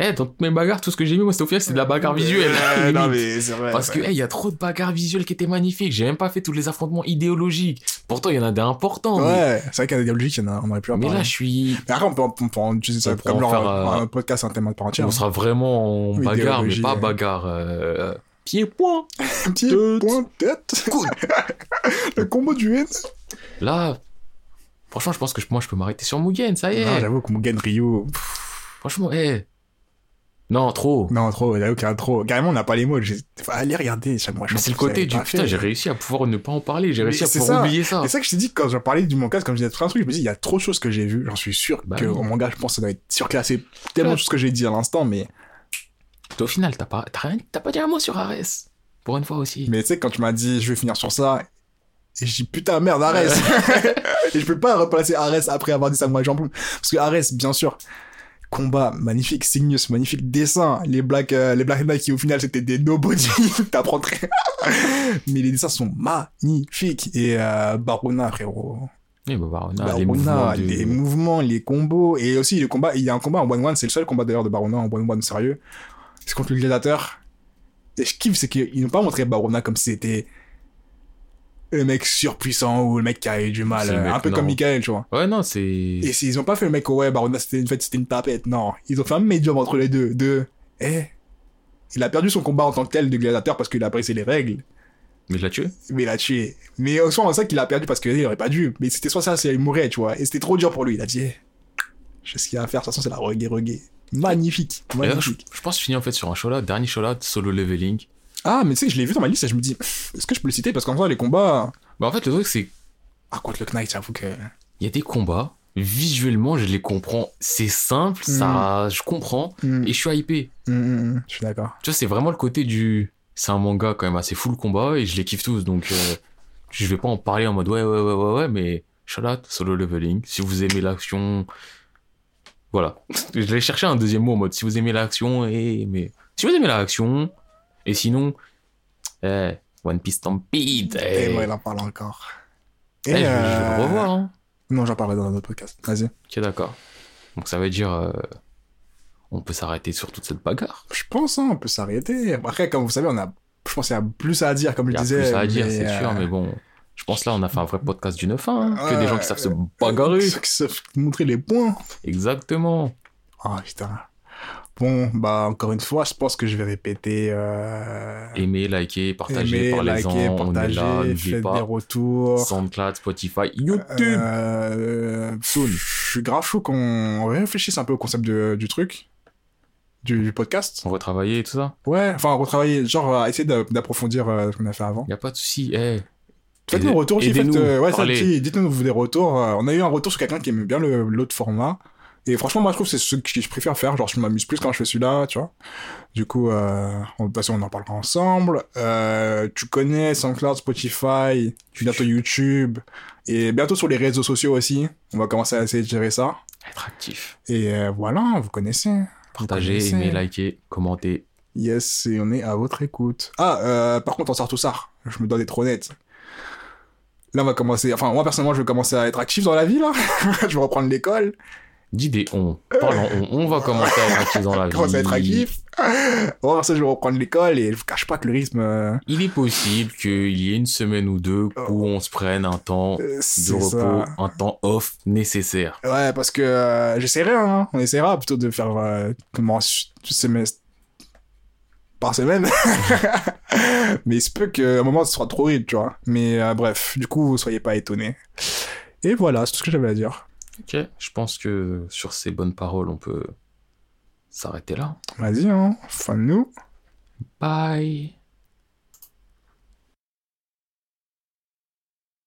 Eh, dans toutes mes bagarres, tout ce que j'ai mis, moi, c'était au final, de la bagarre visuelle. Euh, non, mais c'est vrai. Parce que, ouais. eh, il y a trop de bagarres visuelles qui étaient magnifiques. J'ai même pas fait tous les affrontements idéologiques. Pourtant, il y en a des importants. mais- Ouais, c'est vrai qu'il y a des logiques, il y en a- on aurait pu en Mais parler. là, je suis. Mais après, on peut, on peut en utiliser ça comme euh, un podcast, un thème à part entière. On sera vraiment en bagarre, mais pas bagarre. euh, Pied-point. Un petit Tête. point tête. le combo du N. Là, franchement, je pense que moi, je peux m'arrêter sur Mugen, ça y est. j'avoue que Mugen Ryu. Franchement, eh. Non, trop. Non, trop, j'avoue qu'il y a trop. Carrément, on n'a pas les mots. Aller regarder mois. Mais c'est le côté du putain, j'ai réussi à pouvoir ne pas en parler, j'ai réussi à pouvoir ça. oublier ça. C'est ça que je t'ai dit quand je parlais du manga, comme je disais tout un truc, je me dis, il y a trop de choses que j'ai vues. J'en suis sûr Bah que oui. au manga, je pense que ça doit être surclassé. Tellement Ouais. de choses que j'ai dit à l'instant, mais, Toi, au final, t'as pas, rien, pas dit un mot sur Ares. Pour une fois aussi. mais tu sais, quand tu m'as dit, je vais finir sur ça, et je dis, putain, merde, Ares. et je peux pas replacer Ares après avoir dit Samurai Champloo. Parce que Ares, bien sûr, combat magnifique, Cygnus, magnifique dessin, les Black, euh, les Black Knight qui au final c'était des nobody, t'apprends très. mais les dessins sont magnifiques. Et euh, Barona, frérot. Bah, Barona, Barona, les mouvements les mouvements, les combos, et aussi les combats. Il y a un combat en one-one, c'est le seul combat d'ailleurs de Barona en one-one sérieux. C'est contre le gladiateur. Et je kiffe, c'est qu'ils n'ont pas montré Barona comme si c'était le mec surpuissant ou le mec qui a eu du mal, euh, un peu non. comme Michael, tu vois. Ouais, non, c'est. Et ils ont pas fait le mec, ouais, Barona, c'était une fait, c'était une tapette. Non, ils ont fait un médium entre les deux. De, eh, il a perdu son combat en tant que tel de gladiateur parce qu'il a brisé les règles. Mais il l'a tué. Mais il l'a tué. Mais au on sait qu'il a perdu parce qu'il aurait pas dû. Mais c'était soit ça, c'est il mourait, tu vois. Et c'était trop dur pour lui. Il a dit, eh, Je sais ce qu'il y a à faire. De toute façon, c'est la reggae reggae. Magnifique. Je, pense que je finis en fait sur un show-out, dernier show-out, solo leveling. Ah, mais tu sais que je l'ai vu dans ma liste et je me dis, est-ce que je peux le citer? Parce qu'en vrai, les combats. Bah, en fait, le truc, c'est Ah, contre le Knight, j'avoue que. il y a des combats, visuellement, je les comprends. C'est simple, ça, je comprends, Hmm, et je suis hypé. hmm, Je suis d'accord. Tu vois, c'est vraiment le côté du. C'est un manga quand même assez full combat, et je les kiffe tous, donc euh, je vais pas en parler en mode ouais, ouais, ouais, ouais, ouais, mais shout-out, solo leveling. Si vous aimez l'action. Voilà. Je l'ai cherché un deuxième mot en mode si vous aimez l'action, et. Mais. Si vous aimez l'action, et sinon. Eh, One Piece Stampede. Et Eh, moi, il en parle encore. eh, je, vais- je vais le revoir, hein. Non, j'en parlerai dans un autre podcast. Vas-y. Ok, d'accord. Donc ça veut dire. euh, on peut s'arrêter sur toute cette bagarre. Je pense, hein, on peut s'arrêter. Après, comme vous savez, on a. Je pense qu'il y a plus à dire, comme Il je y a disais. plus à dire, c'est euh, sûr, mais bon. Je pense là, on a fait un vrai podcast du 9 hein, que Ouais. des gens qui savent se bagarrer. Qui savent montrer les points. Exactement. Ah, putain. Bon, bah, encore une fois, je pense que je vais répéter. Euh... Aimez, likez, partagez, aimer, parlez-en. liker, on est là, partager, faites des retours. SoundCloud, Spotify, YouTube. Euh. Je suis grave chaud qu'on réfléchisse un peu au concept de- du truc, du, du podcast. On va travailler et tout ça. Ouais, enfin, retravailler, genre, euh, essayer d'a- d'approfondir euh, ce qu'on a fait avant. Y a pas de souci. Eh, Faites-nous faites, euh, ouais, ça, dites-nous des retours. on a eu un retour sur quelqu'un qui aimait bien l'autre format. Et franchement, moi, je trouve que c'est ce que je préfère faire. Genre, je m'amuse plus quand je fais celui-là, tu vois. Du coup, euh, on, façon, on en parlera ensemble. Euh, tu connais SoundCloud, Spotify, bientôt YouTube. Et bientôt sur les réseaux sociaux aussi. On va commencer à essayer de gérer ça. être actif. Et euh, voilà, vous connaissez. Vous Partagez, connaissez. aimez, likez, commentez. Yes, et on est à votre écoute. Ah, euh, par contre, on sort tout ça. Je me dois d'être honnête. Là, on va commencer. Enfin, moi, personnellement, je vais commencer à être actif dans la vie, là. je vais reprendre l'école. Dis des on. Parle en on. On va commencer à être dans la vie. Commencer à être actif. Bon, après ça, je vais reprendre l'école et je vous cache pas que le rythme. euh, Il est possible qu'il y ait une semaine ou deux où on se prenne un temps euh, de c'est repos, ça. un temps off nécessaire. Ouais, parce que euh, j'essaierai, hein. On essaiera plutôt de faire euh, comment semestre par semaine. Mais il se peut qu'à un moment, ce sera trop vite, tu vois. Mais euh, bref, du coup, soyez pas étonnés. Et voilà, c'est tout ce que j'avais à dire. Ok, je pense que sur ces bonnes paroles, on peut s'arrêter là. Vas-y, hein. Fin de nous. Bye.